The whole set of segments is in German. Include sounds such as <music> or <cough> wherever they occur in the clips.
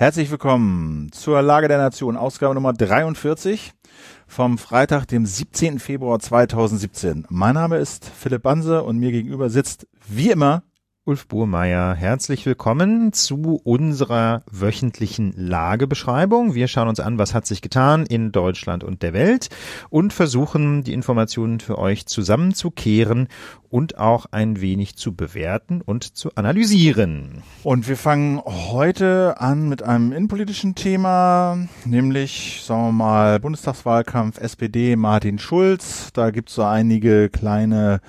Herzlich willkommen zur Lage der Nation, Ausgabe Nummer 43 vom Freitag, dem 17. Februar 2017. Mein Name ist Philipp Banse und mir gegenüber sitzt wie immer Ulf Burmeier, herzlich willkommen zu unserer wöchentlichen Lagebeschreibung. Wir schauen uns an, was hat sich getan in Deutschland und der Welt und versuchen, die Informationen für euch zusammenzukehren und auch ein wenig zu bewerten und zu analysieren. Und wir fangen heute an mit einem innenpolitischen Thema, nämlich, sagen wir mal, Bundestagswahlkampf SPD Martin Schulz. Da gibt es so einige kleine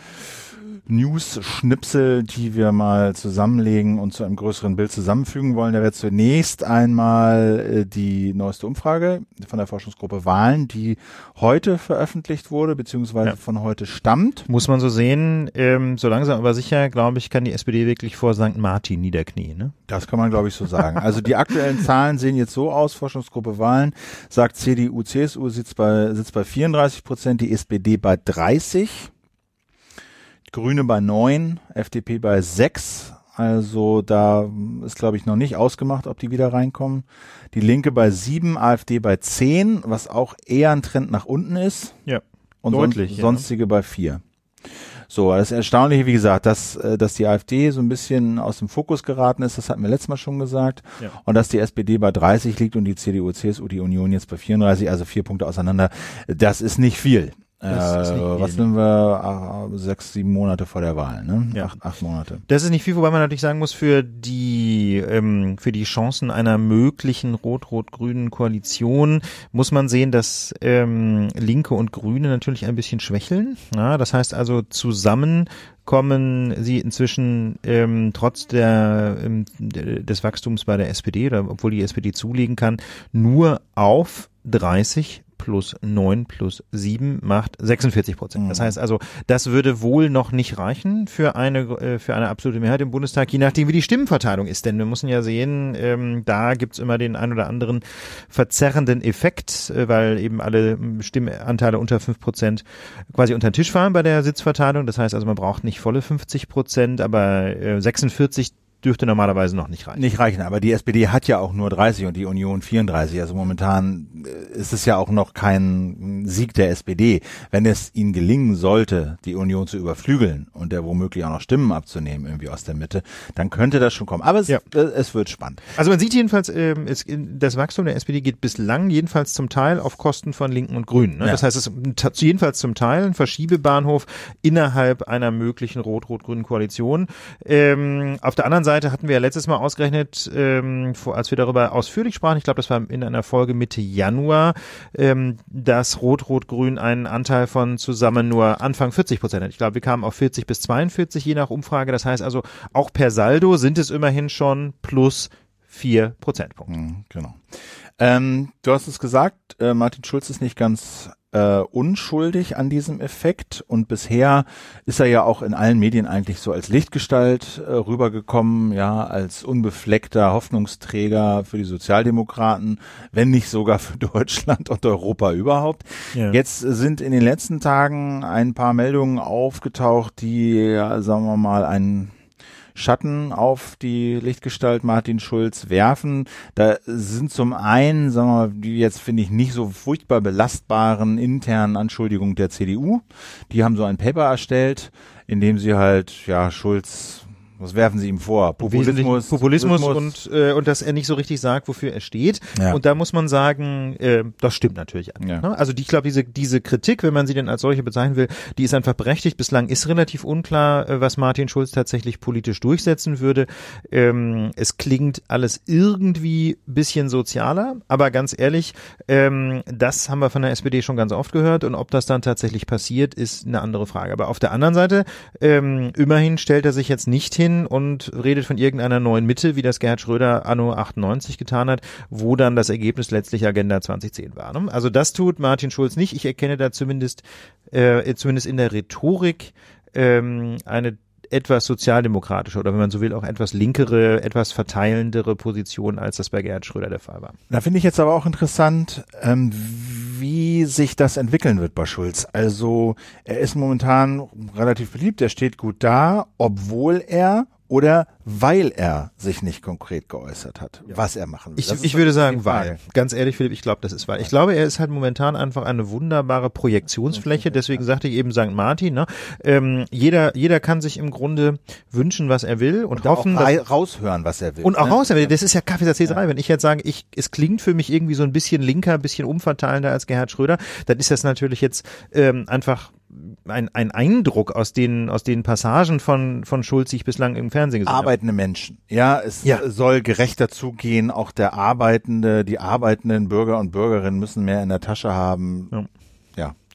News-Schnipsel, die wir mal zusammenlegen und zu einem größeren Bild zusammenfügen wollen. Da wäre zunächst einmal äh, die neueste Umfrage von der Forschungsgruppe Wahlen, die heute veröffentlicht wurde, beziehungsweise ja. von heute stammt. Muss man so sehen, ähm, so langsam aber sicher, glaube ich, kann die SPD wirklich vor St. Martin niederknien. Ne? Das kann man, glaube ich, so sagen. Also die aktuellen Zahlen sehen jetzt so aus, Forschungsgruppe Wahlen sagt CDU, CSU sitzt bei, sitzt bei 34 Prozent, die SPD bei 30 Grüne bei neun, FDP bei sechs. Also da ist, glaube ich, noch nicht ausgemacht, ob die wieder reinkommen. Die Linke bei sieben, AfD bei zehn, was auch eher ein Trend nach unten ist. Ja. Und deutlich, son sonstige ja. bei vier. So, das Erstaunliche, wie gesagt, dass, äh, dass die AfD so ein bisschen aus dem Fokus geraten ist, das hatten wir letztes Mal schon gesagt. Ja. Und dass die SPD bei 30 liegt und die CDU, CSU, die Union jetzt bei 34, also vier Punkte auseinander. Das ist nicht viel. Äh, was nehmen wir? Ach, sechs, sieben Monate vor der Wahl, ne? Ja. Acht, acht Monate. Das ist nicht viel, wobei man natürlich sagen muss, für die, ähm, für die Chancen einer möglichen rot-rot-grünen Koalition muss man sehen, dass ähm, Linke und Grüne natürlich ein bisschen schwächeln. Ja, das heißt also zusammen kommen sie inzwischen ähm, trotz der, ähm, des Wachstums bei der SPD, oder obwohl die SPD zulegen kann, nur auf 30 plus 9 plus 7 macht 46 Prozent. Mhm. Das heißt also, das würde wohl noch nicht reichen für eine, äh, für eine absolute Mehrheit im Bundestag, je nachdem wie die Stimmenverteilung ist. Denn wir müssen ja sehen, ähm, da gibt's immer den ein oder anderen verzerrenden Effekt, äh, weil eben alle Stimmanteile unter 5 Prozent quasi unter den Tisch fallen bei der Sitzverteilung. Das heißt also, man braucht nicht volle 50 Prozent, aber äh, 46 dürfte normalerweise noch nicht reichen. Nicht reichen, aber die SPD hat ja auch nur 30 und die Union 34. Also momentan äh, ist es ja auch noch kein Sieg der SPD. Wenn es ihnen gelingen sollte, die Union zu überflügeln und der womöglich auch noch Stimmen abzunehmen irgendwie aus der Mitte, dann könnte das schon kommen. Aber es, ja. Äh, es wird spannend. Also man sieht jedenfalls, äh, es, das Wachstum der SPD geht bislang jedenfalls zum Teil auf Kosten von Linken und Grünen. Ne? Ja. Das heißt, es ist jedenfalls zum Teil ein Verschiebebahnhof innerhalb einer möglichen rot-rot-grünen Koalition. Ähm, auf der anderen Seite Seite hatten wir ja letztes Mal ausgerechnet, ähm, als wir darüber ausführlich sprachen, ich glaube, das war in einer Folge Mitte Januar, ähm, dass Rot-Rot-Grün einen Anteil von zusammen nur Anfang 40 Prozent hat. Ich glaube, wir kamen auf 40 bis 42 je nach Umfrage. Das heißt also, auch per Saldo sind es immerhin schon plus vier Prozentpunkte. Mhm, genau. Ähm, du hast es gesagt, äh, Martin Schulz ist nicht ganz äh, unschuldig an diesem Effekt und bisher ist er ja auch in allen Medien eigentlich so als Lichtgestalt äh, rübergekommen, ja, als unbefleckter Hoffnungsträger für die Sozialdemokraten, wenn nicht sogar für <laughs> Deutschland und Europa überhaupt. Ja. Jetzt sind in den letzten Tagen ein paar Meldungen aufgetaucht, die, ja, sagen wir mal, einen Schatten auf die Lichtgestalt Martin Schulz werfen. Da sind zum einen, sagen wir mal, die jetzt finde ich nicht so furchtbar belastbaren internen Anschuldigungen der CDU. Die haben so ein Paper erstellt, in dem sie halt, ja, Schulz was werfen Sie ihm vor? Populismus, Populismus, Populismus und äh, und dass er nicht so richtig sagt, wofür er steht. Ja. Und da muss man sagen, äh, das stimmt natürlich. Ja. Ne? Also die, ich glaube, diese diese Kritik, wenn man sie denn als solche bezeichnen will, die ist einfach berechtigt. Bislang ist relativ unklar, äh, was Martin Schulz tatsächlich politisch durchsetzen würde. Ähm, es klingt alles irgendwie bisschen sozialer, aber ganz ehrlich, ähm, das haben wir von der SPD schon ganz oft gehört und ob das dann tatsächlich passiert, ist eine andere Frage. Aber auf der anderen Seite, ähm, immerhin stellt er sich jetzt nicht hin hin und redet von irgendeiner neuen Mitte, wie das Gerhard Schröder anno 98 getan hat, wo dann das Ergebnis letztlich Agenda 2010 war. Ne? Also das tut Martin Schulz nicht. Ich erkenne da zumindest, äh, zumindest in der Rhetorik ähm, eine etwas sozialdemokratische oder wenn man so will auch etwas linkere, etwas verteilendere Position, als das bei Gerhard Schröder der Fall war. Da finde ich jetzt aber auch interessant, ähm, wie sich das entwickeln wird bei Schulz. Also er ist momentan relativ beliebt, er steht gut da, obwohl er oder weil er sich nicht konkret geäußert hat, ja. was er machen will. Ich, ich würde sagen, weil. Ganz ehrlich, Philipp, ich glaube, das ist weil. Ich glaube, er ist halt momentan einfach eine wunderbare Projektionsfläche. Deswegen sagte ich eben St. Martin. Ne? Ähm, jeder, jeder kann sich im Grunde wünschen, was er will und, und hoffen, auch dass, raushören, was er will. Und auch ne? raushören. Das ist ja Kaffeesatzleserei. Ja. Wenn ich jetzt sage, ich, es klingt für mich irgendwie so ein bisschen linker, ein bisschen umverteilender als Gerhard Schröder, dann ist das natürlich jetzt ähm, einfach ein, ein Eindruck aus den, aus den Passagen von, von Schulz, die ich bislang im Fernsehen gesehen Arbeitende habe. Menschen. Ja, es ja. soll gerechter zugehen. Auch der Arbeitende, die arbeitenden Bürger und Bürgerinnen müssen mehr in der Tasche haben. Ja.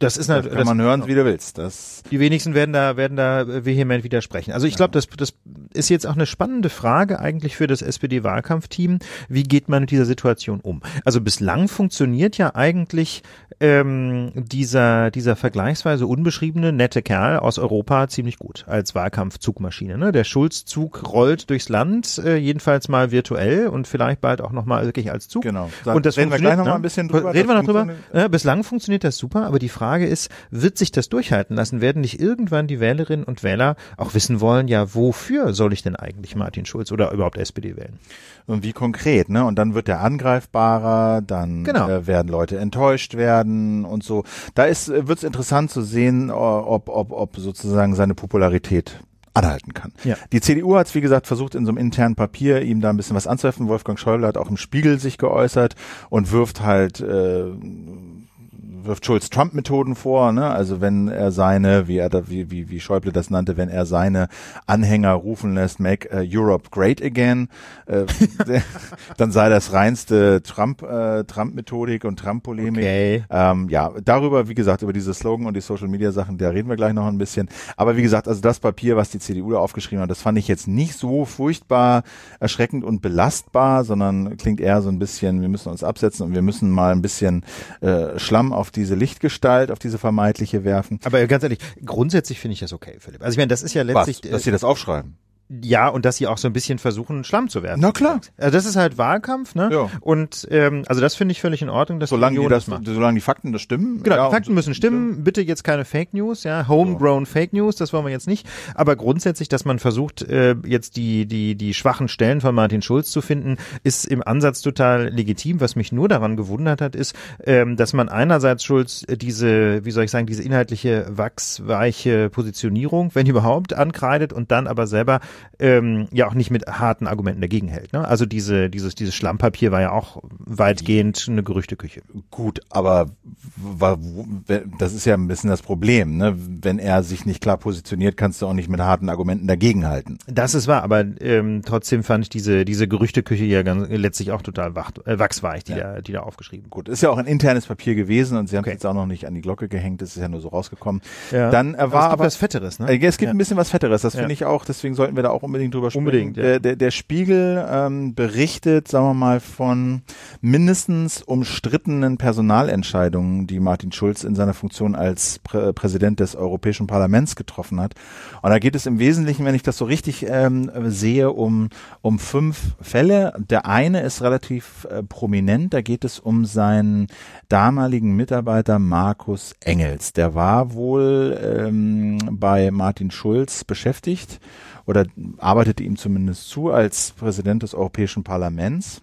Das ist natürlich, kann man hören, wie du willst. Das die wenigsten werden da werden da vehement widersprechen. Also ich glaube, das das ist jetzt auch eine spannende Frage eigentlich für das SPD-Wahlkampfteam. Wie geht man mit dieser Situation um? Also bislang funktioniert ja eigentlich ähm, dieser, dieser vergleichsweise unbeschriebene, nette Kerl aus Europa ziemlich gut als Wahlkampfzugmaschine. Ne? Der Schulz-Zug rollt durchs Land, äh, jedenfalls mal virtuell und vielleicht bald auch nochmal wirklich als Zug. Genau. Sag, und das reden wir gleich nochmal ne? ein bisschen drüber. Reden wir noch drüber. Äh, bislang funktioniert das super, aber die Frage ist, wird sich das durchhalten lassen? Werden nicht irgendwann die Wählerinnen und Wähler auch wissen wollen, ja, wofür soll ich denn eigentlich Martin Schulz oder überhaupt SPD wählen? Und wie konkret, ne? Und dann wird er angreifbarer, dann genau. äh, werden Leute enttäuscht werden und so. Da ist äh, wird es interessant zu sehen, ob, ob, ob sozusagen seine Popularität anhalten kann. Ja. Die CDU hat es, wie gesagt, versucht in so einem internen Papier ihm da ein bisschen was anzuhelfen. Wolfgang Schäuble hat auch im Spiegel sich geäußert und wirft halt äh, wirft Schulz Trump-Methoden vor, ne? Also wenn er seine, wie er da, wie, wie, wie Schäuble das nannte, wenn er seine Anhänger rufen lässt, make uh, Europe great again, äh, <laughs> <laughs> dann sei das reinste Trump, äh, Trump-Methodik und Trump-Polemik. Okay. Ähm, ja, darüber, wie gesagt, über diese Slogan und die Social Media Sachen, da reden wir gleich noch ein bisschen. Aber wie gesagt, also das Papier, was die CDU da aufgeschrieben hat, das fand ich jetzt nicht so furchtbar erschreckend und belastbar, sondern klingt eher so ein bisschen, wir müssen uns absetzen und wir müssen mal ein bisschen äh, Schlamm auf diese Lichtgestalt, auf diese vermeintliche werfen. Aber ganz ehrlich, grundsätzlich finde ich das okay, Philipp. Also ich meine, das ist ja letztlich. Was? Dass sie das aufschreiben. Ja, und dass sie auch so ein bisschen versuchen, Schlamm zu werden. Na klar. Also das ist halt Wahlkampf, ne? Ja. Und ähm, also das finde ich völlig in Ordnung, dass solange die, das, macht. solange die Fakten das stimmen. Genau, ja, die Fakten müssen stimmen. Bitte jetzt keine Fake News, ja, homegrown so. Fake News, das wollen wir jetzt nicht. Aber grundsätzlich, dass man versucht, äh, jetzt die die die schwachen Stellen von Martin Schulz zu finden, ist im Ansatz total legitim. Was mich nur daran gewundert hat, ist, ähm, dass man einerseits Schulz diese, wie soll ich sagen, diese inhaltliche wachsweiche Positionierung, wenn überhaupt, ankreidet und dann aber selber ähm, ja auch nicht mit harten Argumenten dagegen hält. Ne? Also diese, dieses, dieses Schlammpapier war ja auch weitgehend eine Gerüchteküche. Gut, aber das ist ja ein bisschen das Problem. Ne? Wenn er sich nicht klar positioniert, kannst du auch nicht mit harten Argumenten dagegen halten. Das ist wahr, aber ähm, trotzdem fand ich diese, diese Gerüchteküche ja ganz, letztlich auch total wach, äh, wachsweich, die, ja. da, die da aufgeschrieben. Gut, ist ja auch ein internes Papier gewesen und sie haben okay. jetzt auch noch nicht an die Glocke gehängt, das ist ja nur so rausgekommen. Ja. Dann äh, war aber, es gibt aber, was Fetteres, ne? Äh, es gibt ja. ein bisschen was Fetteres, das finde ich auch, deswegen sollten wir da auch unbedingt drüber sprechen. Unbedingt, ja. der, der, der Spiegel ähm, berichtet, sagen wir mal, von mindestens umstrittenen Personalentscheidungen, die Martin Schulz in seiner Funktion als Prä Präsident des Europäischen Parlaments getroffen hat. Und da geht es im Wesentlichen, wenn ich das so richtig ähm, sehe, um, um fünf Fälle. Der eine ist relativ äh, prominent, da geht es um seinen damaligen Mitarbeiter Markus Engels. Der war wohl ähm, bei Martin Schulz beschäftigt oder arbeitete ihm zumindest zu als Präsident des Europäischen Parlaments.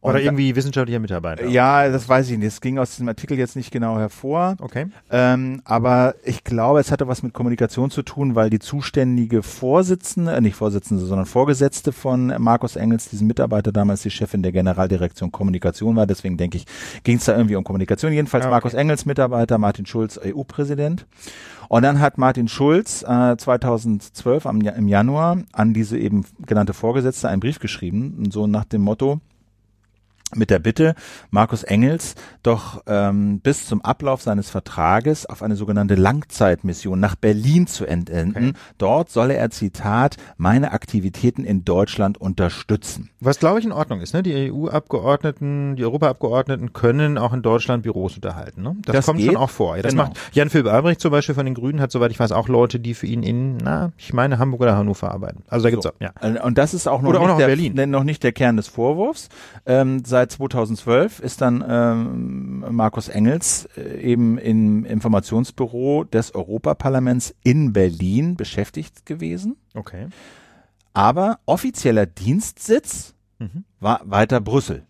Und Oder irgendwie wissenschaftlicher Mitarbeiter. Ja, das weiß ich nicht. Es ging aus diesem Artikel jetzt nicht genau hervor. Okay. Ähm, aber ich glaube, es hatte was mit Kommunikation zu tun, weil die zuständige Vorsitzende, äh, nicht Vorsitzende, sondern Vorgesetzte von Markus Engels, diesem Mitarbeiter damals die Chefin der Generaldirektion Kommunikation war. Deswegen denke ich, ging es da irgendwie um Kommunikation. Jedenfalls okay. Markus Engels Mitarbeiter, Martin Schulz EU-Präsident. Und dann hat Martin Schulz äh, 2012 am, im Januar an diese eben genannte Vorgesetzte einen Brief geschrieben, so nach dem Motto, mit der Bitte, Markus Engels doch ähm, bis zum Ablauf seines Vertrages auf eine sogenannte Langzeitmission nach Berlin zu entenden. Okay. Dort solle er, Zitat, meine Aktivitäten in Deutschland unterstützen. Was, glaube ich, in Ordnung ist. Ne? Die EU-Abgeordneten, die Europaabgeordneten können auch in Deutschland Büros unterhalten. Ne? Das, das kommt geht. schon auch vor. Ja, das genau. macht Jan-Philipp Albrecht zum Beispiel von den Grünen hat, soweit ich weiß, auch Leute, die für ihn in, na, ich meine, Hamburg oder Hannover arbeiten. Also da gibt's so. auch, ja. Und das ist auch noch, oder nicht, auch noch, der, Berlin. noch nicht der Kern des Vorwurfs. Ähm, seit 2012 ist dann ähm, Markus Engels äh, eben im Informationsbüro des Europaparlaments in Berlin beschäftigt gewesen. Okay. aber offizieller Dienstsitz mhm. war weiter Brüssel.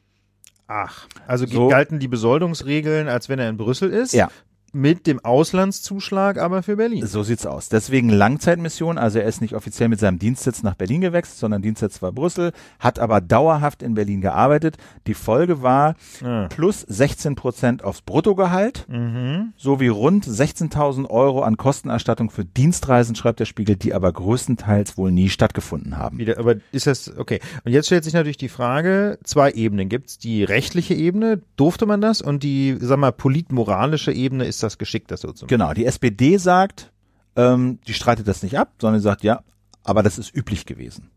Ach, also so, galten die Besoldungsregeln, als wenn er in Brüssel ist. Ja. Mit dem Auslandszuschlag aber für Berlin. So sieht's aus. Deswegen Langzeitmission, also er ist nicht offiziell mit seinem Dienstsitz nach Berlin gewechselt, sondern Dienstsitz war Brüssel, hat aber dauerhaft in Berlin gearbeitet. Die Folge war ah. plus 16 Prozent aufs Bruttogehalt, mhm. sowie rund 16.000 Euro an Kostenerstattung für Dienstreisen, schreibt der Spiegel, die aber größtenteils wohl nie stattgefunden haben. Wieder, aber ist das, okay. Und jetzt stellt sich natürlich die Frage, zwei Ebenen gibt's. Die rechtliche Ebene, durfte man das? Und die, sag mal, politmoralische Ebene ist ist das geschickt, das so zu machen. Genau, die SPD sagt, ähm, die streitet das nicht ab, sondern sie sagt, ja, aber das ist üblich gewesen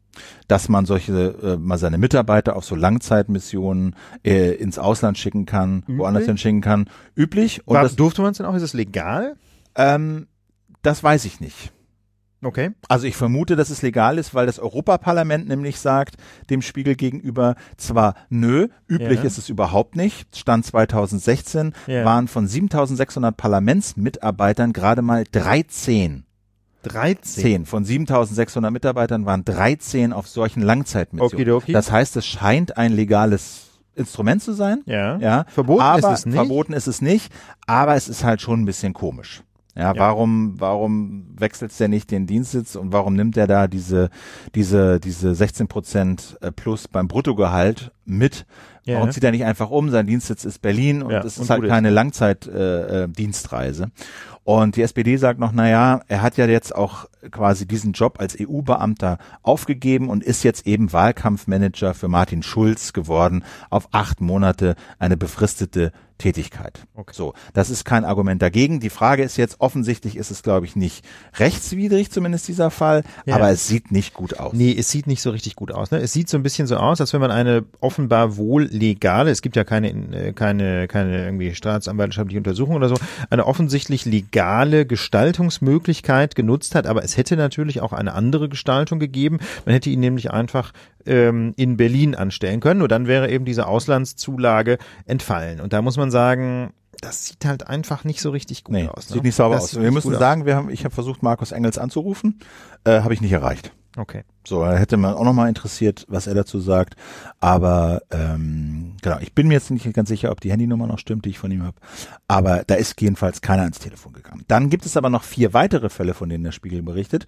dass man solche äh, mal seine Mitarbeiter auf so Langzeitmissionen äh, ins Ausland schicken kann, üblich? woanders hin schicken kann, üblich. Und War, das, durfte man es denn auch? Ist es legal? Ähm, das weiß ich nicht. Okay. Also ich vermute, dass es legal ist, weil das Europaparlament nämlich sagt dem Spiegel gegenüber zwar nö, üblich ja. ist es überhaupt nicht. Stand 2016 ja. waren von 7600 Parlamentsmitarbeitern gerade mal 13 13. Von 7600 Mitarbeitern waren 13 auf solchen Langzeitmissionen. Okay, Das heißt, es scheint ein legales Instrument zu sein. Ja. ja. Verboten aber ist es nicht. Verboten ist es nicht, aber es ist halt schon ein bisschen komisch. Ja, ja, warum, warum wechselt der nicht den Dienstsitz und warum nimmt er da diese, diese, diese 16 Prozent äh, plus beim Bruttogehalt mit? Ja. Warum zieht er nicht einfach um? Sein Dienstsitz ist Berlin und es ja, ist halt keine Langzeitdienstreise. Äh, äh und die SPD sagt noch, na ja, er hat ja jetzt auch quasi diesen Job als EU-Beamter aufgegeben und ist jetzt eben Wahlkampfmanager für Martin Schulz geworden auf acht Monate eine befristete Tätigkeit. Okay. So, das ist kein Argument dagegen. Die Frage ist jetzt, offensichtlich ist es, glaube ich, nicht rechtswidrig, zumindest dieser Fall, ja. aber es sieht nicht gut aus. Nee, es sieht nicht so richtig gut aus. Ne? Es sieht so ein bisschen so aus, als wenn man eine offenbar wohl legale, es gibt ja keine, äh, keine, keine irgendwie staatsanwaltschaftliche Untersuchung oder so, eine offensichtlich legale Gestaltungsmöglichkeit genutzt hat, aber es hätte natürlich auch eine andere Gestaltung gegeben. Man hätte ihn nämlich einfach ähm, in Berlin anstellen können, nur dann wäre eben diese Auslandszulage entfallen. Und da muss man sagen, das sieht halt einfach nicht so richtig gut nee, aus. Ne? Sieht nicht sauber das aus. Wir müssen sagen, wir haben, ich habe versucht, Markus Engels anzurufen, äh, habe ich nicht erreicht. Okay. So, hätte man auch nochmal interessiert, was er dazu sagt. Aber ähm, genau, ich bin mir jetzt nicht ganz sicher, ob die Handynummer noch stimmt, die ich von ihm habe. Aber da ist jedenfalls keiner ans Telefon gegangen. Dann gibt es aber noch vier weitere Fälle, von denen der Spiegel berichtet.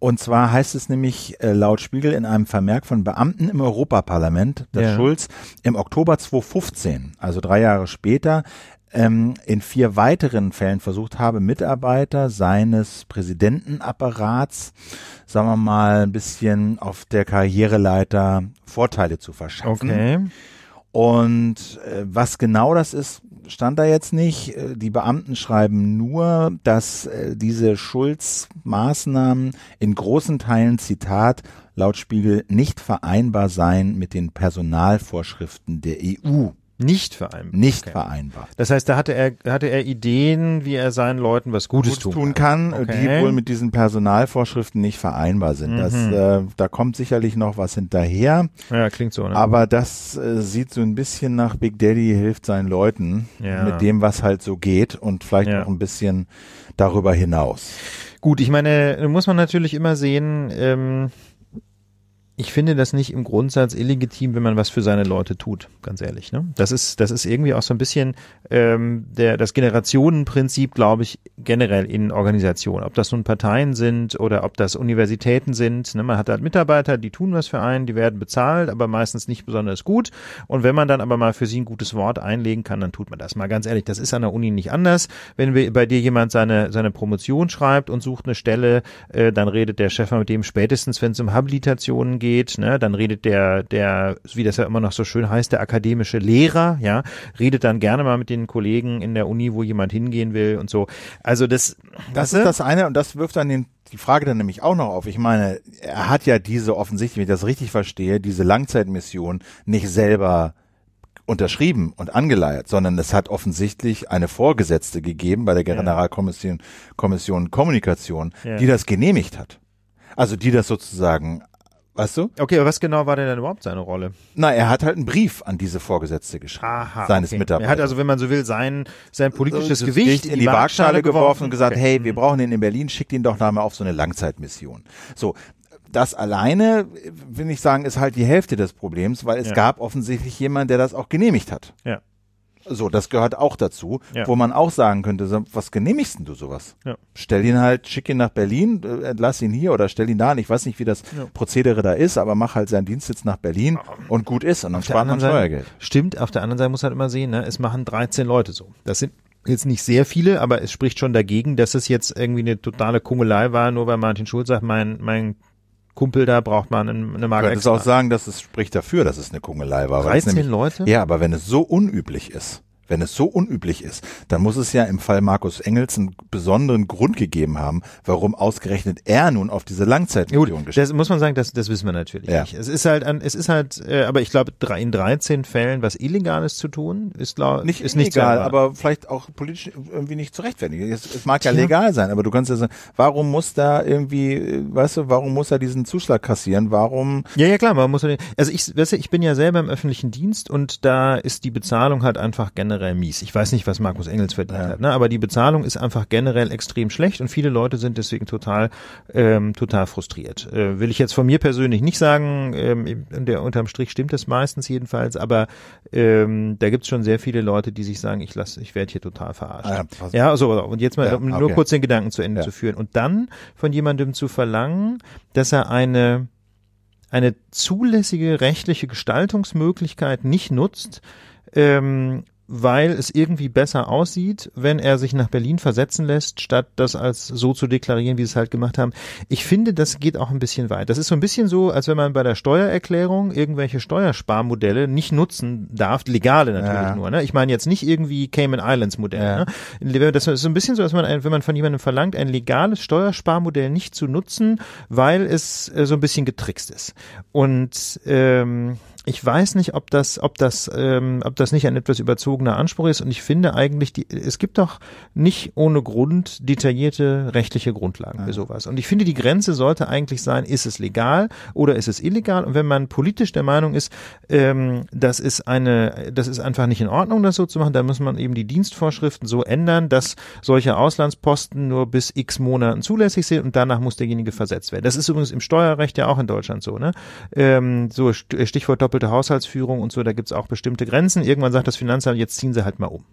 Und zwar heißt es nämlich äh, laut Spiegel in einem Vermerk von Beamten im Europaparlament, dass ja. Schulz im Oktober 2015, also drei Jahre später, ähm, in vier weiteren Fällen versucht habe, Mitarbeiter seines Präsidentenapparats, sagen wir mal, ein bisschen auf der Karriereleiter Vorteile zu verschaffen. Okay. Und äh, was genau das ist, stand da jetzt nicht. Äh, die Beamten schreiben nur, dass äh, diese Schulz-Maßnahmen in großen Teilen, Zitat, laut Spiegel nicht vereinbar seien mit den Personalvorschriften der EU. Nicht vereinbar. Nicht okay. vereinbar. Das heißt, da hatte er, hatte er Ideen, wie er seinen Leuten was Gutes, Gutes tun kann, okay. die wohl mit diesen Personalvorschriften nicht vereinbar sind. Mhm. Das, äh, da kommt sicherlich noch was hinterher. Ja, klingt so. Ne? Aber das äh, sieht so ein bisschen nach Big Daddy hilft seinen Leuten ja. mit dem, was halt so geht und vielleicht ja. noch ein bisschen darüber hinaus. Gut, ich meine, muss man natürlich immer sehen, ähm, ich finde das nicht im Grundsatz illegitim, wenn man was für seine Leute tut, ganz ehrlich. Ne? Das ist, das ist irgendwie auch so ein bisschen ähm, der, das Generationenprinzip, glaube ich, generell in Organisationen. Ob das nun Parteien sind oder ob das Universitäten sind. Ne? Man hat halt Mitarbeiter, die tun was für einen, die werden bezahlt, aber meistens nicht besonders gut. Und wenn man dann aber mal für sie ein gutes Wort einlegen kann, dann tut man das. Mal ganz ehrlich, das ist an der Uni nicht anders. Wenn wir, bei dir jemand seine, seine Promotion schreibt und sucht eine Stelle, äh, dann redet der Chef mit dem spätestens, wenn es um Habilitationen geht geht, ne, dann redet der, der, wie das ja immer noch so schön heißt, der akademische Lehrer, ja, redet dann gerne mal mit den Kollegen in der Uni, wo jemand hingehen will und so. Also das, das ist das eine und das wirft dann den die Frage dann nämlich auch noch auf. Ich meine, er hat ja diese offensichtlich, wenn ich das richtig verstehe, diese Langzeitmission nicht selber unterschrieben und angeleiert, sondern es hat offensichtlich eine Vorgesetzte gegeben bei der Generalkommission Kommission Kommunikation, ja. die das genehmigt hat. Also die das sozusagen Weißt du? Okay, aber was genau war denn dann überhaupt seine Rolle? Na, er hat halt einen Brief an diese Vorgesetzte geschrieben. Aha, seines okay. Mitarbeiters. Er hat also, wenn man so will, sein, sein politisches Gewicht, Gewicht in die, die Waagschale geworfen und gesagt, okay. hey, wir brauchen ihn in Berlin, schickt ihn doch da mal auf so eine Langzeitmission. So. das alleine, will ich sagen, ist halt die Hälfte des Problems, weil es ja. gab offensichtlich jemanden, der das auch genehmigt hat. Ja. So, das gehört auch dazu, ja. wo man auch sagen könnte, was genehmigst denn du sowas? Ja. Stell ihn halt, schick ihn nach Berlin, äh, lass ihn hier oder stell ihn da an. Ich weiß nicht, wie das ja. Prozedere da ist, aber mach halt seinen Dienst jetzt nach Berlin und gut ist und dann spart man Steuergeld. Seite, stimmt, auf der anderen Seite muss man halt immer sehen, ne, es machen 13 Leute so. Das sind jetzt nicht sehr viele, aber es spricht schon dagegen, dass es jetzt irgendwie eine totale Kungelei war, nur weil Martin Schulz sagt, mein, mein Kumpel da braucht man eine Marke. Du könntest auch sagen, dass es spricht dafür, dass es eine Kungelei war. 13 nämlich, Leute? Ja, aber wenn es so unüblich ist, wenn es so unüblich ist, dann muss es ja im Fall Markus Engels einen besonderen Grund gegeben haben, warum ausgerechnet er nun auf diese Langzeitmission gestellt Das muss man sagen, das, das wissen wir natürlich ja. nicht. Es ist halt, an, es ist halt, äh, aber ich glaube, in 13 Fällen was Illegales zu tun, ist glaub, nicht ist nicht illegal, aber vielleicht auch politisch irgendwie nicht zu rechtfertigen. Es, es mag ja, ja legal sein, aber du kannst ja sagen, warum muss da irgendwie, weißt du, warum muss er diesen Zuschlag kassieren? Warum? Ja, ja klar, man muss, also ich, weißt du, ich bin ja selber im öffentlichen Dienst und da ist die Bezahlung halt einfach generell generell mies. Ich weiß nicht, was Markus Engels verdient ja. hat, ne? aber die Bezahlung ist einfach generell extrem schlecht und viele Leute sind deswegen total, ähm, total frustriert. Äh, will ich jetzt von mir persönlich nicht sagen, ähm, der unterm Strich stimmt das meistens jedenfalls, aber ähm, da gibt es schon sehr viele Leute, die sich sagen, ich lasse, ich werde hier total verarscht. Ah, ja, ja, so und jetzt mal ja, um okay. nur kurz den Gedanken zu Ende zu führen und dann von jemandem zu verlangen, dass er eine eine zulässige rechtliche Gestaltungsmöglichkeit nicht nutzt, ähm, weil es irgendwie besser aussieht, wenn er sich nach Berlin versetzen lässt, statt das als so zu deklarieren, wie sie es halt gemacht haben. Ich finde, das geht auch ein bisschen weit. Das ist so ein bisschen so, als wenn man bei der Steuererklärung irgendwelche Steuersparmodelle nicht nutzen darf, legale natürlich ja. nur. Ne? Ich meine jetzt nicht irgendwie Cayman Islands Modell. Ja. Ne? Das ist so ein bisschen so, als man, wenn man von jemandem verlangt, ein legales Steuersparmodell nicht zu nutzen, weil es äh, so ein bisschen getrickst ist. Und ähm, ich weiß nicht, ob das, ob das, ähm, ob das nicht ein etwas überzogener Anspruch ist. Und ich finde eigentlich, die, es gibt doch nicht ohne Grund detaillierte rechtliche Grundlagen für sowas. Und ich finde, die Grenze sollte eigentlich sein: Ist es legal oder ist es illegal? Und wenn man politisch der Meinung ist, ähm, das ist eine, das ist einfach nicht in Ordnung, das so zu machen, dann muss man eben die Dienstvorschriften so ändern, dass solche Auslandsposten nur bis X Monaten zulässig sind und danach muss derjenige versetzt werden. Das ist übrigens im Steuerrecht ja auch in Deutschland so. Ne? Ähm, so Stichwort Doppel doppelte Haushaltsführung und so, da gibt's auch bestimmte Grenzen. Irgendwann sagt das Finanzamt, jetzt ziehen sie halt mal um.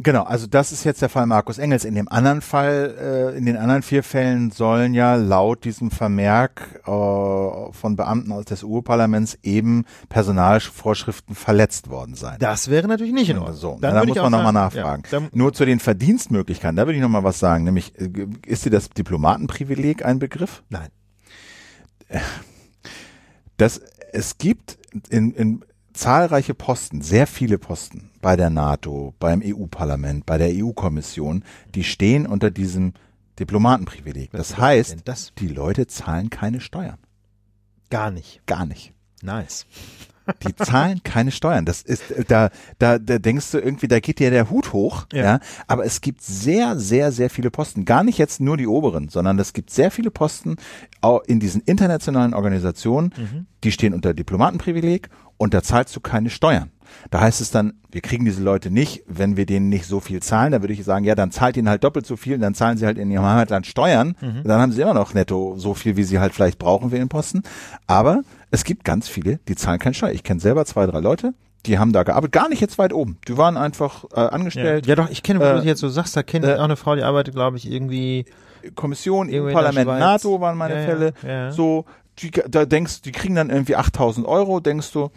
Genau, also das ist jetzt der Fall Markus Engels. In dem anderen Fall, äh, in den anderen vier Fällen sollen ja laut diesem Vermerk äh, von Beamten aus des EU-Parlaments eben Personalvorschriften verletzt worden sein. Das wäre natürlich nicht in Ordnung. So, dann da muss man nochmal nachfragen. Ja, Nur zu den Verdienstmöglichkeiten, da würde ich nochmal was sagen. Nämlich, äh, ist dir das Diplomatenprivileg ein Begriff? Nein. Das es gibt in, in zahlreiche Posten, sehr viele Posten bei der NATO, beim EU-Parlament, bei der EU-Kommission, die stehen unter diesem Diplomatenprivileg. Das heißt, das? die Leute zahlen keine Steuern. Gar nicht. Gar nicht. Nice. Die zahlen keine Steuern. Das ist, da, da, da denkst du irgendwie, da geht dir der Hut hoch, ja. ja. Aber es gibt sehr, sehr, sehr viele Posten. Gar nicht jetzt nur die oberen, sondern es gibt sehr viele Posten in diesen internationalen Organisationen, mhm. die stehen unter Diplomatenprivileg und da zahlst du keine Steuern. Da heißt es dann, wir kriegen diese Leute nicht, wenn wir denen nicht so viel zahlen. Da würde ich sagen, ja, dann zahlt ihnen halt doppelt so viel, dann zahlen sie halt in ihrem Heimatland Steuern. Mhm. Dann haben sie immer noch netto so viel, wie sie halt vielleicht brauchen für ihren Posten. Aber es gibt ganz viele, die zahlen keine Steuer. Ich kenne selber zwei, drei Leute, die haben da gearbeitet, gar nicht jetzt weit oben. Die waren einfach äh, angestellt. Ja, ja doch, ich kenne, wo äh, du jetzt so sagst, da kenne ich äh, auch eine Frau, die arbeitet, glaube ich, irgendwie Kommission, EU Parlament, NATO waren meine ja, Fälle. Ja, so, die, da denkst, die kriegen dann irgendwie 8000 Euro, denkst du,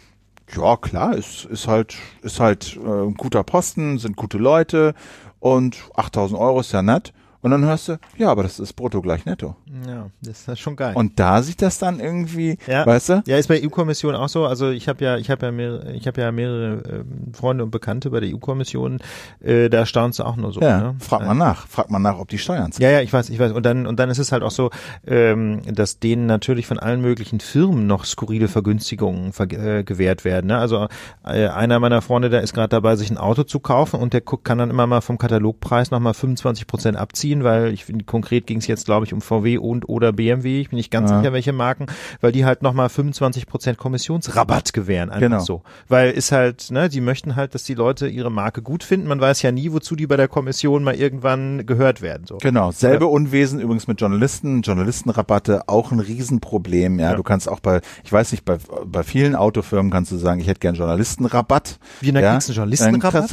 ja klar, ist, ist halt, ist halt äh, ein guter Posten, sind gute Leute und 8000 Euro ist ja nett. Und dann hörst du, ja, aber das ist brutto gleich netto. Ja, das ist schon geil. Und da sieht das dann irgendwie, ja. weißt du? Ja, ist bei EU-Kommission auch so. Also ich habe ja, ich habe ja mehrere, ich habe ja mehrere äh, Freunde und Bekannte bei der EU-Kommission. Äh, da staunst du auch nur so. Ja, ne? frag mal nach, frag mal nach, ob die Steuern zahlen. Ja, ja, ich weiß, ich weiß. Und dann und dann ist es halt auch so, ähm, dass denen natürlich von allen möglichen Firmen noch skurrile Vergünstigungen ver äh, gewährt werden. Ne? Also äh, einer meiner Freunde, der ist gerade dabei, sich ein Auto zu kaufen und der guckt, kann dann immer mal vom Katalogpreis nochmal 25 Prozent abziehen nachvollziehen, weil ich finde, konkret ging es jetzt, glaube ich, um VW und oder BMW. Ich bin nicht ganz ja. sicher, welche Marken, weil die halt nochmal 25 Prozent Kommissionsrabatt gewähren. Einfach genau. so. Weil ist halt, ne, die möchten halt, dass die Leute ihre Marke gut finden. Man weiß ja nie, wozu die bei der Kommission mal irgendwann gehört werden. So. Genau. Selbe ja. Unwesen übrigens mit Journalisten. Journalistenrabatte auch ein Riesenproblem. Ja, ja. du kannst auch bei, ich weiß nicht, bei, bei vielen Autofirmen kannst du sagen, ich hätte gern Journalistenrabatt. Wie, in der ja? Journalistenrabatt?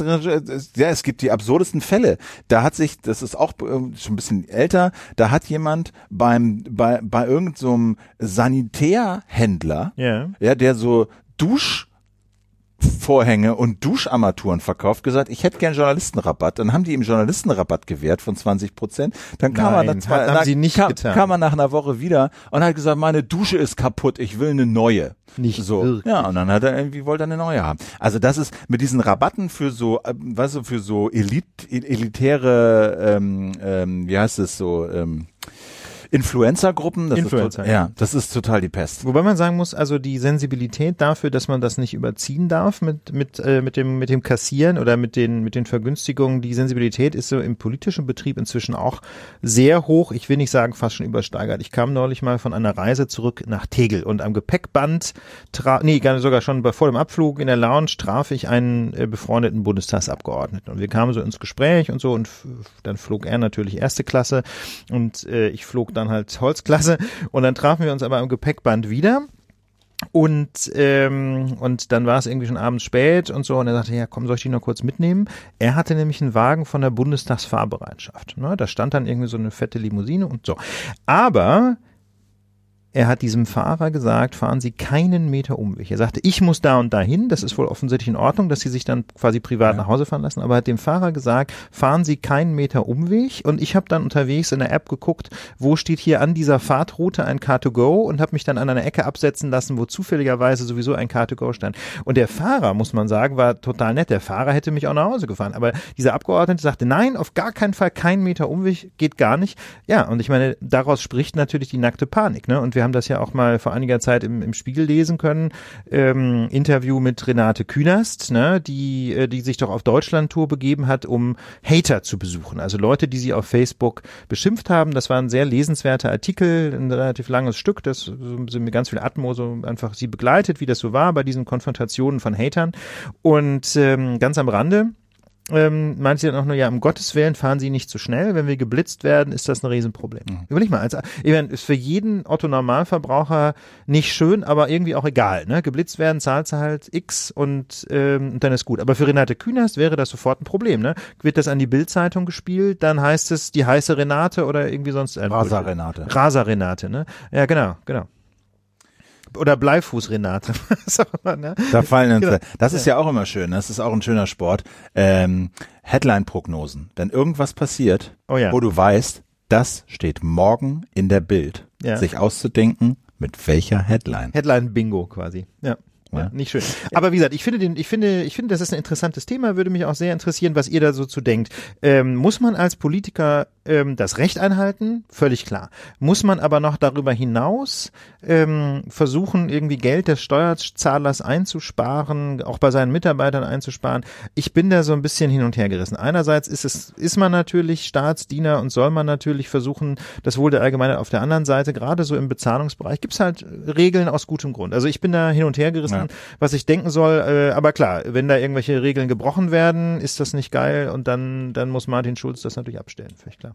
Ja, es gibt die absurdesten Fälle. Da hat sich, das ist auch schon ein bisschen älter, da hat jemand beim, bei, bei irgendeinem so Sanitärhändler, yeah. ja, der so Dusch Vorhänge und Duscharmaturen verkauft, gesagt, ich hätte gern Journalistenrabatt. Dann haben die ihm Journalistenrabatt gewährt von 20 Prozent. Dann kam Nein, er nach zwei, kam, kam er nach einer Woche wieder und hat gesagt, meine Dusche ist kaputt, ich will eine neue. Nicht so. Wirklich. Ja, und dann hat er irgendwie wollte er eine neue haben. Also das ist mit diesen Rabatten für so, äh, weißt du, für so Elit, elitäre, ähm, ähm, wie heißt es so, ähm, Influencer-Gruppen, das Influencer, ist ja, das ist total die Pest. Wobei man sagen muss, also die Sensibilität dafür, dass man das nicht überziehen darf mit mit äh, mit dem mit dem Kassieren oder mit den mit den Vergünstigungen, die Sensibilität ist so im politischen Betrieb inzwischen auch sehr hoch. Ich will nicht sagen fast schon übersteigert. Ich kam neulich mal von einer Reise zurück nach Tegel und am Gepäckband, tra nee, sogar schon vor dem Abflug in der Lounge traf ich einen äh, befreundeten Bundestagsabgeordneten und wir kamen so ins Gespräch und so und dann flog er natürlich erste Klasse und äh, ich flog dann dann halt Holzklasse. Und dann trafen wir uns aber am Gepäckband wieder. Und, ähm, und dann war es irgendwie schon abends spät und so. Und er sagte, ja, komm, soll ich dich noch kurz mitnehmen? Er hatte nämlich einen Wagen von der Bundestagsfahrbereitschaft. Ne? Da stand dann irgendwie so eine fette Limousine und so. Aber er hat diesem Fahrer gesagt, fahren Sie keinen Meter Umweg. Er sagte, ich muss da und dahin. Das ist wohl offensichtlich in Ordnung, dass Sie sich dann quasi privat ja. nach Hause fahren lassen. Aber er hat dem Fahrer gesagt, fahren Sie keinen Meter Umweg. Und ich habe dann unterwegs in der App geguckt, wo steht hier an dieser Fahrtroute ein Car2Go und habe mich dann an einer Ecke absetzen lassen, wo zufälligerweise sowieso ein Car2Go stand. Und der Fahrer, muss man sagen, war total nett. Der Fahrer hätte mich auch nach Hause gefahren. Aber dieser Abgeordnete sagte, nein, auf gar keinen Fall keinen Meter Umweg, geht gar nicht. Ja, und ich meine, daraus spricht natürlich die nackte Panik. Ne? Und wir haben das ja auch mal vor einiger Zeit im, im Spiegel lesen können. Ähm, Interview mit Renate Künast, ne, die, äh, die sich doch auf Deutschland-Tour begeben hat, um Hater zu besuchen. Also Leute, die sie auf Facebook beschimpft haben. Das war ein sehr lesenswerter Artikel, ein relativ langes Stück, das sind mit ganz viel Atmo so einfach sie begleitet, wie das so war bei diesen Konfrontationen von Hatern. Und ähm, ganz am Rande ähm, meinte sie dann auch nur, ja, um Gottes Willen fahren Sie nicht zu schnell. Wenn wir geblitzt werden, ist das ein Riesenproblem. Mhm. Überleg mal, also, ich meine, ist für jeden Otto-Normalverbraucher nicht schön, aber irgendwie auch egal. Ne? Geblitzt werden, zahlt halt X und, ähm, und dann ist gut. Aber für Renate Künast wäre das sofort ein Problem. Ne? Wird das an die Bildzeitung gespielt, dann heißt es die heiße Renate oder irgendwie sonst. Ein Rasa Renate. Rasa Renate, ne? Ja, genau, genau oder Bleifuß Renate. <laughs> ne? Da fallen uns, genau. das ist ja. ja auch immer schön. Das ist auch ein schöner Sport. Ähm, Headline-Prognosen. Wenn irgendwas passiert, oh ja. wo du weißt, das steht morgen in der Bild, ja. sich auszudenken, mit welcher Headline. Headline-Bingo quasi. Ja. Ja, nicht schön. Aber wie gesagt, ich finde den, ich finde, ich finde, das ist ein interessantes Thema. Würde mich auch sehr interessieren, was ihr da so zu denkt. Ähm, muss man als Politiker ähm, das Recht einhalten, völlig klar. Muss man aber noch darüber hinaus ähm, versuchen, irgendwie Geld des Steuerzahlers einzusparen, auch bei seinen Mitarbeitern einzusparen. Ich bin da so ein bisschen hin und her gerissen. Einerseits ist es, ist man natürlich Staatsdiener und soll man natürlich versuchen, das Wohl der Allgemeinheit auf der anderen Seite, gerade so im Bezahlungsbereich, gibt's halt Regeln aus gutem Grund. Also ich bin da hin und her gerissen, ja. was ich denken soll. Äh, aber klar, wenn da irgendwelche Regeln gebrochen werden, ist das nicht geil und dann, dann muss Martin Schulz das natürlich abstellen, völlig klar.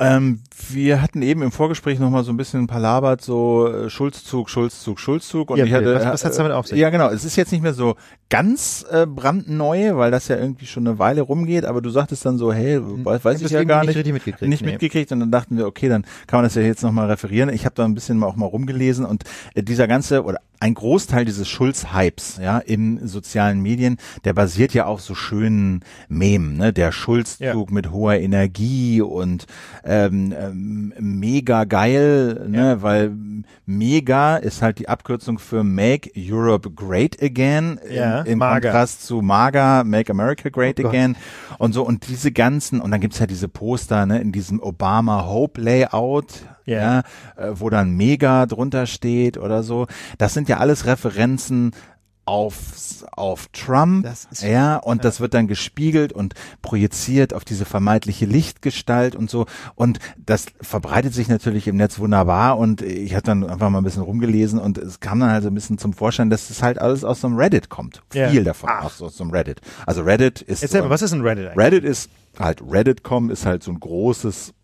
Ähm, wir hatten eben im Vorgespräch noch mal so ein bisschen palabert, so äh, Schulzzug, Schulzzug, Schulzzug. Und ja, ich hatte, was, was hat's damit auf sich? Ja, genau. Es ist jetzt nicht mehr so ganz äh, brandneu, weil das ja irgendwie schon eine Weile rumgeht. Aber du sagtest dann so, hey, weiß, weiß ich, ich ja gar nicht, nicht mitgekriegt. Nicht nee. mitgekriegt. Und dann dachten wir, okay, dann kann man das ja jetzt noch mal referieren. Ich habe da ein bisschen auch mal rumgelesen und äh, dieser ganze oder ein Großteil dieses Schulz-Hypes ja, in sozialen Medien, der basiert ja auf so schönen Memen, ne? Der Schulzzug ja. mit hoher Energie und ähm, ähm, mega geil, ne? Ja. Weil mega ist halt die Abkürzung für Make Europe Great Again ja, im, im Kontrast zu maga, Make America Great oh Again und so und diese ganzen und dann gibt's ja diese Poster ne, in diesem Obama Hope Layout yeah. ja, äh, wo dann mega drunter steht oder so. Das sind ja alles Referenzen auf, auf Trump. ja, und ja. das wird dann gespiegelt und projiziert auf diese vermeintliche Lichtgestalt und so. Und das verbreitet sich natürlich im Netz wunderbar. Und ich hatte dann einfach mal ein bisschen rumgelesen und es kam dann halt so ein bisschen zum Vorschein, dass das halt alles aus so einem Reddit kommt. Ja. Viel davon Ach. aus, aus so einem Reddit. Also Reddit ist. Erzähl mal, was ist ein Reddit eigentlich? Reddit ist halt Reddit.com ist halt so ein großes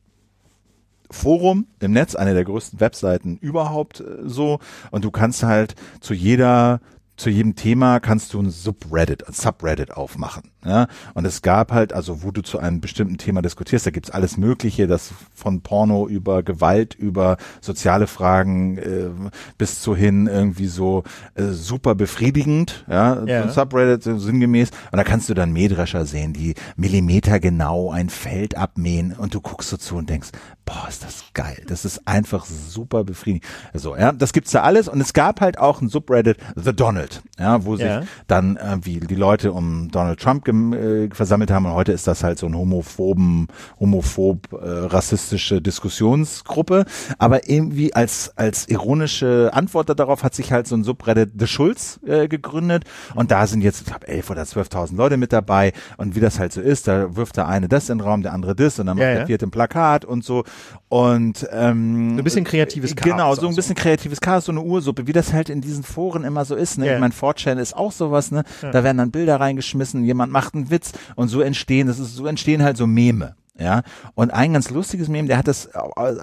Forum im Netz, eine der größten Webseiten überhaupt äh, so. Und du kannst halt zu jeder zu jedem Thema kannst du ein Subreddit, ein Subreddit aufmachen. Ja? Und es gab halt, also wo du zu einem bestimmten Thema diskutierst, da gibt's alles Mögliche, das von Porno über Gewalt, über soziale Fragen äh, bis zu hin irgendwie so äh, super befriedigend, ja, ja. So ein Subreddit so sinngemäß. Und da kannst du dann Mähdrescher sehen, die Millimeter genau ein Feld abmähen und du guckst so zu und denkst, boah, ist das geil. Das ist einfach super befriedigend. So, ja, das gibt's da alles. Und es gab halt auch ein Subreddit, The Donald, ja, wo sich dann äh, wie die Leute um Donald Trump äh, versammelt haben. Und heute ist das halt so ein homophoben, homophob, äh, rassistische Diskussionsgruppe. Aber irgendwie als, als ironische Antwort darauf hat sich halt so ein Subreddit The Schulz äh, gegründet. Und da sind jetzt, ich glaube, elf oder zwölftausend Leute mit dabei. Und wie das halt so ist, da wirft der eine das in den Raum, der andere das und dann macht ja, der vierte ein Plakat und so. Und ähm, so ein bisschen kreatives Chaos. Genau, so ein bisschen kreatives Chaos, so eine Ursuppe, wie das halt in diesen Foren immer so ist. Ne? Yeah. Ich meine, 4chan ist auch sowas, ne? Ja. Da werden dann Bilder reingeschmissen, jemand macht einen Witz und so entstehen, das ist, so entstehen halt so Meme. Ja, und ein ganz lustiges Meme, der hat das,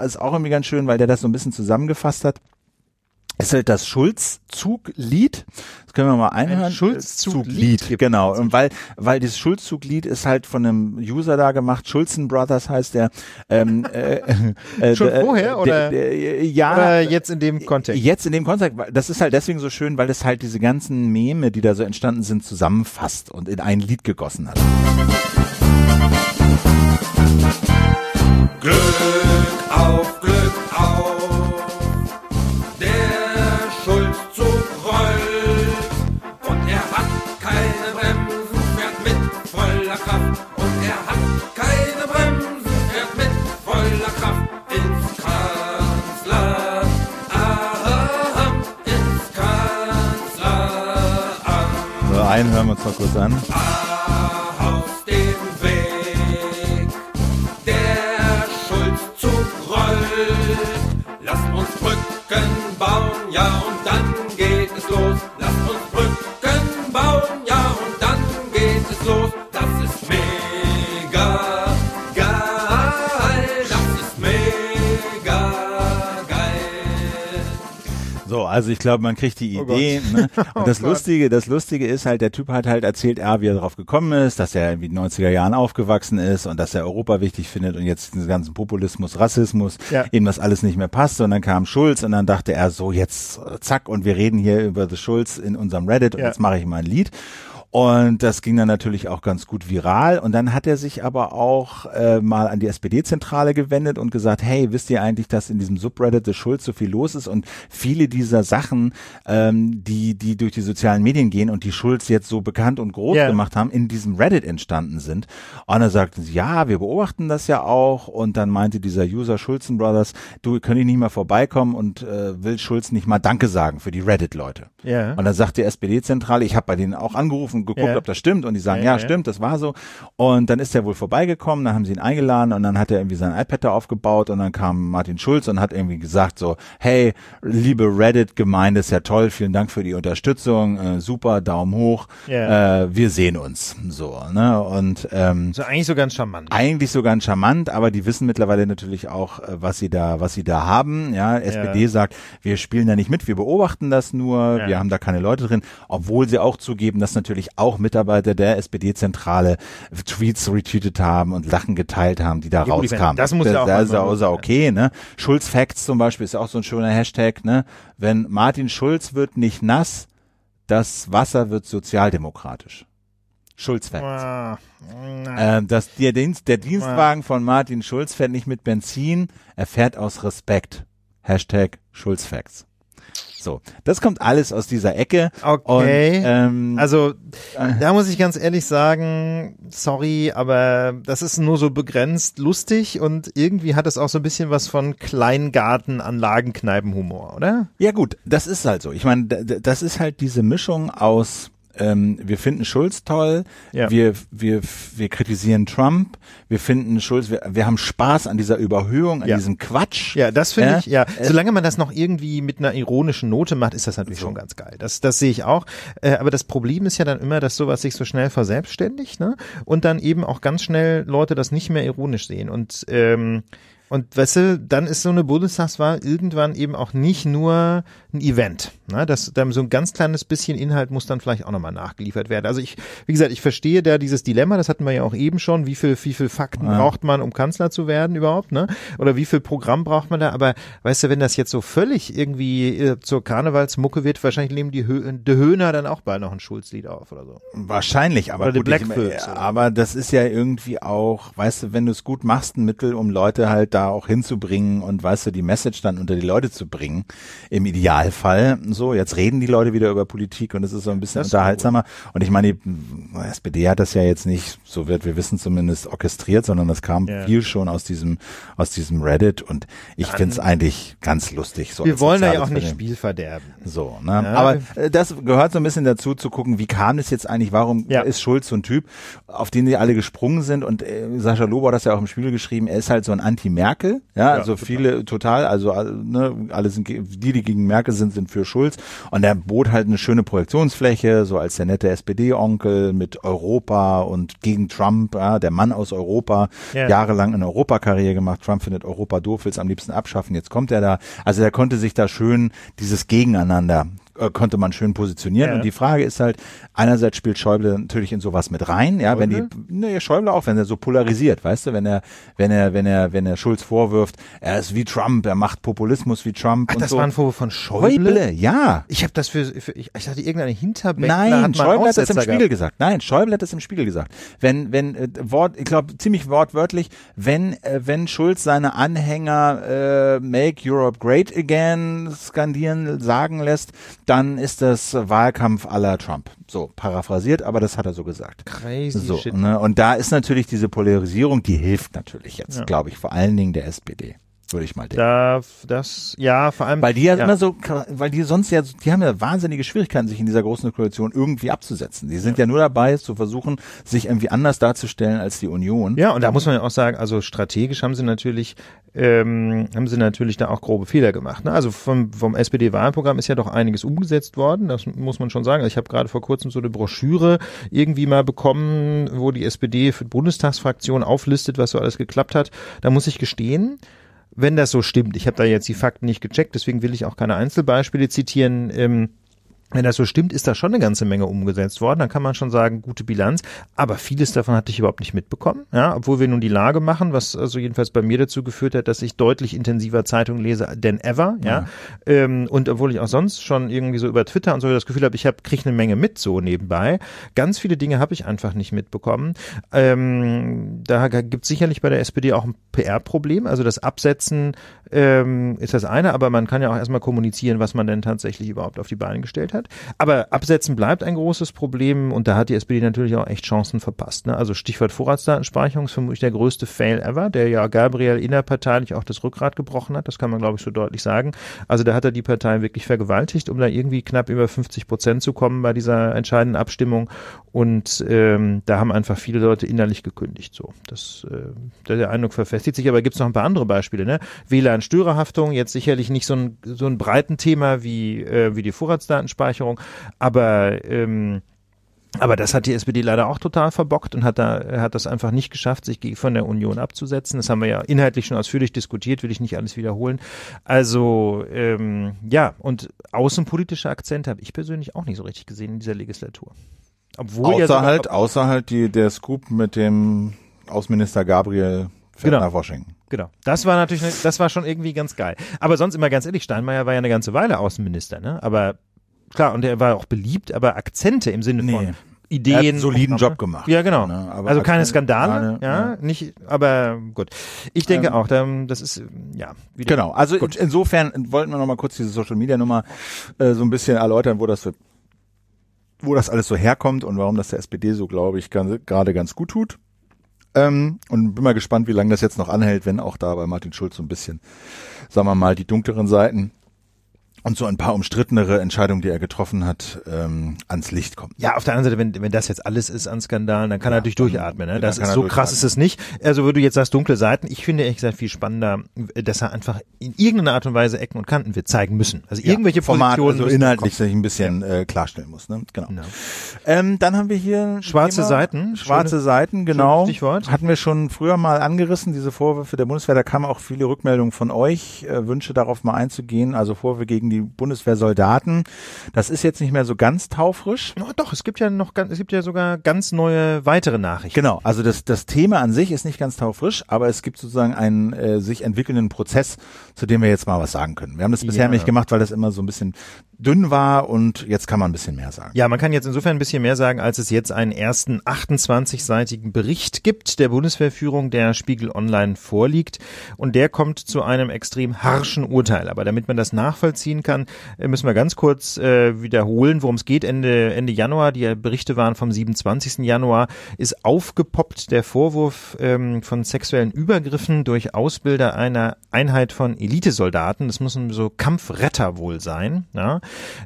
ist auch irgendwie ganz schön, weil der das so ein bisschen zusammengefasst hat ist halt das Schulz-Zug-Lied. Das können wir mal einhören. Ein Schulz-Zug-Lied. Genau. Und weil, weil dieses Schulz-Zug-Lied ist halt von einem User da gemacht. Schulzen Brothers heißt der. Ähm, <laughs> äh, äh, Schon äh, vorher oder? Der, der, ja. Oder jetzt in dem Kontext? Jetzt in dem Kontext. Das ist halt deswegen so schön, weil es halt diese ganzen Meme, die da so entstanden sind, zusammenfasst und in ein Lied gegossen hat. Glück auf Glück auf. Wir uns an. Aus dem Weg, der Schulzzug rollt. Lass uns Brücken bauen, ja, und dann also ich glaube, man kriegt die oh Idee. <laughs> Oh ne? Und das oh Lustige, das Lustige ist halt, der Typ hat halt erzählt, ah, wie er darauf gekommen ist, dass er irgendwie in den 90er Jahren aufgewachsen ist und dass er Europa wichtig findet und jetzt diesen ganzen Populismus, Rassismus, ja. ihm das alles nicht mehr passt. Und dann kam Schulz und dann dachte er so, jetzt zack, und wir reden hier über The Schulz in unserem Reddit und ja. jetzt mache ich mal ein Lied. Und das ging dann natürlich auch ganz gut viral. Und dann hat er sich aber auch äh, mal an die SPD-Zentrale gewendet und gesagt, hey, wisst ihr eigentlich, dass in diesem Subreddit des Schulz so viel los ist und viele dieser Sachen, ähm, die, die durch die sozialen Medien gehen und die Schulz jetzt so bekannt und groß yeah. gemacht haben, in diesem Reddit entstanden sind. Und er sagte, ja, wir beobachten das ja auch. Und dann meinte dieser User Schulzen Brothers, du könnt ich nicht mal vorbeikommen und äh, will Schulz nicht mal Danke sagen für die Reddit-Leute. Yeah. Und dann sagt die SPD-Zentrale, ich habe bei denen auch angerufen und geguckt, ja. ob das stimmt und die sagen, ja, ja, stimmt, das war so. Und dann ist er wohl vorbeigekommen, dann haben sie ihn eingeladen und dann hat er irgendwie sein iPad da aufgebaut und dann kam Martin Schulz und hat irgendwie gesagt so, hey, liebe Reddit-Gemeinde, ist ja toll, vielen Dank für die Unterstützung, äh, super, Daumen hoch, äh, wir sehen uns. So, ne? Und ähm, so eigentlich so ganz charmant. Eigentlich so ganz charmant, aber die wissen mittlerweile natürlich auch, äh, was sie da, was sie da haben. Ja, SPD sagt, wir spielen da nicht mit, wir beobachten das nur, wir haben da keine Leute drin, obwohl sie auch zugeben, dass natürlich auch Mitarbeiter der SPD-Zentrale Tweets retweetet haben und Lachen geteilt haben, die da ja, rauskamen. Das muss ja auch das ist auch okay, ne? Schulz Facts zum Beispiel ist auch so ein schöner Hashtag, ne? Wenn Martin Schulz wird nicht nass, das Wasser wird sozialdemokratisch. Schulz Facts. Ah, ähm, das, der, Dienst, der Dienstwagen von Martin Schulz fährt nicht mit Benzin, er fährt aus Respekt. Hashtag Schulz Facts. So, das kommt alles aus dieser Ecke. Okay. Und, ähm, also da muss ich ganz ehrlich sagen, sorry, aber das ist nur so begrenzt lustig und irgendwie hat es auch so ein bisschen was von Kleingartenanlagenkneipenhumor, oder? Ja gut, das ist halt so. Ich meine, das ist halt diese Mischung aus ähm, wir finden Schulz toll, ja. wir, wir, wir kritisieren Trump, wir finden Schulz, wir, wir haben Spaß an dieser Überhöhung, an ja. diesem Quatsch. Ja, das finde äh, ich, ja. Äh, Solange man das noch irgendwie mit einer ironischen Note macht, ist das natürlich so. schon ganz geil. Das, das sehe ich auch. Äh, aber das Problem ist ja dann immer, dass sowas sich so schnell verselbstständigt, ne? Und dann eben auch ganz schnell Leute das nicht mehr ironisch sehen. Und ähm, und weißt du, dann ist so eine Bundestagswahl irgendwann eben auch nicht nur ein Event. Ne? Das, dann so ein ganz kleines bisschen Inhalt muss dann vielleicht auch nochmal nachgeliefert werden. Also ich, wie gesagt, ich verstehe da dieses Dilemma, das hatten wir ja auch eben schon, wie viel, wie viel Fakten ja. braucht man, um Kanzler zu werden überhaupt, ne? Oder wie viel Programm braucht man da? Aber weißt du, wenn das jetzt so völlig irgendwie äh, zur Karnevalsmucke wird, wahrscheinlich nehmen die, Hö die Höhner dann auch bald noch ein Schulzlied auf oder so. Wahrscheinlich, aber oder gut, ich, aber das ist ja irgendwie auch, weißt du, wenn du es gut machst, ein Mittel, um Leute halt da auch hinzubringen und weißt du, die Message dann unter die Leute zu bringen, im Idealfall. So, jetzt reden die Leute wieder über Politik und es ist so ein bisschen das unterhaltsamer. Und ich meine, die SPD hat das ja jetzt nicht, so wird wir wissen zumindest, orchestriert, sondern das kam ja. viel schon aus diesem, aus diesem Reddit und ich finde es eigentlich ganz lustig. So wir wollen da ja auch nicht Spiel verderben. So, ne? Ja. Aber äh, das gehört so ein bisschen dazu, zu gucken, wie kam es jetzt eigentlich, warum ja. ist Schulz so ein Typ, auf den die alle gesprungen sind und äh, Sascha Lobo hat das ja auch im Spiel geschrieben, er ist halt so ein Anti-Merkel, ja, ja, also viele total, also äh, ne, alle sind die, die gegen Merkel sind, sind für Schulz. Und er bot halt eine schöne Projektionsfläche, so als der nette SPD-Onkel mit Europa und gegen Trump, ja, der Mann aus Europa, ja. jahrelang eine Europakarriere gemacht. Trump findet Europa doof, will es am liebsten abschaffen. Jetzt kommt er da. Also er konnte sich da schön dieses Gegeneinander äh, konnte man schön positionieren. Ja. Und die Frage ist halt, einerseits spielt Schäuble natürlich in sowas mit rein, ja, wenn die, ne, Schäuble auch, wenn er so polarisiert, weißt du, wenn er, wenn er, wenn er, wenn er Schulz vorwirft, er ist wie Trump, er macht Populismus wie Trump Ach, und das so. war ein Vorwurf von Schäuble? Schäuble? Ja. Ich habe das für, für ich, ich hatte irgendeine Hinterbänkler Nein, hat Schäuble hat das im Spiegel gesagt. Nein, Schäuble hat das im Spiegel gesagt. Wenn, wenn, äh, Wort, ich glaube, ziemlich wortwörtlich, wenn, äh, wenn Schulz seine Anhänger äh, Make Europe Great Again skandieren, sagen lässt, dann ist das Wahlkampf aller Trump. So, paraphrasiert, aber das hat er so gesagt. Crazy so, shit. Ne? Und da ist natürlich diese Polarisierung, die hilft natürlich jetzt, ja. glaube ich, vor allen Dingen der SPD würde ich mal denken. Da, das, ja, vor allem. Weil die ja, ja, immer so, weil die sonst ja, die haben ja wahnsinnige Schwierigkeiten, sich in dieser großen Koalition irgendwie abzusetzen. Die sind ja, ja nur dabei, zu versuchen, sich irgendwie anders darzustellen als die Union. Ja, und da muss man ja auch sagen, also strategisch haben sie natürlich, ähm, haben sie natürlich da auch grobe Fehler gemacht. Ne? Also vom, vom SPD-Wahlprogramm ist ja doch einiges umgesetzt worden, das muss man schon sagen. Also ich habe gerade vor kurzem so eine Broschüre irgendwie mal bekommen, wo die SPD für die Bundestagsfraktion auflistet, was so alles geklappt hat. Da muss ich gestehen, wenn das so stimmt, ich habe da jetzt die Fakten nicht gecheckt, deswegen will ich auch keine Einzelbeispiele zitieren, ähm, wenn das so stimmt, ist da schon eine ganze Menge umgesetzt worden. Dann kann man schon sagen, gute Bilanz. Aber vieles davon hatte ich überhaupt nicht mitbekommen. Ja, obwohl wir nun die Lage machen, was also jedenfalls bei mir dazu geführt hat, dass ich deutlich intensiver Zeitung lese denn ever. Ja, ja. Ähm, und obwohl ich auch sonst schon irgendwie so über Twitter und so das Gefühl habe, ich habe kriege eine Menge mit so nebenbei. Ganz viele Dinge habe ich einfach nicht mitbekommen. Ähm, da gibt sicherlich bei der SPD auch ein PR-Problem. Also das Absetzen ähm, ist das eine, aber man kann ja auch erstmal kommunizieren, was man denn tatsächlich überhaupt auf die Beine gestellt hat. Aber Absetzen bleibt ein großes Problem und da hat die SPD natürlich auch echt Chancen verpasst. Ne? Also Stichwort Vorratsdatenspeicherung ist vermutlich der größte Fail ever, der ja Gabriel innerparteilich auch das Rückgrat gebrochen hat. Das kann man, glaube ich, so deutlich sagen. Also da hat er die Partei wirklich vergewaltigt, um da irgendwie knapp über 50 Prozent zu kommen bei dieser entscheidenden Abstimmung. Und ähm, da haben einfach viele Leute innerlich gekündigt. So, das, äh, der Eindruck verfestigt sich. Aber gibt es noch ein paar andere Beispiele. Ne? WLAN Störerhaftung, jetzt sicherlich nicht so ein, so ein breiten Thema wie, äh, wie die Vorratsdatenspeicherung, aber ähm, aber das hat die SPD leider auch total verbockt und hat da hat das einfach nicht geschafft, sich von der Union abzusetzen. Das haben wir ja inhaltlich schon ausführlich diskutiert, will ich nicht alles wiederholen. Also ähm, ja, und außenpolitische Akzente habe ich persönlich auch nicht so richtig gesehen in dieser Legislatur. Obwohl außer ja sogar, halt, außer halt die, der Scoop mit dem Außenminister Gabriel fährt genau. nach Washington. Genau. Das war natürlich, das war schon irgendwie ganz geil. Aber sonst immer ganz ehrlich, Steinmeier war ja eine ganze Weile Außenminister, ne? Aber klar, und er war auch beliebt, aber Akzente im Sinne von Ideen. Er hat einen soliden Job gemacht. Ja, genau. Ne? also keine Skandale, ja, ja, nicht, aber gut. Ich denke ähm, auch, das ist, ja. Wieder genau, also gut. insofern wollten wir nochmal kurz diese Social Media Nummer äh, so ein bisschen erläutern, wo das, wo das alles so herkommt und warum das der SPD so, glaube ich, gerade ganz gut tut. Ähm, und bin mal gespannt, wie lange das jetzt noch anhält, wenn auch da bei Martin Schulz so ein bisschen, sagen wir mal, die dunkleren Seiten und so ein paar umstrittenere Entscheidungen, die er getroffen hat, ähm, ans Licht kommen. Ja, auf der anderen Seite, wenn, wenn das jetzt alles ist an Skandalen, dann kann ja, er natürlich durchatmen. Ne? Das ist so krass ist es nicht. Also, wenn du jetzt sagst, dunkle Seiten, ich finde ehrlich gesagt viel spannender, dass er einfach in irgendeiner Art und Weise Ecken und Kanten wird zeigen müssen. Also irgendwelche ja, Format, Positionen also inhaltlich sich ein bisschen ja. äh, klarstellen muss. Ne? Genau. genau. Ähm, dann haben wir hier schwarze Thema, Seiten. Schwarze Schöne, Seiten, genau. Stichwort. Hatten wir schon früher mal angerissen, diese Vorwürfe der Bundeswehr. Da kamen auch viele Rückmeldungen von euch, äh, Wünsche darauf mal einzugehen. Also Vorwürfe gegen die Bundeswehr soll Soldaten. Das ist jetzt nicht mehr so ganz taufrisch. Oh, doch, es gibt ja noch, es gibt ja sogar ganz neue weitere Nachrichten. Genau, also das, das Thema an sich ist nicht ganz taufrisch, aber es gibt sozusagen einen äh, sich entwickelnden Prozess, zu dem wir jetzt mal was sagen können. Wir haben das bisher ja. nicht gemacht, weil das immer so ein bisschen dünn war und jetzt kann man ein bisschen mehr sagen. Ja, man kann jetzt insofern ein bisschen mehr sagen, als es jetzt einen ersten 28-seitigen Bericht gibt der Bundeswehrführung, der Spiegel Online vorliegt und der kommt zu einem extrem harschen Urteil. Aber damit man das nachvollziehen kann, äh, müssen wir ganz kurz äh, wiederholen, worum es geht. Ende, Ende Januar, die Berichte waren vom 27. Januar, ist aufgepoppt der Vorwurf ähm, von sexuellen Übergriffen durch Ausbilder einer Einheit von Elitesoldaten. Das müssen so Kampfretter wohl sein. Ja?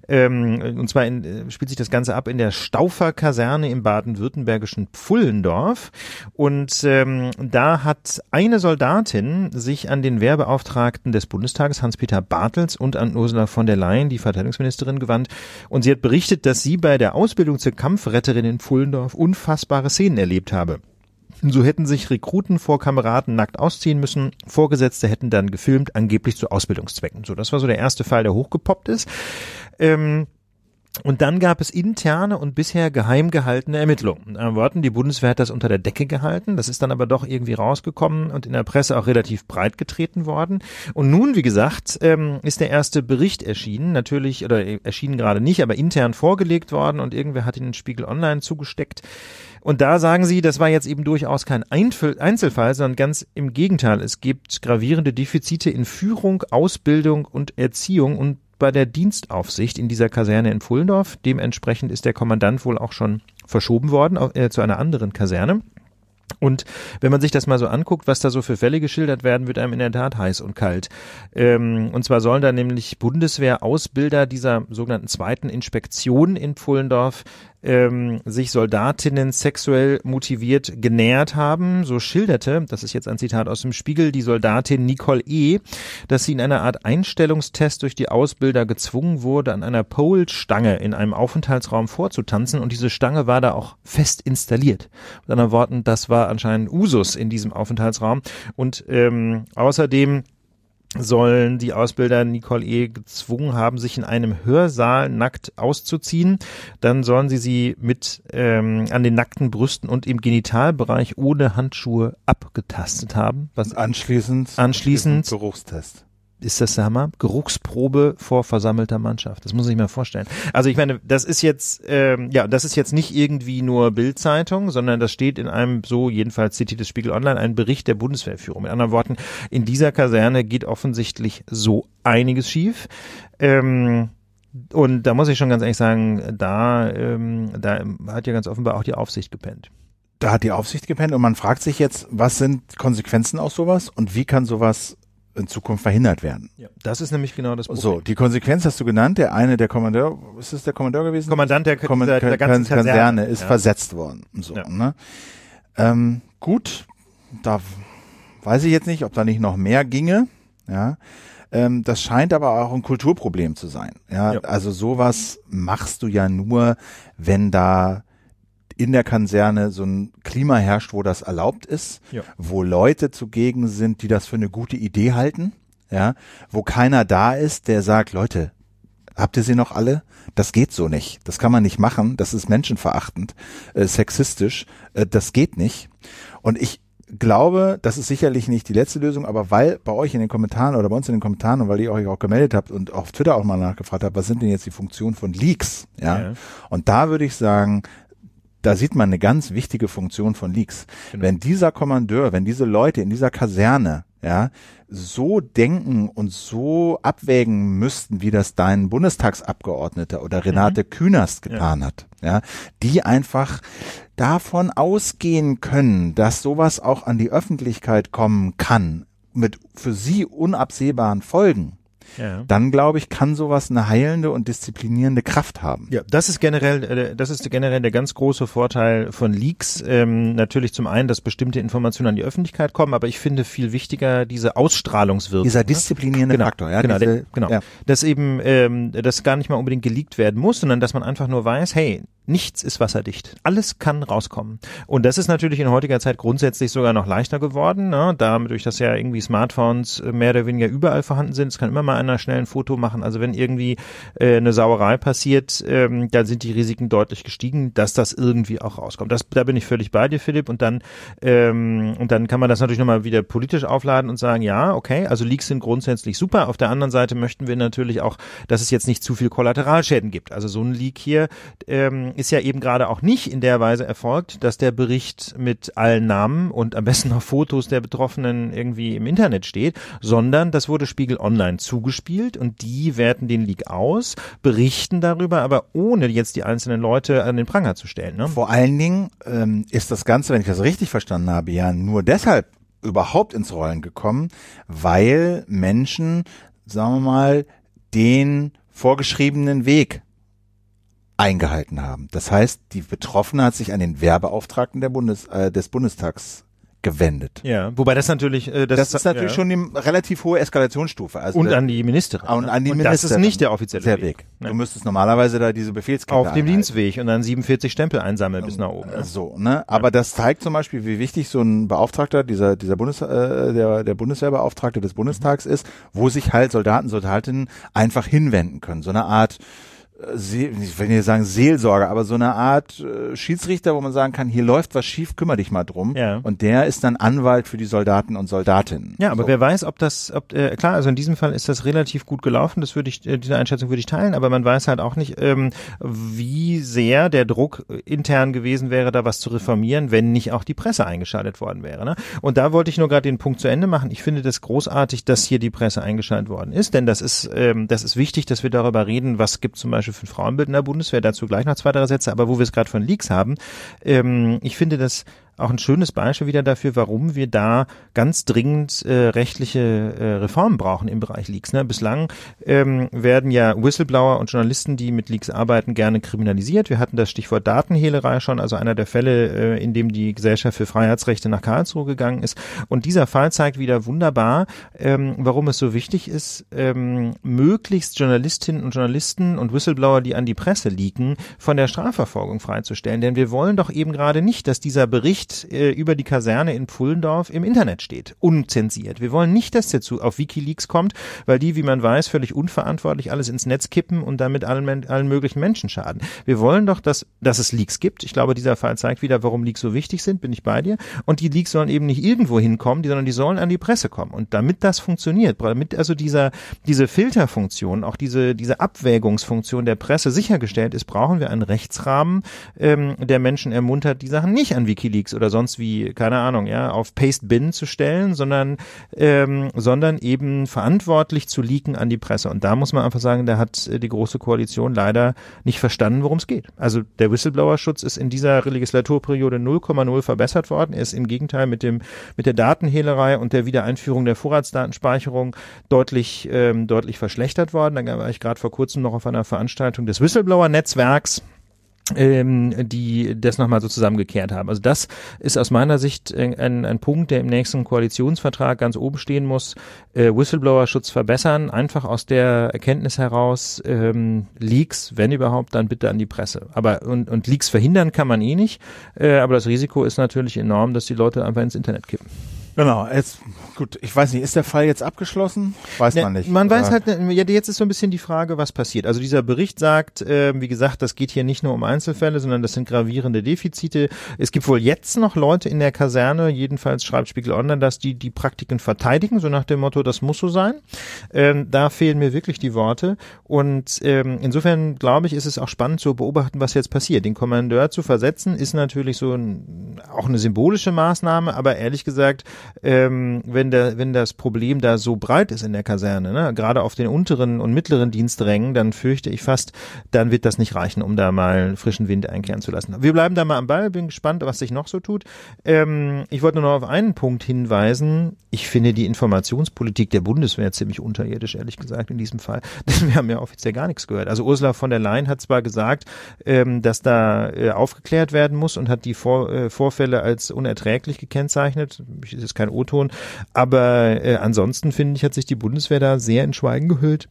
Ähm, und zwar in, äh, spielt sich das Ganze ab in der Staufer-Kaserne im baden-württembergischen Pfullendorf. Und ähm, da hat eine Soldatin sich an den Wehrbeauftragten des Bundestages, Hans-Peter Bartels, und an Ursula von der Leyen, die Verteidigungsministerin, gewandt. Und sie hat berichtet, dass sie bei der Ausbildung zur Kampfretterin in Pfullendorf unfassbare Szenen erlebt habe. So hätten sich Rekruten vor Kameraden nackt ausziehen müssen. Vorgesetzte hätten dann gefilmt, angeblich zu Ausbildungszwecken. So, das war so der erste Fall, der hochgepoppt ist. Ähm, und dann gab es interne und bisher geheim gehaltene Ermittlungen. In anderen Worten, die Bundeswehr hat das unter der Decke gehalten. Das ist dann aber doch irgendwie rausgekommen und in der Presse auch relativ breit getreten worden. Und nun, wie gesagt, ähm, ist der erste Bericht erschienen. Natürlich, oder erschienen gerade nicht, aber intern vorgelegt worden und irgendwer hat ihn in Spiegel Online zugesteckt. Und da sagen sie, das war jetzt eben durchaus kein Einzelfall, sondern ganz im Gegenteil. Es gibt gravierende Defizite in Führung, Ausbildung und Erziehung und bei der Dienstaufsicht in dieser Kaserne in Pfullendorf. Dementsprechend ist der Kommandant wohl auch schon verschoben worden äh, zu einer anderen Kaserne. Und wenn man sich das mal so anguckt, was da so für Fälle geschildert werden, wird einem in der Tat heiß und kalt. Ähm, und zwar sollen da nämlich Bundeswehrausbilder dieser sogenannten zweiten Inspektion in Pfullendorf ähm, sich Soldatinnen sexuell motiviert genähert haben. So schilderte, das ist jetzt ein Zitat aus dem Spiegel, die Soldatin Nicole E., dass sie in einer Art Einstellungstest durch die Ausbilder gezwungen wurde, an einer Pole-Stange in einem Aufenthaltsraum vorzutanzen und diese Stange war da auch fest installiert. Mit anderen Worten, das war anscheinend Usus in diesem Aufenthaltsraum und ähm, außerdem sollen die Ausbilder Nicole E. gezwungen haben, sich in einem Hörsaal nackt auszuziehen. Dann sollen sie sie mit ähm, an den nackten Brüsten und im Genitalbereich ohne Handschuhe abgetastet haben. Was anschließend, anschließend Geruchstest ist das der Hammer? Geruchsprobe vor versammelter Mannschaft. Das muss ich mir vorstellen. Also ich meine, das ist jetzt, ähm, ja, das ist jetzt nicht irgendwie nur Bildzeitung, sondern das steht in einem, so jedenfalls zitiert das Spiegel Online, ein Bericht der Bundeswehrführung. Mit anderen Worten, in dieser Kaserne geht offensichtlich so einiges schief. Ähm, und da muss ich schon ganz ehrlich sagen, da, ähm, da hat ja ganz offenbar auch die Aufsicht gepennt. Da hat die Aufsicht gepennt und man fragt sich jetzt, was sind Konsequenzen aus sowas und wie kann sowas in Zukunft verhindert werden. Ja, das ist nämlich genau das Problem. So, die Konsequenz hast du genannt. Der eine, der Kommandeur, ist es der Kommandeur gewesen? Kommandant der, Komm der, der ganzen Kaserne, Kaserne ist ja. versetzt worden. So, ja. ne? ähm, gut, da weiß ich jetzt nicht, ob da nicht noch mehr ginge. Ja, ähm, das scheint aber auch ein Kulturproblem zu sein. Ja, ja. also sowas machst du ja nur, wenn da in der Kaserne so ein Klima herrscht, wo das erlaubt ist, ja. wo Leute zugegen sind, die das für eine gute Idee halten, ja, wo keiner da ist, der sagt, Leute, habt ihr sie noch alle? Das geht so nicht. Das kann man nicht machen. Das ist menschenverachtend, äh, sexistisch. Äh, das geht nicht. Und ich glaube, das ist sicherlich nicht die letzte Lösung, aber weil bei euch in den Kommentaren oder bei uns in den Kommentaren und weil ihr euch auch gemeldet habt und auf Twitter auch mal nachgefragt habt, was sind denn jetzt die Funktionen von Leaks? Ja. ja. Und da würde ich sagen, da sieht man eine ganz wichtige Funktion von Leaks. Genau. Wenn dieser Kommandeur, wenn diese Leute in dieser Kaserne ja, so denken und so abwägen müssten, wie das dein Bundestagsabgeordneter oder Renate mhm. Künast getan ja. hat, ja, die einfach davon ausgehen können, dass sowas auch an die Öffentlichkeit kommen kann, mit für sie unabsehbaren Folgen, ja. dann glaube ich, kann sowas eine heilende und disziplinierende Kraft haben. Ja, das ist generell, äh, das ist generell der ganz große Vorteil von Leaks. Ähm, natürlich zum einen, dass bestimmte Informationen an die Öffentlichkeit kommen, aber ich finde viel wichtiger diese Ausstrahlungswirkung. Dieser ne? disziplinierende genau, Faktor, ja. Genau, diese, der, genau. Ja. Dass eben, ähm, das gar nicht mal unbedingt geleakt werden muss, sondern dass man einfach nur weiß, hey, Nichts ist wasserdicht. Alles kann rauskommen. Und das ist natürlich in heutiger Zeit grundsätzlich sogar noch leichter geworden, ne? dadurch, dass ja irgendwie Smartphones mehr oder weniger überall vorhanden sind. Es kann immer mal einer schnell ein Foto machen. Also wenn irgendwie äh, eine Sauerei passiert, ähm, dann sind die Risiken deutlich gestiegen, dass das irgendwie auch rauskommt. Das, da bin ich völlig bei dir, Philipp. Und dann, ähm, und dann kann man das natürlich nochmal wieder politisch aufladen und sagen, ja, okay, also Leaks sind grundsätzlich super. Auf der anderen Seite möchten wir natürlich auch, dass es jetzt nicht zu viel Kollateralschäden gibt. Also so ein Leak hier ähm, ist ja eben gerade auch nicht in der Weise erfolgt, dass der Bericht mit allen Namen und am besten noch Fotos der Betroffenen irgendwie im Internet steht, sondern das wurde Spiegel Online zugespielt und die werten den Leak aus, berichten darüber, aber ohne jetzt die einzelnen Leute an den Pranger zu stellen. Ne? Vor allen Dingen ähm, ist das Ganze, wenn ich das richtig verstanden habe, ja nur deshalb überhaupt ins Rollen gekommen, weil Menschen, sagen wir mal, den vorgeschriebenen Weg eingehalten haben. Das heißt, die Betroffene hat sich an den Wehrbeauftragten der Bundes, äh, des Bundestags gewendet. Ja, wobei das natürlich äh, das, das ist natürlich ja. schon eine relativ hohe Eskalationsstufe. Also und an die Ministerin. Und an die und Ministerin. Das ist nicht der offizielle Weg. Weg. Du müsstest normalerweise da diese Befehlskette auf dem. Dienstweg und dann 47 Stempel einsammeln bis nach oben. Ne? So, ne? Aber ja. das zeigt zum Beispiel, wie wichtig so ein Beauftragter dieser dieser Bundes äh, der der Bundeswehrbeauftragte des Bundestags ist, wo sich halt Soldaten Soldatinnen einfach hinwenden können. So eine Art ich will nicht sagen Seelsorger, aber so eine Art äh, Schiedsrichter, wo man sagen kann, hier läuft was schief, kümmere dich mal drum. Ja. Und der ist dann Anwalt für die Soldaten und Soldatinnen. Ja, aber so. wer weiß, ob das, ob äh, klar, also in diesem Fall ist das relativ gut gelaufen. Das würde ich, äh, diese Einschätzung würde ich teilen, aber man weiß halt auch nicht, ähm, wie sehr der Druck intern gewesen wäre, da was zu reformieren, wenn nicht auch die Presse eingeschaltet worden wäre. Ne? Und da wollte ich nur gerade den Punkt zu Ende machen. Ich finde das großartig, dass hier die Presse eingeschaltet worden ist, denn das ist, ähm, das ist wichtig, dass wir darüber reden, was gibt zum Beispiel Beispiel für ein Frauenbild in der Bundeswehr, dazu gleich noch zwei, drei Sätze, aber wo wir es gerade von Leaks haben, ähm, ich finde das auch ein schönes Beispiel wieder dafür, warum wir da ganz dringend äh, rechtliche äh, Reformen brauchen im Bereich Leaks. Ne? Bislang ähm, werden ja Whistleblower und Journalisten, die mit Leaks arbeiten, gerne kriminalisiert. Wir hatten das Stichwort Datenhehlerei schon, also einer der Fälle, äh, in dem die Gesellschaft für Freiheitsrechte nach Karlsruhe gegangen ist. Und dieser Fall zeigt wieder wunderbar, ähm, warum es so wichtig ist, ähm, möglichst Journalistinnen und Journalisten und Whistleblower, die an die Presse liegen, von der Strafverfolgung freizustellen. Denn wir wollen doch eben gerade nicht, dass dieser Bericht Bericht äh, über die Kaserne in Pfullendorf im Internet steht, unzensiert. Wir wollen nicht, dass der zu auf WikiLeaks kommt, weil die, wie man weiß, völlig unverantwortlich alles ins Netz kippen und damit allen, allen möglichen Menschen schaden. Wir wollen doch, dass, dass es Leaks gibt. Ich glaube, dieser Fall zeigt wieder, warum Leaks so wichtig sind, bin ich bei dir. Und die Leaks sollen eben nicht irgendwo hinkommen, sondern die sollen an die Presse kommen. Und damit das funktioniert, damit also dieser, diese Filterfunktion, auch diese, diese Abwägungsfunktion der Presse sichergestellt ist, brauchen wir einen Rechtsrahmen, ähm, der Menschen ermuntert, die Sachen nicht an WikiLeaks oder sonst wie, keine Ahnung, ja, auf Paste Bin zu stellen, sondern, ähm, sondern eben verantwortlich zu leaken an die Presse. Und da muss man einfach sagen, da hat äh, die Große Koalition leider nicht verstanden, worum es geht. Also der Whistleblower-Schutz ist in dieser Legislaturperiode 0,0 verbessert worden. Er ist im Gegenteil mit dem, mit der Datenhehlerei und der Wiedereinführung der Vorratsdatenspeicherung deutlich, ähm, deutlich verschlechtert worden. Da war ich gerade vor kurzem noch auf einer Veranstaltung des Whistleblower-Netzwerks ähm, die das nochmal so zusammengekehrt haben. Also das ist aus meiner Sicht ein, ein Punkt, der im nächsten Koalitionsvertrag ganz oben stehen muss. Äh, Whistleblower-Schutz verbessern, einfach aus der Erkenntnis heraus, ähm, Leaks, wenn überhaupt, dann bitte an die Presse. Aber und, und Leaks verhindern kann man eh nicht, äh, aber das Risiko ist natürlich enorm, dass die Leute einfach ins Internet kippen. Genau, jetzt, gut, ich weiß nicht, ist der Fall jetzt abgeschlossen? Weiß ja, man nicht. Man weiß halt, ja, jetzt ist so ein bisschen die Frage, was passiert. Also dieser Bericht sagt, äh, wie gesagt, das geht hier nicht nur um Einzelfälle, sondern das sind gravierende Defizite. Es gibt wohl jetzt noch Leute in der Kaserne, jedenfalls schreibt Spiegel Online, dass die die Praktiken verteidigen, so nach dem Motto, das muss so sein. Ähm, da fehlen mir wirklich die Worte. Und ähm, insofern glaube ich, ist es auch spannend zu beobachten, was jetzt passiert. Den Kommandeur zu versetzen, ist natürlich so ein, auch eine symbolische Maßnahme, aber ehrlich gesagt, ähm, wenn, der, wenn das Problem da so breit ist in der Kaserne, ne, gerade auf den unteren und mittleren Diensträngen, dann fürchte ich fast, dann wird das nicht reichen, um da mal frischen Wind einkehren zu lassen. Wir bleiben da mal am Ball, bin gespannt, was sich noch so tut. Ähm, ich wollte nur noch auf einen Punkt hinweisen. Ich finde die Informationspolitik der Bundeswehr ziemlich unterirdisch, ehrlich gesagt, in diesem Fall. <laughs> Denn wir haben ja offiziell gar nichts gehört. Also Ursula von der Leyen hat zwar gesagt, ähm, dass da äh, aufgeklärt werden muss und hat die Vor äh, Vorfälle als unerträglich gekennzeichnet. Ist kein O-Ton. Aber äh, ansonsten finde ich, hat sich die Bundeswehr da sehr in Schweigen gehüllt.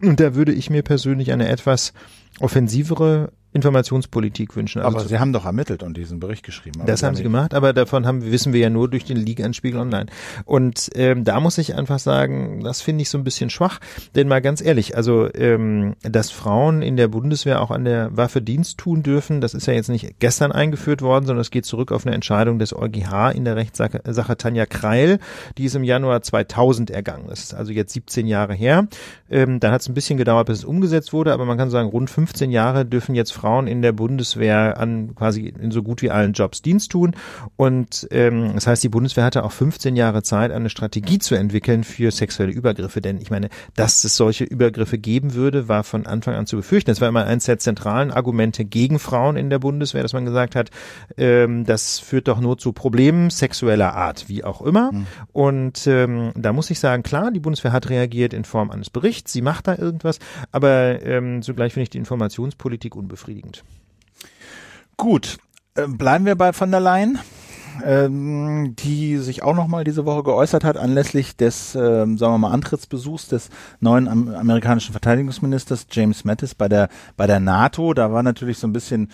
Und da würde ich mir persönlich eine etwas offensivere Informationspolitik wünschen. Also aber Sie haben doch ermittelt und diesen Bericht geschrieben. Das haben Sie gemacht, aber davon haben, wissen wir ja nur durch den Leak an Spiegel Online. Und ähm, da muss ich einfach sagen, das finde ich so ein bisschen schwach. Denn mal ganz ehrlich, also ähm, dass Frauen in der Bundeswehr auch an der Waffe Dienst tun dürfen, das ist ja jetzt nicht gestern eingeführt worden, sondern es geht zurück auf eine Entscheidung des EuGH in der Rechtssache Sache Tanja Kreil, die ist im Januar 2000 ergangen. Das ist also jetzt 17 Jahre her. Ähm, dann hat es ein bisschen gedauert, bis es umgesetzt wurde, aber man kann sagen, rund 15 Jahre dürfen jetzt Frauen in der Bundeswehr an quasi in so gut wie allen Jobs Dienst tun. Und ähm, das heißt, die Bundeswehr hatte auch 15 Jahre Zeit, eine Strategie zu entwickeln für sexuelle Übergriffe. Denn ich meine, dass es solche Übergriffe geben würde, war von Anfang an zu befürchten. Das war immer eines der zentralen Argumente gegen Frauen in der Bundeswehr, dass man gesagt hat, ähm, das führt doch nur zu Problemen sexueller Art, wie auch immer. Mhm. Und ähm, da muss ich sagen, klar, die Bundeswehr hat reagiert in Form eines Berichts, sie macht da irgendwas, aber ähm, zugleich finde ich die Informationspolitik unbefriedigend. Gut, äh, bleiben wir bei von der Leyen, ähm, die sich auch nochmal diese Woche geäußert hat anlässlich des, äh, sagen wir mal, Antrittsbesuchs des neuen am amerikanischen Verteidigungsministers James Mattis bei der bei der NATO. Da war natürlich so ein bisschen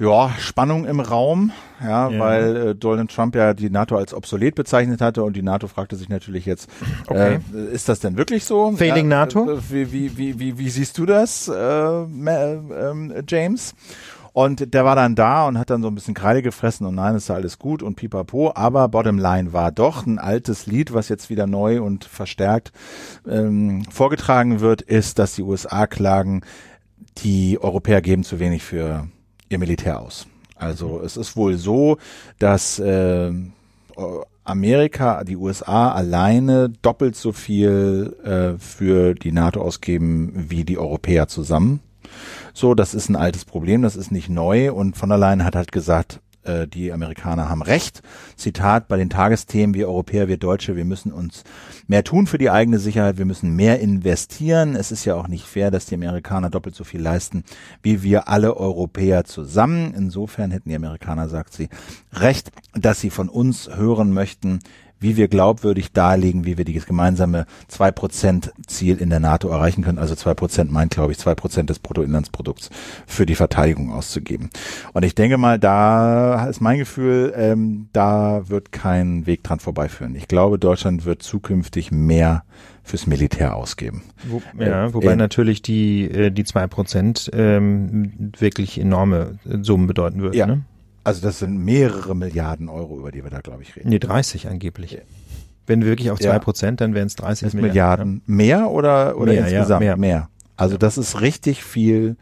ja, Spannung im Raum, ja, ja. weil äh, Donald Trump ja die NATO als obsolet bezeichnet hatte und die NATO fragte sich natürlich jetzt, okay. äh, ist das denn wirklich so? Failing ja, NATO? Äh, wie, wie, wie, wie, wie siehst du das, äh, äh, James? Und der war dann da und hat dann so ein bisschen Kreide gefressen und nein, ist ja alles gut und pipapo. Aber Bottomline war doch ein altes Lied, was jetzt wieder neu und verstärkt ähm, vorgetragen wird, ist, dass die USA klagen, die Europäer geben zu wenig für ihr Militär aus. Also es ist wohl so, dass äh, Amerika, die USA alleine doppelt so viel äh, für die NATO ausgeben wie die Europäer zusammen. So, das ist ein altes Problem, das ist nicht neu und von Leyen hat halt gesagt, äh, die Amerikaner haben recht. Zitat, bei den Tagesthemen, wir Europäer, wir Deutsche, wir müssen uns mehr tun für die eigene Sicherheit, wir müssen mehr investieren. Es ist ja auch nicht fair, dass die Amerikaner doppelt so viel leisten, wie wir alle Europäer zusammen. Insofern hätten die Amerikaner, sagt sie, recht, dass sie von uns hören möchten, wie wir glaubwürdig darlegen, wie wir dieses gemeinsame zwei Prozent Ziel in der NATO erreichen können. Also zwei Prozent meint, glaube ich, zwei Prozent des Bruttoinlandsprodukts für die Verteidigung auszugeben. Und ich denke mal, da ist mein Gefühl, ähm, da wird kein Weg dran vorbeiführen. Ich glaube, Deutschland wird zukünftig mehr fürs Militär ausgeben. Wo, ja, äh, wobei äh, natürlich die äh, die zwei Prozent ähm, wirklich enorme Summen bedeuten würden. Ja, ne? Also das sind mehrere Milliarden Euro, über die wir da, glaube ich, reden. Nee, 30 angeblich. Wenn wir wirklich auf zwei Prozent, dann wären es 30 Milliarden. Milliarden. Mehr oder, oder mehr, insgesamt? Ja, mehr. mehr. Also das ist richtig viel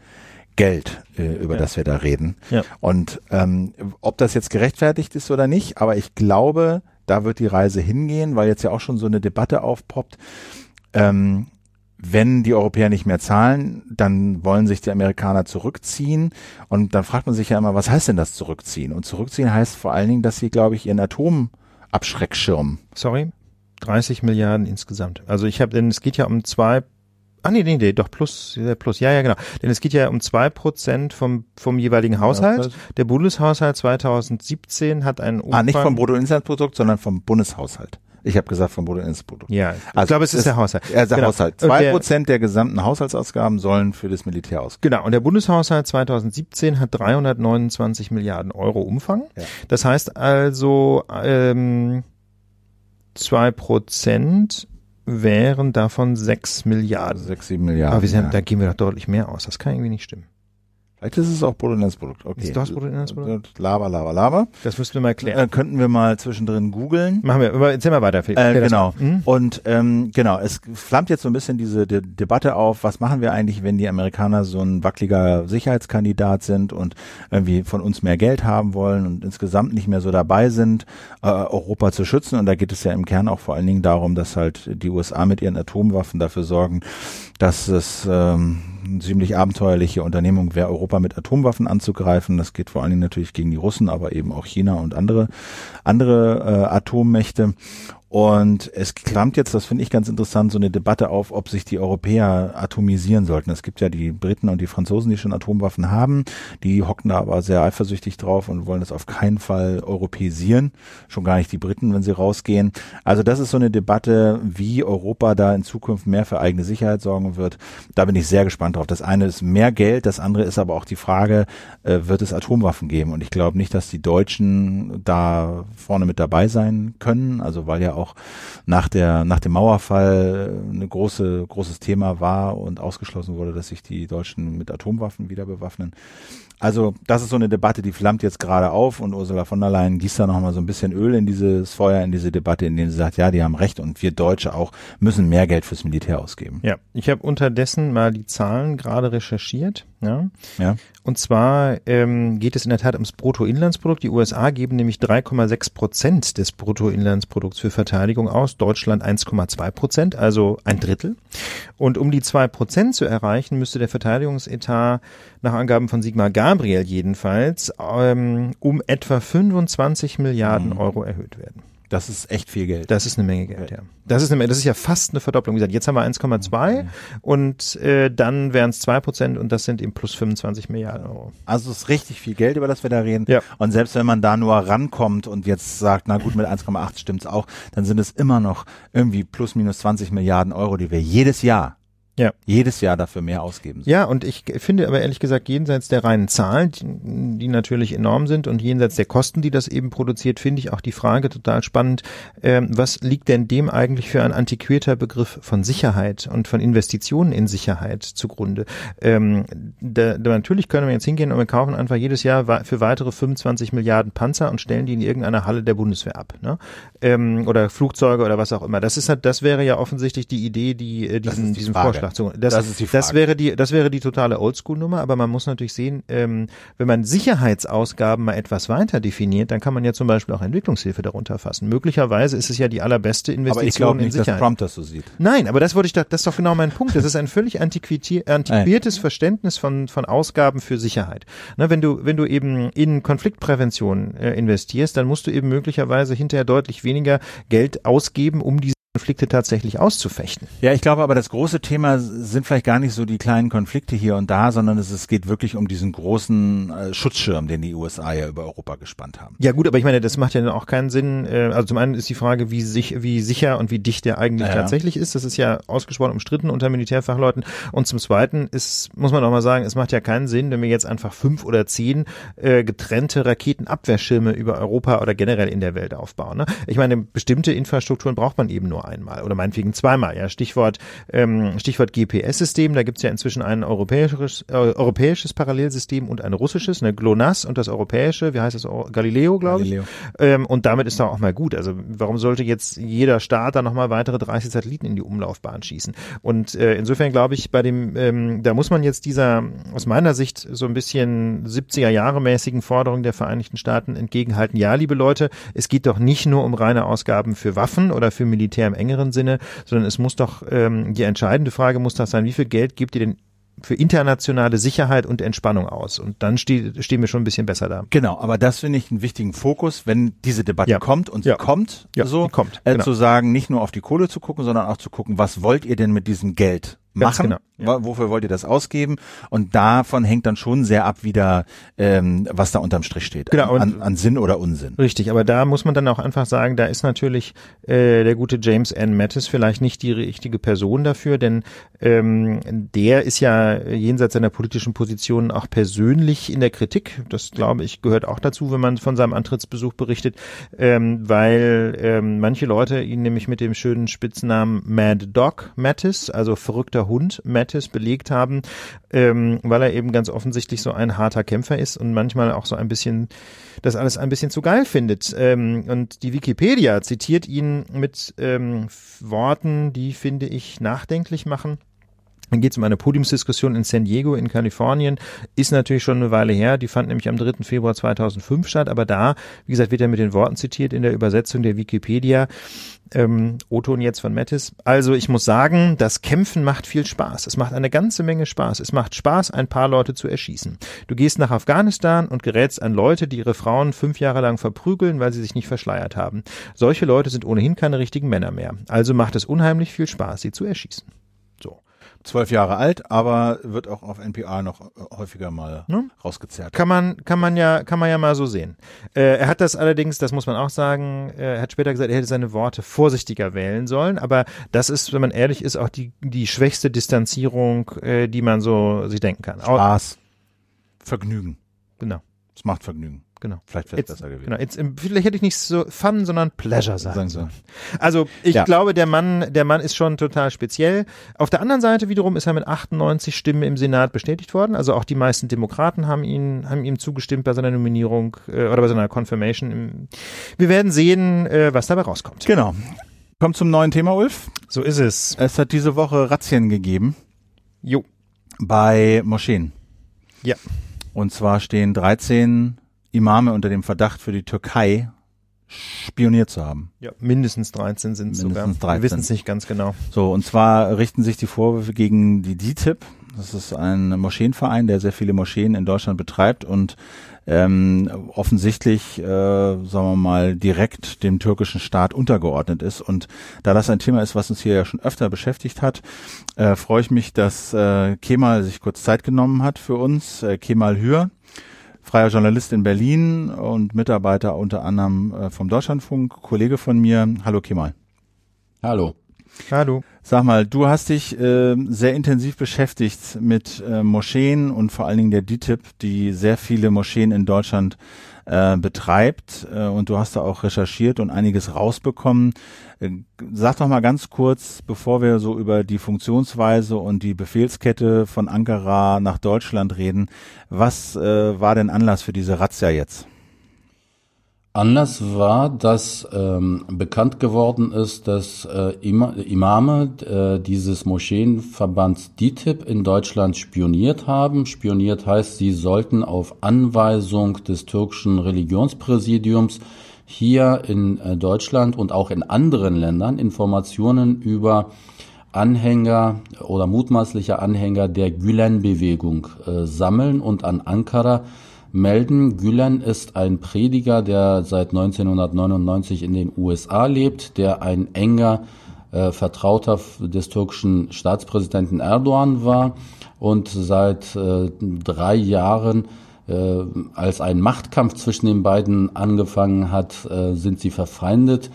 Geld, äh, über ja. das wir da reden. Ja. Und ähm, ob das jetzt gerechtfertigt ist oder nicht, aber ich glaube, da wird die Reise hingehen, weil jetzt ja auch schon so eine Debatte aufpoppt. Ähm, wenn die Europäer nicht mehr zahlen, dann wollen sich die Amerikaner zurückziehen. Und dann fragt man sich ja immer, was heißt denn das zurückziehen? Und zurückziehen heißt vor allen Dingen, dass sie, glaube ich, ihren Atomabschreckschirm. Sorry? 30 Milliarden insgesamt. Also ich habe, denn es geht ja um zwei Ah, nee, nee, nee, doch plus, plus, ja, ja, genau. Denn es geht ja um zwei Prozent vom, vom jeweiligen Haushalt. Der Bundeshaushalt 2017 hat einen Umfang. Ah, nicht vom Bruttoinlandsprodukt, sondern vom Bundeshaushalt. Ich habe gesagt vom Bruttoinlandsprodukt. Ja, ich also glaube, es ist der Haushalt. Ja, der genau. Haushalt. Zwei Prozent der gesamten Haushaltsausgaben sollen für das Militär ausgehen. Genau. Und der Bundeshaushalt 2017 hat 329 Milliarden Euro Umfang. Ja. Das heißt also, ähm, zwei Prozent wären davon sechs Milliarden. Sechs, sieben Milliarden. Aber wir sind, ja. da gehen wir doch deutlich mehr aus. Das kann irgendwie nicht stimmen. Vielleicht ist es auch Bruttoinlandsprodukt. Okay. Ist das Bruttoinlandsprodukt? Laber, laber, laber. Das müssten wir mal erklären. Äh, könnten wir mal zwischendrin googeln. Machen wir, erzähl mal weiter. Äh, genau. Mhm. Und ähm, genau, es flammt jetzt so ein bisschen diese De Debatte auf, was machen wir eigentlich, wenn die Amerikaner so ein wackeliger Sicherheitskandidat sind und irgendwie von uns mehr Geld haben wollen und insgesamt nicht mehr so dabei sind, äh, Europa zu schützen. Und da geht es ja im Kern auch vor allen Dingen darum, dass halt die USA mit ihren Atomwaffen dafür sorgen, dass es ähm, ziemlich abenteuerliche Unternehmung wäre, Europa mit Atomwaffen anzugreifen. Das geht vor allen Dingen natürlich gegen die Russen, aber eben auch China und andere, andere äh, Atommächte. Und es klammt jetzt, das finde ich ganz interessant, so eine Debatte auf, ob sich die Europäer atomisieren sollten. Es gibt ja die Briten und die Franzosen, die schon Atomwaffen haben. Die hocken da aber sehr eifersüchtig drauf und wollen das auf keinen Fall europäisieren. Schon gar nicht die Briten, wenn sie rausgehen. Also das ist so eine Debatte, wie Europa da in Zukunft mehr für eigene Sicherheit sorgen wird. Da bin ich sehr gespannt drauf. Das eine ist mehr Geld, das andere ist aber auch die Frage, äh, wird es Atomwaffen geben? Und ich glaube nicht, dass die Deutschen da vorne mit dabei sein können. Also weil ja auch nach der nach dem Mauerfall eine große großes Thema war und ausgeschlossen wurde, dass sich die Deutschen mit Atomwaffen wieder bewaffnen. Also das ist so eine Debatte, die flammt jetzt gerade auf und Ursula von der Leyen gießt da noch mal so ein bisschen Öl in dieses Feuer, in diese Debatte, in denen sie sagt, ja, die haben recht und wir Deutsche auch müssen mehr Geld fürs Militär ausgeben. Ja, ich habe unterdessen mal die Zahlen gerade recherchiert. Ja. ja. Und zwar ähm, geht es in der Tat ums Bruttoinlandsprodukt. Die USA geben nämlich 3,6 Prozent des Bruttoinlandsprodukts für Verteidigung aus, Deutschland 1,2 Prozent, also ein Drittel. Und um die zwei Prozent zu erreichen, müsste der Verteidigungsetat nach Angaben von Sigmar Gabriel jedenfalls ähm, um etwa 25 Milliarden mhm. Euro erhöht werden. Das ist echt viel Geld. Das ist eine Menge Geld, ja. Das ist, eine, das ist ja fast eine Verdopplung. Wie gesagt, jetzt haben wir 1,2 mhm. und äh, dann wären es 2 Prozent und das sind eben plus 25 Milliarden Euro. Also es ist richtig viel Geld, über das wir da reden. Ja. Und selbst wenn man da nur rankommt und jetzt sagt, na gut, mit 1,8 stimmt's auch, dann sind es immer noch irgendwie plus minus 20 Milliarden Euro, die wir jedes Jahr ja. jedes Jahr dafür mehr ausgeben. Ja, und ich finde aber ehrlich gesagt, jenseits der reinen Zahlen, die, die natürlich enorm sind und jenseits der Kosten, die das eben produziert, finde ich auch die Frage total spannend, ähm, was liegt denn dem eigentlich für ein antiquierter Begriff von Sicherheit und von Investitionen in Sicherheit zugrunde? Ähm, da, da natürlich können wir jetzt hingehen und wir kaufen einfach jedes Jahr für weitere 25 Milliarden Panzer und stellen die in irgendeiner Halle der Bundeswehr ab, ne? Ähm, oder Flugzeuge oder was auch immer. Das ist halt, das wäre ja offensichtlich die Idee, die äh, diesen, die diesen Vorschlag Ach das, das, ist die Frage. das wäre die, das wäre die totale Oldschool-Nummer, aber man muss natürlich sehen, ähm, wenn man Sicherheitsausgaben mal etwas weiter definiert, dann kann man ja zum Beispiel auch Entwicklungshilfe darunter fassen. Möglicherweise ist es ja die allerbeste Investition aber ich glaube nicht, Sicherheit. dass Trump das so sieht. Nein, aber das wollte ich, das ist doch genau mein Punkt. Das ist ein völlig <laughs> antiquiertes Verständnis von, von Ausgaben für Sicherheit. Na, wenn du, wenn du eben in Konfliktprävention äh, investierst, dann musst du eben möglicherweise hinterher deutlich weniger Geld ausgeben, um diese Konflikte tatsächlich auszufechten. Ja, ich glaube aber, das große Thema sind vielleicht gar nicht so die kleinen Konflikte hier und da, sondern es, es geht wirklich um diesen großen äh, Schutzschirm, den die USA ja über Europa gespannt haben. Ja gut, aber ich meine, das macht ja dann auch keinen Sinn. Äh, also zum einen ist die Frage, wie, sich, wie sicher und wie dicht der eigentlich ja, tatsächlich ist. Das ist ja ausgesprochen umstritten unter Militärfachleuten. Und zum Zweiten ist, muss man auch mal sagen, es macht ja keinen Sinn, wenn wir jetzt einfach fünf oder zehn äh, getrennte Raketenabwehrschirme über Europa oder generell in der Welt aufbauen. Ne? Ich meine, bestimmte Infrastrukturen braucht man eben nur nur einmal oder meinetwegen zweimal. Ja, Stichwort, ähm, Stichwort GPS-System. Da gibt's ja inzwischen ein europäisches, äh, europäisches Parallelsystem und ein russisches, eine GLONASS und das europäische, wie heißt das? Galileo, glaube ich. Ähm, und damit ist doch auch mal gut. Also warum sollte jetzt jeder Staat da nochmal weitere 30 Satelliten in die Umlaufbahn schießen? Und äh, insofern glaube ich, bei dem, ähm, da muss man jetzt dieser aus meiner Sicht so ein bisschen 70er Jahre mäßigen Forderung der Vereinigten Staaten entgegenhalten. Ja, liebe Leute, es geht doch nicht nur um reine Ausgaben für Waffen oder für Militär im engeren Sinne, sondern es muss doch, ähm, die entscheidende Frage muss doch sein, wie viel Geld gibt ihr denn für internationale Sicherheit und Entspannung aus. Und dann steh, stehen wir schon ein bisschen besser da. Genau, aber das finde ich einen wichtigen Fokus, wenn diese Debatte ja. kommt und sie ja. kommt, ja, so kommt, äh, genau. zu sagen, nicht nur auf die Kohle zu gucken, sondern auch zu gucken, was wollt ihr denn mit diesem Geld machen? Genau, ja. Wofür wollt ihr das ausgeben? Und davon hängt dann schon sehr ab, wieder ähm, was da unterm Strich steht. Genau, an, an Sinn oder Unsinn. Richtig, aber da muss man dann auch einfach sagen, da ist natürlich äh, der gute James N. Mattis vielleicht nicht die richtige Person dafür, denn ähm, der ist ja jenseits seiner politischen Positionen auch persönlich in der Kritik. Das glaube ich gehört auch dazu, wenn man von seinem Antrittsbesuch berichtet, ähm, weil ähm, manche Leute ihn nämlich mit dem schönen Spitznamen Mad Dog Mattis, also verrückter Hund Mattis, belegt haben, ähm, weil er eben ganz offensichtlich so ein harter Kämpfer ist und manchmal auch so ein bisschen das alles ein bisschen zu geil findet. Ähm, und die Wikipedia zitiert ihn mit ähm, Worten, die finde ich nachdenklich machen. Dann geht es um eine Podiumsdiskussion in San Diego in Kalifornien. Ist natürlich schon eine Weile her. Die fand nämlich am 3. Februar 2005 statt. Aber da, wie gesagt, wird er mit den Worten zitiert in der Übersetzung der Wikipedia. Ähm, O-Ton jetzt von Mattis. Also ich muss sagen, das Kämpfen macht viel Spaß. Es macht eine ganze Menge Spaß. Es macht Spaß, ein paar Leute zu erschießen. Du gehst nach Afghanistan und gerätst an Leute, die ihre Frauen fünf Jahre lang verprügeln, weil sie sich nicht verschleiert haben. Solche Leute sind ohnehin keine richtigen Männer mehr. Also macht es unheimlich viel Spaß, sie zu erschießen zwölf Jahre alt, aber wird auch auf NPR noch äh, häufiger mal ne? rausgezerrt. Kann man, kann man ja, kann man ja mal so sehen. Äh, er hat das allerdings, das muss man auch sagen, äh, er hat später gesagt, er hätte seine Worte vorsichtiger wählen sollen, aber das ist, wenn man ehrlich ist, auch die, die schwächste Distanzierung, äh, die man so sich denken kann. Spaß. Vergnügen. Genau. Es macht Vergnügen. Genau. Vielleicht wäre es besser gewesen. Genau. Jetzt, vielleicht hätte ich nicht so Fun, sondern Pleasure sagen sollen. Also ich ja. glaube, der Mann, der Mann ist schon total speziell. Auf der anderen Seite wiederum ist er mit 98 Stimmen im Senat bestätigt worden. Also auch die meisten Demokraten haben ihn, haben ihm zugestimmt bei seiner Nominierung äh, oder bei seiner Confirmation. Wir werden sehen, äh, was dabei rauskommt. Genau. Kommt zum neuen Thema, Ulf. So ist es. Es hat diese Woche Razzien gegeben. Jo. Bei Moscheen. Ja. Und zwar stehen 13 Imame unter dem Verdacht für die Türkei spioniert zu haben. Ja, mindestens 13 sind es sogar. 13. Wir wissen es nicht ganz genau. So, und zwar richten sich die Vorwürfe gegen die DITIB. Das ist ein Moscheenverein, der sehr viele Moscheen in Deutschland betreibt und ähm, offensichtlich, äh, sagen wir mal, direkt dem türkischen Staat untergeordnet ist. Und da das ein Thema ist, was uns hier ja schon öfter beschäftigt hat, äh, freue ich mich, dass äh, Kemal sich kurz Zeit genommen hat für uns. Äh, Kemal Hür freier Journalist in Berlin und Mitarbeiter unter anderem äh, vom Deutschlandfunk, Kollege von mir. Hallo Kemal. Hallo. Hallo. Sag mal, du hast dich äh, sehr intensiv beschäftigt mit äh, Moscheen und vor allen Dingen der DITIB, die sehr viele Moscheen in Deutschland äh, betreibt. Äh, und du hast da auch recherchiert und einiges rausbekommen. Äh, sag doch mal ganz kurz, bevor wir so über die Funktionsweise und die Befehlskette von Ankara nach Deutschland reden, was äh, war denn Anlass für diese Razzia jetzt? Anlass war, dass ähm, bekannt geworden ist, dass äh, Imame äh, dieses Moscheenverbands DITIB in Deutschland spioniert haben. Spioniert heißt, sie sollten auf Anweisung des türkischen Religionspräsidiums hier in äh, Deutschland und auch in anderen Ländern Informationen über Anhänger oder mutmaßliche Anhänger der Gülen-Bewegung äh, sammeln und an Ankara melden. Gülen ist ein Prediger, der seit 1999 in den USA lebt, der ein enger äh, Vertrauter des türkischen Staatspräsidenten Erdogan war und seit äh, drei Jahren äh, als ein Machtkampf zwischen den beiden angefangen hat, äh, sind sie verfeindet.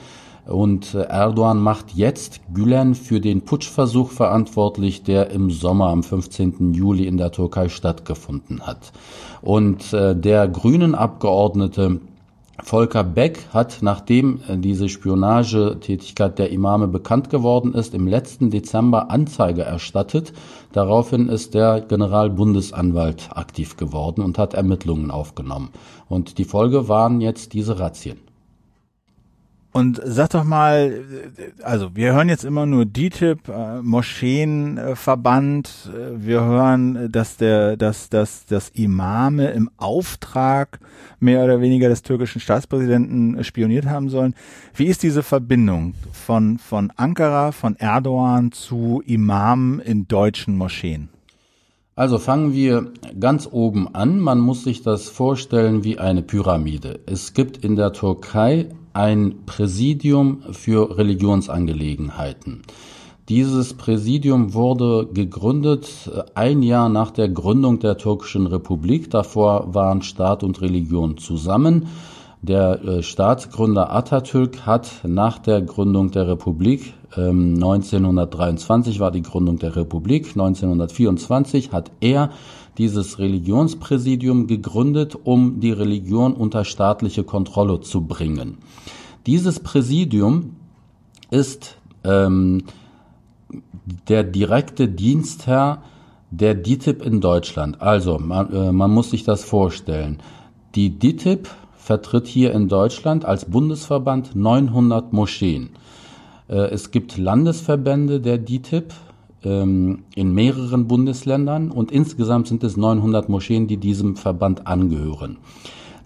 Und äh, Erdogan macht jetzt Gülen für den Putschversuch verantwortlich, der im Sommer am 15. Juli in der Türkei stattgefunden hat. Und äh, der grünen Abgeordnete Volker Beck hat, nachdem äh, diese Spionagetätigkeit der Imame bekannt geworden ist, im letzten Dezember Anzeige erstattet. Daraufhin ist der Generalbundesanwalt aktiv geworden und hat Ermittlungen aufgenommen. Und die Folge waren jetzt diese Razzien. Und sag doch mal, also wir hören jetzt immer nur DITIB, äh, Moscheenverband, äh, wir hören, dass der, dass, dass, dass Imame im Auftrag mehr oder weniger des türkischen Staatspräsidenten spioniert haben sollen. Wie ist diese Verbindung von, von Ankara, von Erdogan zu Imamen in deutschen Moscheen? Also fangen wir ganz oben an. Man muss sich das vorstellen wie eine Pyramide. Es gibt in der Türkei ein Präsidium für Religionsangelegenheiten. Dieses Präsidium wurde gegründet äh, ein Jahr nach der Gründung der türkischen Republik. Davor waren Staat und Religion zusammen. Der äh, Staatsgründer Atatürk hat nach der Gründung der Republik, 1923 ähm, war die Gründung der Republik, 1924 hat er dieses Religionspräsidium gegründet, um die Religion unter staatliche Kontrolle zu bringen. Dieses Präsidium ist ähm, der direkte Dienstherr der DITIB in Deutschland. Also man, äh, man muss sich das vorstellen. Die DITIB vertritt hier in Deutschland als Bundesverband 900 Moscheen. Äh, es gibt Landesverbände der DITIB ähm, in mehreren Bundesländern und insgesamt sind es 900 Moscheen, die diesem Verband angehören.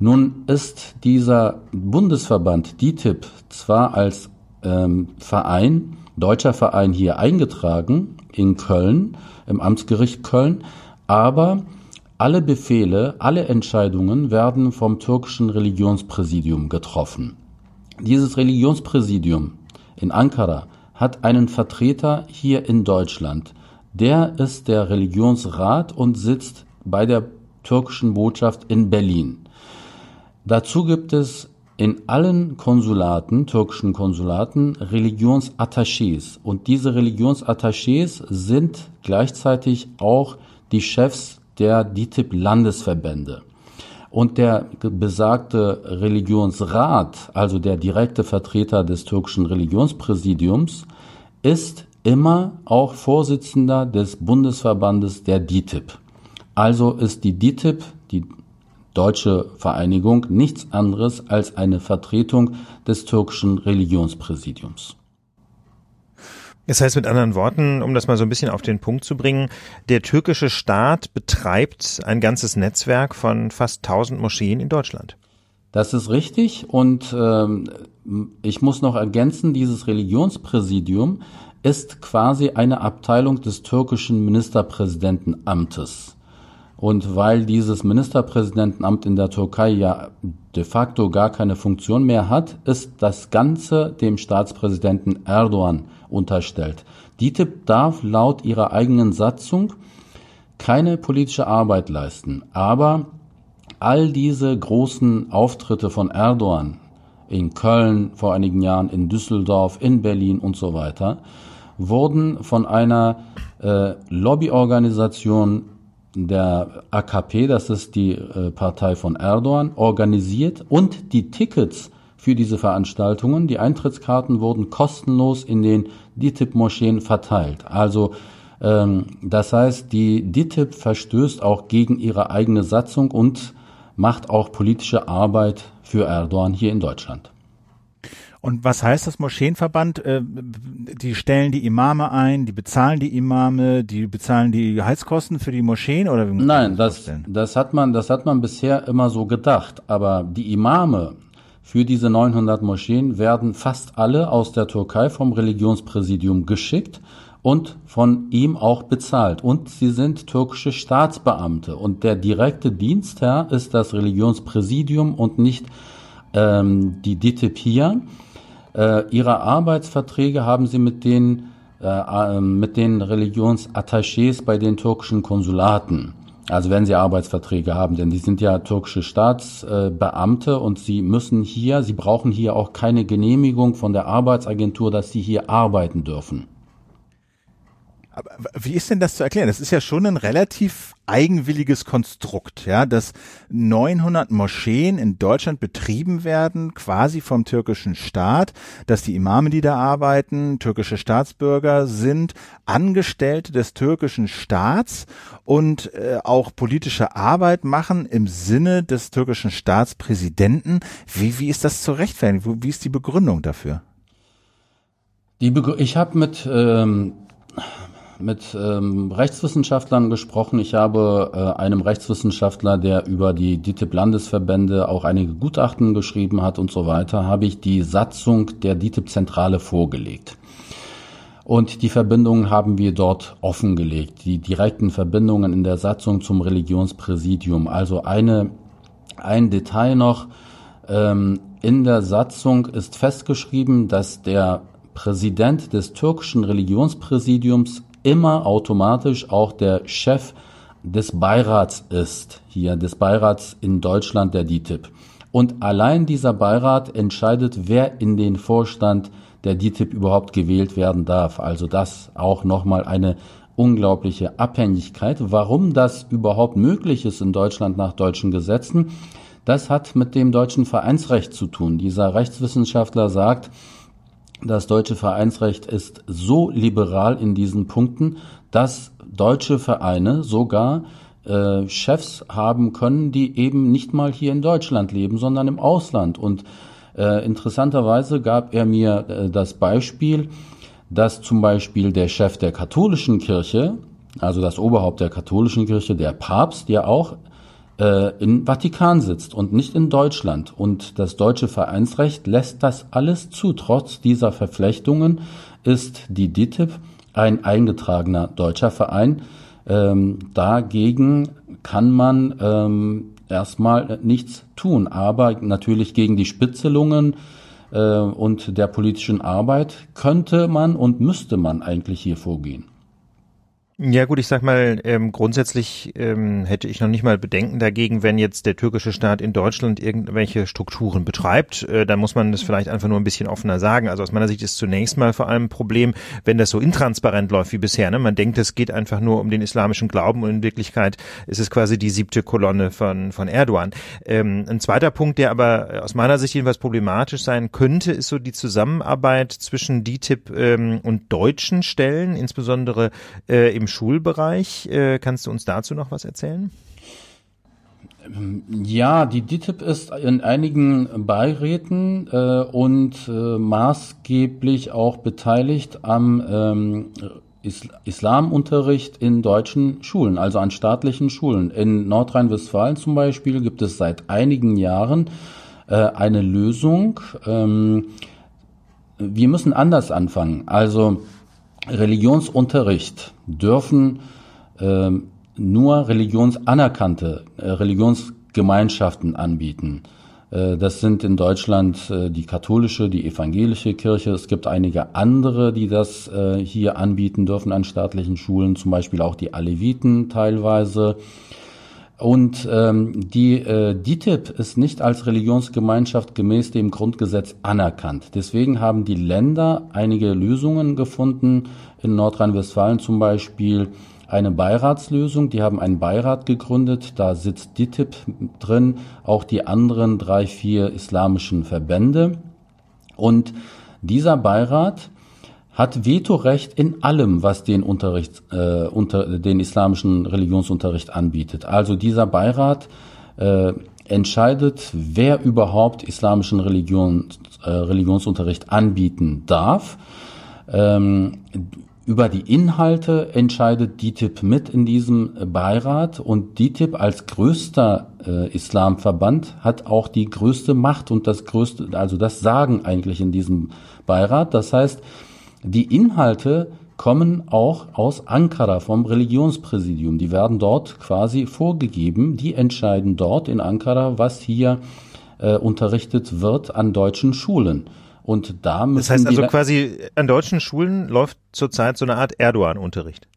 Nun ist dieser Bundesverband DITIB zwar als ähm, Verein deutscher Verein hier eingetragen in Köln, im Amtsgericht Köln, aber alle Befehle, alle Entscheidungen werden vom türkischen Religionspräsidium getroffen. Dieses Religionspräsidium in Ankara hat einen Vertreter hier in Deutschland. Der ist der Religionsrat und sitzt bei der türkischen Botschaft in Berlin. Dazu gibt es in allen Konsulaten, türkischen Konsulaten, Religionsattachés. Und diese Religionsattachés sind gleichzeitig auch die Chefs der DITIB-Landesverbände. Und der besagte Religionsrat, also der direkte Vertreter des türkischen Religionspräsidiums, ist immer auch Vorsitzender des Bundesverbandes der DITIB. Also ist die DITIB, die Deutsche Vereinigung nichts anderes als eine Vertretung des türkischen Religionspräsidiums. Das heißt mit anderen Worten, um das mal so ein bisschen auf den Punkt zu bringen, der türkische Staat betreibt ein ganzes Netzwerk von fast 1000 Moscheen in Deutschland. Das ist richtig und ähm, ich muss noch ergänzen, dieses Religionspräsidium ist quasi eine Abteilung des türkischen Ministerpräsidentenamtes. Und weil dieses Ministerpräsidentenamt in der Türkei ja de facto gar keine Funktion mehr hat, ist das Ganze dem Staatspräsidenten Erdogan unterstellt. DITIB darf laut ihrer eigenen Satzung keine politische Arbeit leisten. Aber all diese großen Auftritte von Erdogan in Köln vor einigen Jahren, in Düsseldorf, in Berlin und so weiter, wurden von einer äh, Lobbyorganisation der AKP, das ist die äh, Partei von Erdogan, organisiert und die Tickets für diese Veranstaltungen, die Eintrittskarten wurden kostenlos in den DITIB-Moscheen verteilt. Also ähm, das heißt, die DITIB verstößt auch gegen ihre eigene Satzung und macht auch politische Arbeit für Erdogan hier in Deutschland. Und was heißt das Moscheenverband? Äh, die stellen die Imame ein, die bezahlen die Imame, die bezahlen die Heizkosten für die Moscheen oder wie Nein, das, das, das hat man, das hat man bisher immer so gedacht. Aber die Imame für diese 900 Moscheen werden fast alle aus der Türkei vom Religionspräsidium geschickt und von ihm auch bezahlt. Und sie sind türkische Staatsbeamte. Und der direkte Dienstherr ist das Religionspräsidium und nicht ähm, die DTP hier. Äh, ihre Arbeitsverträge haben sie mit den, äh, äh, mit den Religionsattachés bei den türkischen Konsulaten. Also wenn sie Arbeitsverträge haben, denn die sind ja türkische Staatsbeamte und sie müssen hier, sie brauchen hier auch keine Genehmigung von der Arbeitsagentur, dass sie hier arbeiten dürfen. Aber wie ist denn das zu erklären? Das ist ja schon ein relativ eigenwilliges Konstrukt, ja, dass 900 Moscheen in Deutschland betrieben werden, quasi vom türkischen Staat, dass die Imame, die da arbeiten, türkische Staatsbürger sind, Angestellte des türkischen Staats und äh, auch politische Arbeit machen im Sinne des türkischen Staatspräsidenten. Wie, wie ist das zu rechtfertigen? Wie ist die Begründung dafür? Die Begr ich habe mit ähm, mit ähm, Rechtswissenschaftlern gesprochen. Ich habe äh, einem Rechtswissenschaftler, der über die DITIB-Landesverbände auch einige Gutachten geschrieben hat und so weiter, habe ich die Satzung der DITIB-Zentrale vorgelegt. Und die Verbindungen haben wir dort offengelegt, die direkten Verbindungen in der Satzung zum Religionspräsidium. Also eine, ein Detail noch, ähm, in der Satzung ist festgeschrieben, dass der Präsident des türkischen Religionspräsidiums immer automatisch auch der Chef des Beirats ist, hier des Beirats in Deutschland der DITIB. Und allein dieser Beirat entscheidet, wer in den Vorstand der DITIB überhaupt gewählt werden darf. Also das auch nochmal eine unglaubliche Abhängigkeit. Warum das überhaupt möglich ist in Deutschland nach deutschen Gesetzen, das hat mit dem deutschen Vereinsrecht zu tun. Dieser Rechtswissenschaftler sagt, das deutsche Vereinsrecht ist so liberal in diesen Punkten, dass deutsche Vereine sogar äh, Chefs haben können, die eben nicht mal hier in Deutschland leben, sondern im Ausland. Und äh, interessanterweise gab er mir äh, das Beispiel, dass zum Beispiel der Chef der katholischen Kirche, also das Oberhaupt der katholischen Kirche, der Papst, ja auch äh, in Vatikan sitzt und nicht in Deutschland. Und das deutsche Vereinsrecht lässt das alles zu. Trotz dieser Verflechtungen ist die DITIB ein eingetragener deutscher Verein. Ähm, dagegen kann man ähm, erstmal nichts tun, aber natürlich gegen die Spitzelungen äh, und der politischen Arbeit könnte man und müsste man eigentlich hier vorgehen. Ja gut, ich sag mal, ähm, grundsätzlich ähm, hätte ich noch nicht mal Bedenken dagegen, wenn jetzt der türkische Staat in Deutschland irgendwelche Strukturen betreibt. Äh, dann muss man das vielleicht einfach nur ein bisschen offener sagen. Also aus meiner Sicht ist zunächst mal vor allem ein Problem, wenn das so intransparent läuft wie bisher. Ne? Man denkt, es geht einfach nur um den islamischen Glauben und in Wirklichkeit ist es quasi die siebte Kolonne von, von Erdogan. Ähm, ein zweiter Punkt, der aber aus meiner Sicht jedenfalls problematisch sein könnte, ist so die Zusammenarbeit zwischen DITIB ähm, und deutschen Stellen, insbesondere äh, im Schulbereich. Äh, kannst du uns dazu noch was erzählen? Ja, die DITIB ist in einigen Beiräten äh, und äh, maßgeblich auch beteiligt am ähm, Is Islamunterricht in deutschen Schulen, also an staatlichen Schulen. In Nordrhein-Westfalen zum Beispiel gibt es seit einigen Jahren äh, eine Lösung. Ähm, wir müssen anders anfangen. Also Religionsunterricht dürfen äh, nur religionsanerkannte äh, Religionsgemeinschaften anbieten. Äh, das sind in Deutschland äh, die katholische, die evangelische Kirche. Es gibt einige andere, die das äh, hier anbieten dürfen an staatlichen Schulen, zum Beispiel auch die Aleviten teilweise. Und ähm, die äh, DITIB ist nicht als Religionsgemeinschaft gemäß dem Grundgesetz anerkannt. Deswegen haben die Länder einige Lösungen gefunden, in Nordrhein-Westfalen zum Beispiel eine Beiratslösung. Die haben einen Beirat gegründet, da sitzt DITIB drin, auch die anderen drei, vier islamischen Verbände. Und dieser Beirat hat Vetorecht in allem, was den Unterricht, äh, unter den islamischen Religionsunterricht anbietet. Also dieser Beirat äh, entscheidet, wer überhaupt islamischen Religion, äh, Religionsunterricht anbieten darf. Ähm, über die Inhalte entscheidet DITIB mit in diesem Beirat und DITIB als größter äh, Islamverband hat auch die größte Macht und das größte, also das Sagen eigentlich in diesem Beirat. Das heißt, die Inhalte kommen auch aus Ankara vom Religionspräsidium. Die werden dort quasi vorgegeben. Die entscheiden dort in Ankara, was hier äh, unterrichtet wird an deutschen Schulen. Und da müssen Das heißt also quasi an deutschen Schulen läuft zurzeit so eine Art Erdogan-Unterricht.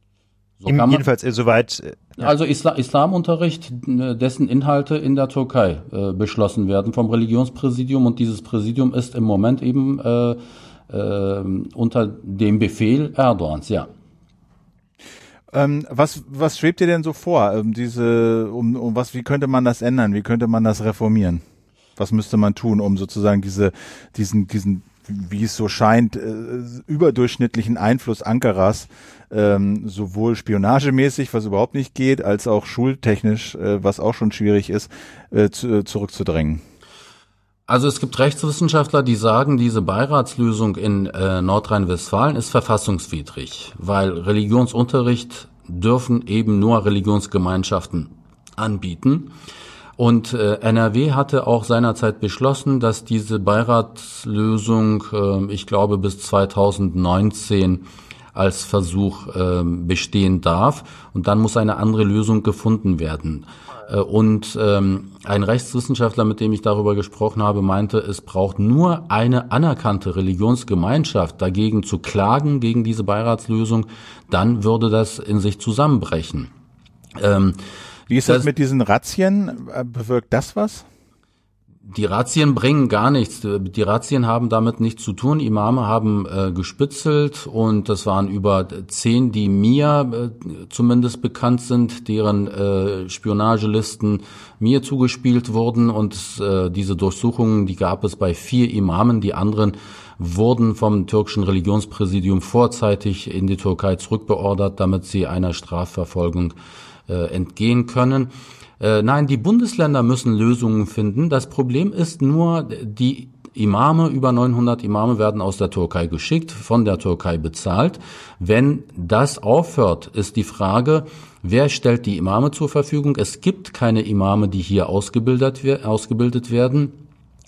So Im, jedenfalls äh, soweit. Äh, ja. Also Isla Islamunterricht, äh, dessen Inhalte in der Türkei äh, beschlossen werden vom Religionspräsidium und dieses Präsidium ist im Moment eben äh, unter dem Befehl Erdogans, ja. Ähm, was, was schwebt dir denn so vor? Ähm, diese, um, um was, wie könnte man das ändern? Wie könnte man das reformieren? Was müsste man tun, um sozusagen diese, diesen, diesen, wie es so scheint, äh, überdurchschnittlichen Einfluss Ankaras ähm, sowohl spionagemäßig, was überhaupt nicht geht, als auch schultechnisch, äh, was auch schon schwierig ist, äh, zu, äh, zurückzudrängen? Also es gibt Rechtswissenschaftler, die sagen, diese Beiratslösung in äh, Nordrhein-Westfalen ist verfassungswidrig, weil Religionsunterricht dürfen eben nur Religionsgemeinschaften anbieten. Und äh, NRW hatte auch seinerzeit beschlossen, dass diese Beiratslösung, äh, ich glaube, bis 2019 als Versuch äh, bestehen darf. Und dann muss eine andere Lösung gefunden werden. Äh, und ähm, ein Rechtswissenschaftler, mit dem ich darüber gesprochen habe, meinte, es braucht nur eine anerkannte Religionsgemeinschaft dagegen zu klagen, gegen diese Beiratslösung, dann würde das in sich zusammenbrechen. Ähm, Wie ist das, das mit diesen Razzien? Äh, bewirkt das was? Die Razzien bringen gar nichts. Die Razzien haben damit nichts zu tun. Imame haben äh, gespitzelt und das waren über zehn, die mir äh, zumindest bekannt sind, deren äh, Spionagelisten mir zugespielt wurden und äh, diese Durchsuchungen, die gab es bei vier Imamen. Die anderen wurden vom türkischen Religionspräsidium vorzeitig in die Türkei zurückbeordert, damit sie einer Strafverfolgung äh, entgehen können. Äh, nein, die Bundesländer müssen Lösungen finden. Das Problem ist nur, die Imame, über 900 Imame werden aus der Türkei geschickt, von der Türkei bezahlt. Wenn das aufhört, ist die Frage, wer stellt die Imame zur Verfügung? Es gibt keine Imame, die hier ausgebildet, ausgebildet werden.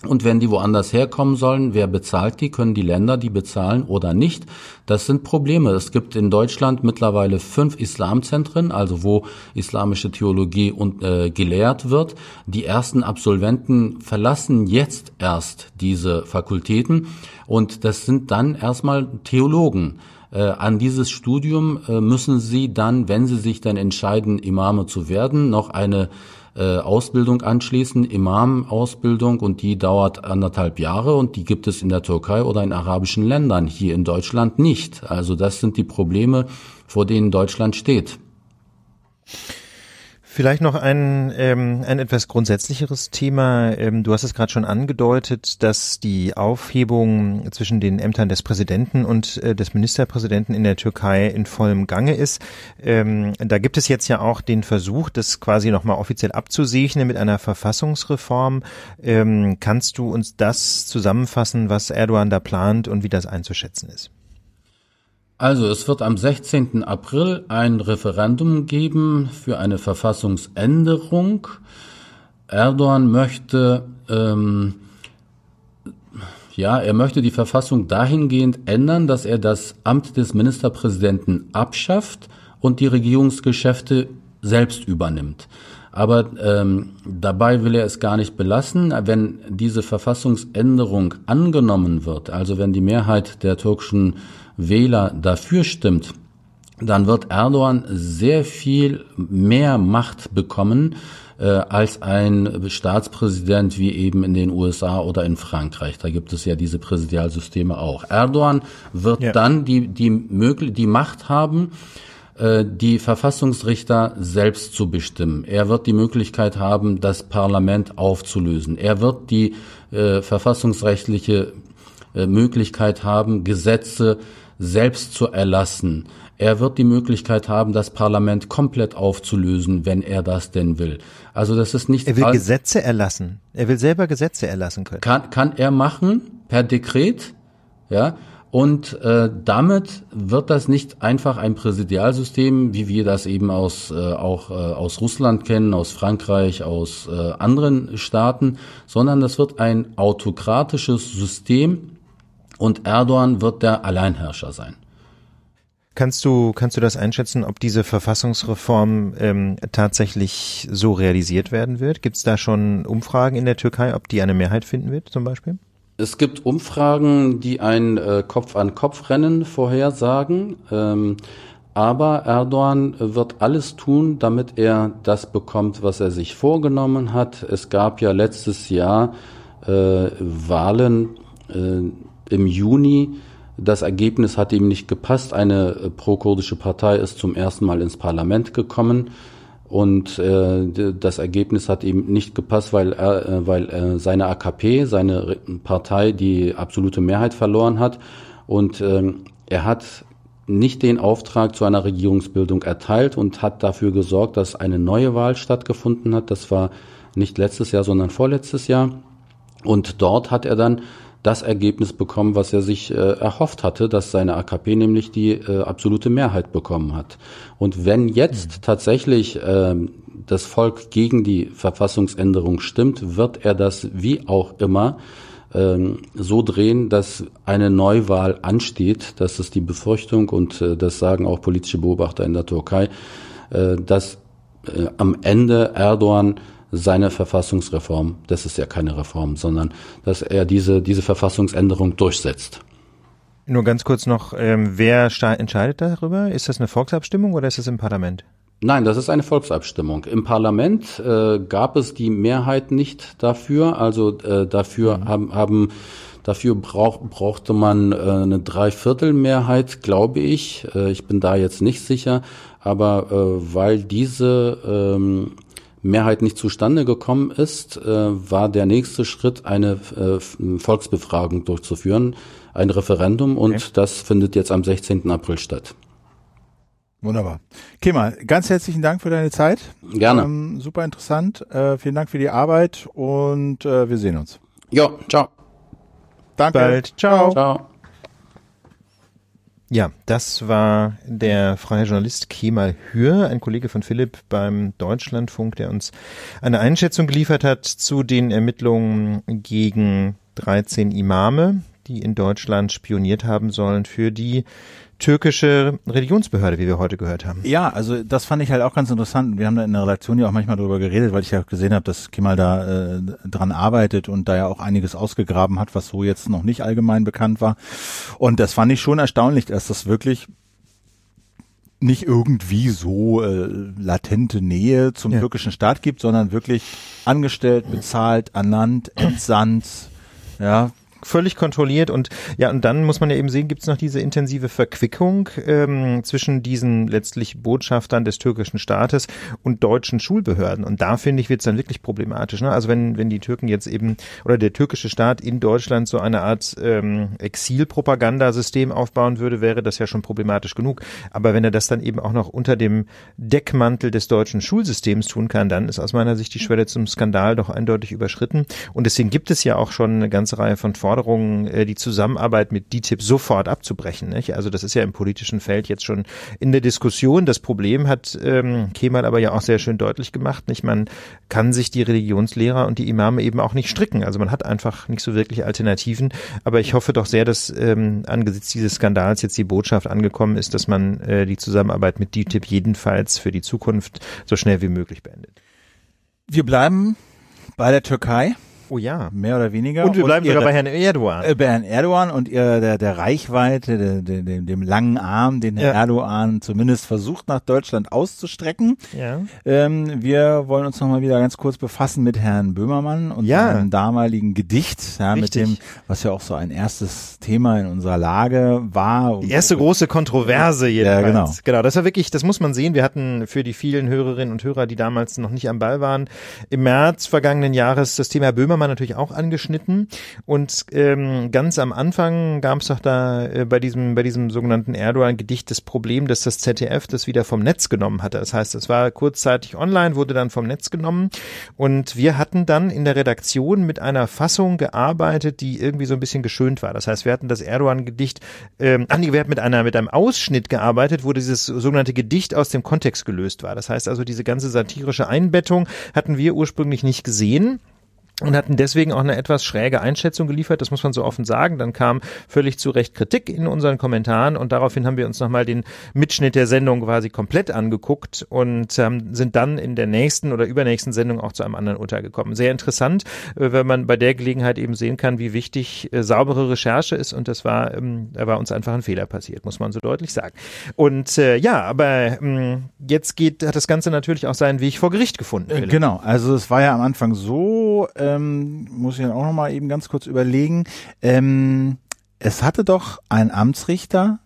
Und wenn die woanders herkommen sollen, wer bezahlt die? Können die Länder die bezahlen oder nicht? Das sind Probleme. Es gibt in Deutschland mittlerweile fünf Islamzentren, also wo islamische Theologie und, äh, gelehrt wird. Die ersten Absolventen verlassen jetzt erst diese Fakultäten und das sind dann erstmal Theologen. Äh, an dieses Studium äh, müssen sie dann, wenn sie sich dann entscheiden, Imame zu werden, noch eine äh, Ausbildung anschließen, Imam-Ausbildung und die dauert anderthalb Jahre und die gibt es in der Türkei oder in arabischen Ländern, hier in Deutschland nicht. Also das sind die Probleme, vor denen Deutschland steht. Vielleicht noch ein, ähm, ein etwas grundsätzlicheres Thema. Ähm, du hast es gerade schon angedeutet, dass die Aufhebung zwischen den Ämtern des Präsidenten und äh, des Ministerpräsidenten in der Türkei in vollem Gange ist. Ähm, da gibt es jetzt ja auch den Versuch, das quasi nochmal offiziell abzusegnen mit einer Verfassungsreform. Ähm, kannst du uns das zusammenfassen, was Erdogan da plant und wie das einzuschätzen ist? Also es wird am 16. April ein Referendum geben für eine Verfassungsänderung. Erdogan möchte ähm, ja, er möchte die Verfassung dahingehend ändern, dass er das Amt des Ministerpräsidenten abschafft und die Regierungsgeschäfte selbst übernimmt. Aber ähm, dabei will er es gar nicht belassen. Wenn diese Verfassungsänderung angenommen wird, also wenn die Mehrheit der türkischen Wähler dafür stimmt, dann wird Erdogan sehr viel mehr Macht bekommen äh, als ein Staatspräsident wie eben in den USA oder in Frankreich. Da gibt es ja diese Präsidialsysteme auch. Erdogan wird ja. dann die, die, möglich, die Macht haben, äh, die Verfassungsrichter selbst zu bestimmen. Er wird die Möglichkeit haben, das Parlament aufzulösen. Er wird die äh, verfassungsrechtliche äh, Möglichkeit haben, Gesetze selbst zu erlassen. Er wird die Möglichkeit haben, das Parlament komplett aufzulösen, wenn er das denn will. Also das ist nicht. Er will Gesetze erlassen. Er will selber Gesetze erlassen können. Kann, kann er machen per Dekret, ja. Und äh, damit wird das nicht einfach ein Präsidialsystem, wie wir das eben aus äh, auch äh, aus Russland kennen, aus Frankreich, aus äh, anderen Staaten, sondern das wird ein autokratisches System, und Erdogan wird der Alleinherrscher sein. Kannst du, kannst du das einschätzen, ob diese Verfassungsreform ähm, tatsächlich so realisiert werden wird? Gibt es da schon Umfragen in der Türkei, ob die eine Mehrheit finden wird, zum Beispiel? Es gibt Umfragen, die ein äh, Kopf-an-Kopf-Rennen vorhersagen. Ähm, aber Erdogan wird alles tun, damit er das bekommt, was er sich vorgenommen hat. Es gab ja letztes Jahr äh, Wahlen, äh, im Juni. Das Ergebnis hat ihm nicht gepasst. Eine äh, pro-kurdische Partei ist zum ersten Mal ins Parlament gekommen und äh, das Ergebnis hat ihm nicht gepasst, weil äh, weil äh, seine AKP, seine Partei, die absolute Mehrheit verloren hat und äh, er hat nicht den Auftrag zu einer Regierungsbildung erteilt und hat dafür gesorgt, dass eine neue Wahl stattgefunden hat. Das war nicht letztes Jahr, sondern vorletztes Jahr. Und dort hat er dann das Ergebnis bekommen, was er sich äh, erhofft hatte, dass seine AKP nämlich die äh, absolute Mehrheit bekommen hat. Und wenn jetzt mhm. tatsächlich äh, das Volk gegen die Verfassungsänderung stimmt, wird er das wie auch immer ähm, so drehen, dass eine Neuwahl ansteht. Das ist die Befürchtung und äh, das sagen auch politische Beobachter in der Türkei, äh, dass äh, am Ende Erdogan seine Verfassungsreform, das ist ja keine Reform, sondern dass er diese, diese Verfassungsänderung durchsetzt. Nur ganz kurz noch, ähm, wer entscheidet darüber? Ist das eine Volksabstimmung oder ist das im Parlament? Nein, das ist eine Volksabstimmung. Im Parlament äh, gab es die Mehrheit nicht dafür. Also äh, dafür mhm. haben, haben dafür brauch, brauchte man äh, eine Dreiviertelmehrheit, glaube ich. Äh, ich bin da jetzt nicht sicher, aber äh, weil diese ähm, Mehrheit nicht zustande gekommen ist, äh, war der nächste Schritt, eine äh, Volksbefragung durchzuführen, ein Referendum und okay. das findet jetzt am 16. April statt. Wunderbar. Kemal, ganz herzlichen Dank für deine Zeit. Gerne. Ähm, super interessant. Äh, vielen Dank für die Arbeit und äh, wir sehen uns. Ja, ciao. Danke. Bald. Ciao. Ciao. Ja, das war der freie Journalist Kemal Hür, ein Kollege von Philipp beim Deutschlandfunk, der uns eine Einschätzung geliefert hat zu den Ermittlungen gegen 13 Imame, die in Deutschland spioniert haben sollen für die türkische Religionsbehörde, wie wir heute gehört haben. Ja, also das fand ich halt auch ganz interessant. Wir haben da in der Redaktion ja auch manchmal darüber geredet, weil ich ja gesehen habe, dass Kemal da äh, dran arbeitet und da ja auch einiges ausgegraben hat, was so jetzt noch nicht allgemein bekannt war. Und das fand ich schon erstaunlich, dass das wirklich nicht irgendwie so äh, latente Nähe zum ja. türkischen Staat gibt, sondern wirklich angestellt, bezahlt, ernannt, entsandt, ja, völlig kontrolliert und ja, und dann muss man ja eben sehen, gibt es noch diese intensive Verquickung ähm, zwischen diesen letztlich Botschaftern des türkischen Staates und deutschen Schulbehörden. Und da finde ich, wird es dann wirklich problematisch. Ne? Also wenn, wenn die Türken jetzt eben oder der türkische Staat in Deutschland so eine Art ähm, Exilpropagandasystem aufbauen würde, wäre das ja schon problematisch genug. Aber wenn er das dann eben auch noch unter dem Deckmantel des deutschen Schulsystems tun kann, dann ist aus meiner Sicht die Schwelle zum Skandal doch eindeutig überschritten. Und deswegen gibt es ja auch schon eine ganze Reihe von Forderungen, Forderungen, äh, die Zusammenarbeit mit DTIP sofort abzubrechen. Nicht? Also das ist ja im politischen Feld jetzt schon in der Diskussion. Das Problem hat ähm, Kemal aber ja auch sehr schön deutlich gemacht. Nicht? Man kann sich die Religionslehrer und die Imame eben auch nicht stricken. Also man hat einfach nicht so wirklich Alternativen. Aber ich hoffe doch sehr, dass ähm, angesichts dieses Skandals jetzt die Botschaft angekommen ist, dass man äh, die Zusammenarbeit mit DTIP jedenfalls für die Zukunft so schnell wie möglich beendet. Wir bleiben bei der Türkei. Oh ja. Mehr oder weniger. Und wir bleiben und ihre, bei Herrn Erdogan. Äh, bei Herrn Erdogan und ihr, der, der Reichweite, der, der, dem, dem langen Arm, den Herr ja. Erdogan zumindest versucht nach Deutschland auszustrecken. Ja. Ähm, wir wollen uns nochmal wieder ganz kurz befassen mit Herrn Böhmermann und ja. seinem damaligen Gedicht, ja, mit dem, was ja auch so ein erstes Thema in unserer Lage war. Die erste große Kontroverse jedenfalls. Ja, genau. Genau, das war wirklich, das muss man sehen. Wir hatten für die vielen Hörerinnen und Hörer, die damals noch nicht am Ball waren, im März vergangenen Jahres das Thema Böhmermann Böhmermann natürlich auch angeschnitten. Und ähm, ganz am Anfang gab es doch da äh, bei diesem bei diesem sogenannten Erdogan-Gedicht das Problem, dass das ZDF das wieder vom Netz genommen hatte. Das heißt, es war kurzzeitig online, wurde dann vom Netz genommen. Und wir hatten dann in der Redaktion mit einer Fassung gearbeitet, die irgendwie so ein bisschen geschönt war. Das heißt, wir hatten das Erdogan-Gedicht, ähm, nee, wir hatten mit einer mit einem Ausschnitt gearbeitet, wo dieses sogenannte Gedicht aus dem Kontext gelöst war. Das heißt also, diese ganze satirische Einbettung hatten wir ursprünglich nicht gesehen und hatten deswegen auch eine etwas schräge Einschätzung geliefert, das muss man so offen sagen. Dann kam völlig zu Recht Kritik in unseren Kommentaren und daraufhin haben wir uns nochmal den Mitschnitt der Sendung quasi komplett angeguckt und ähm, sind dann in der nächsten oder übernächsten Sendung auch zu einem anderen Urteil gekommen. Sehr interessant, äh, wenn man bei der Gelegenheit eben sehen kann, wie wichtig äh, saubere Recherche ist und das war, ähm, da war uns einfach ein Fehler passiert, muss man so deutlich sagen. Und äh, ja, aber ähm, jetzt geht, hat das Ganze natürlich auch seinen Weg vor Gericht gefunden. Philipp. Genau, also es war ja am Anfang so, äh, ähm, muss ich dann auch noch mal eben ganz kurz überlegen. Ähm, es hatte doch ein Amtsrichter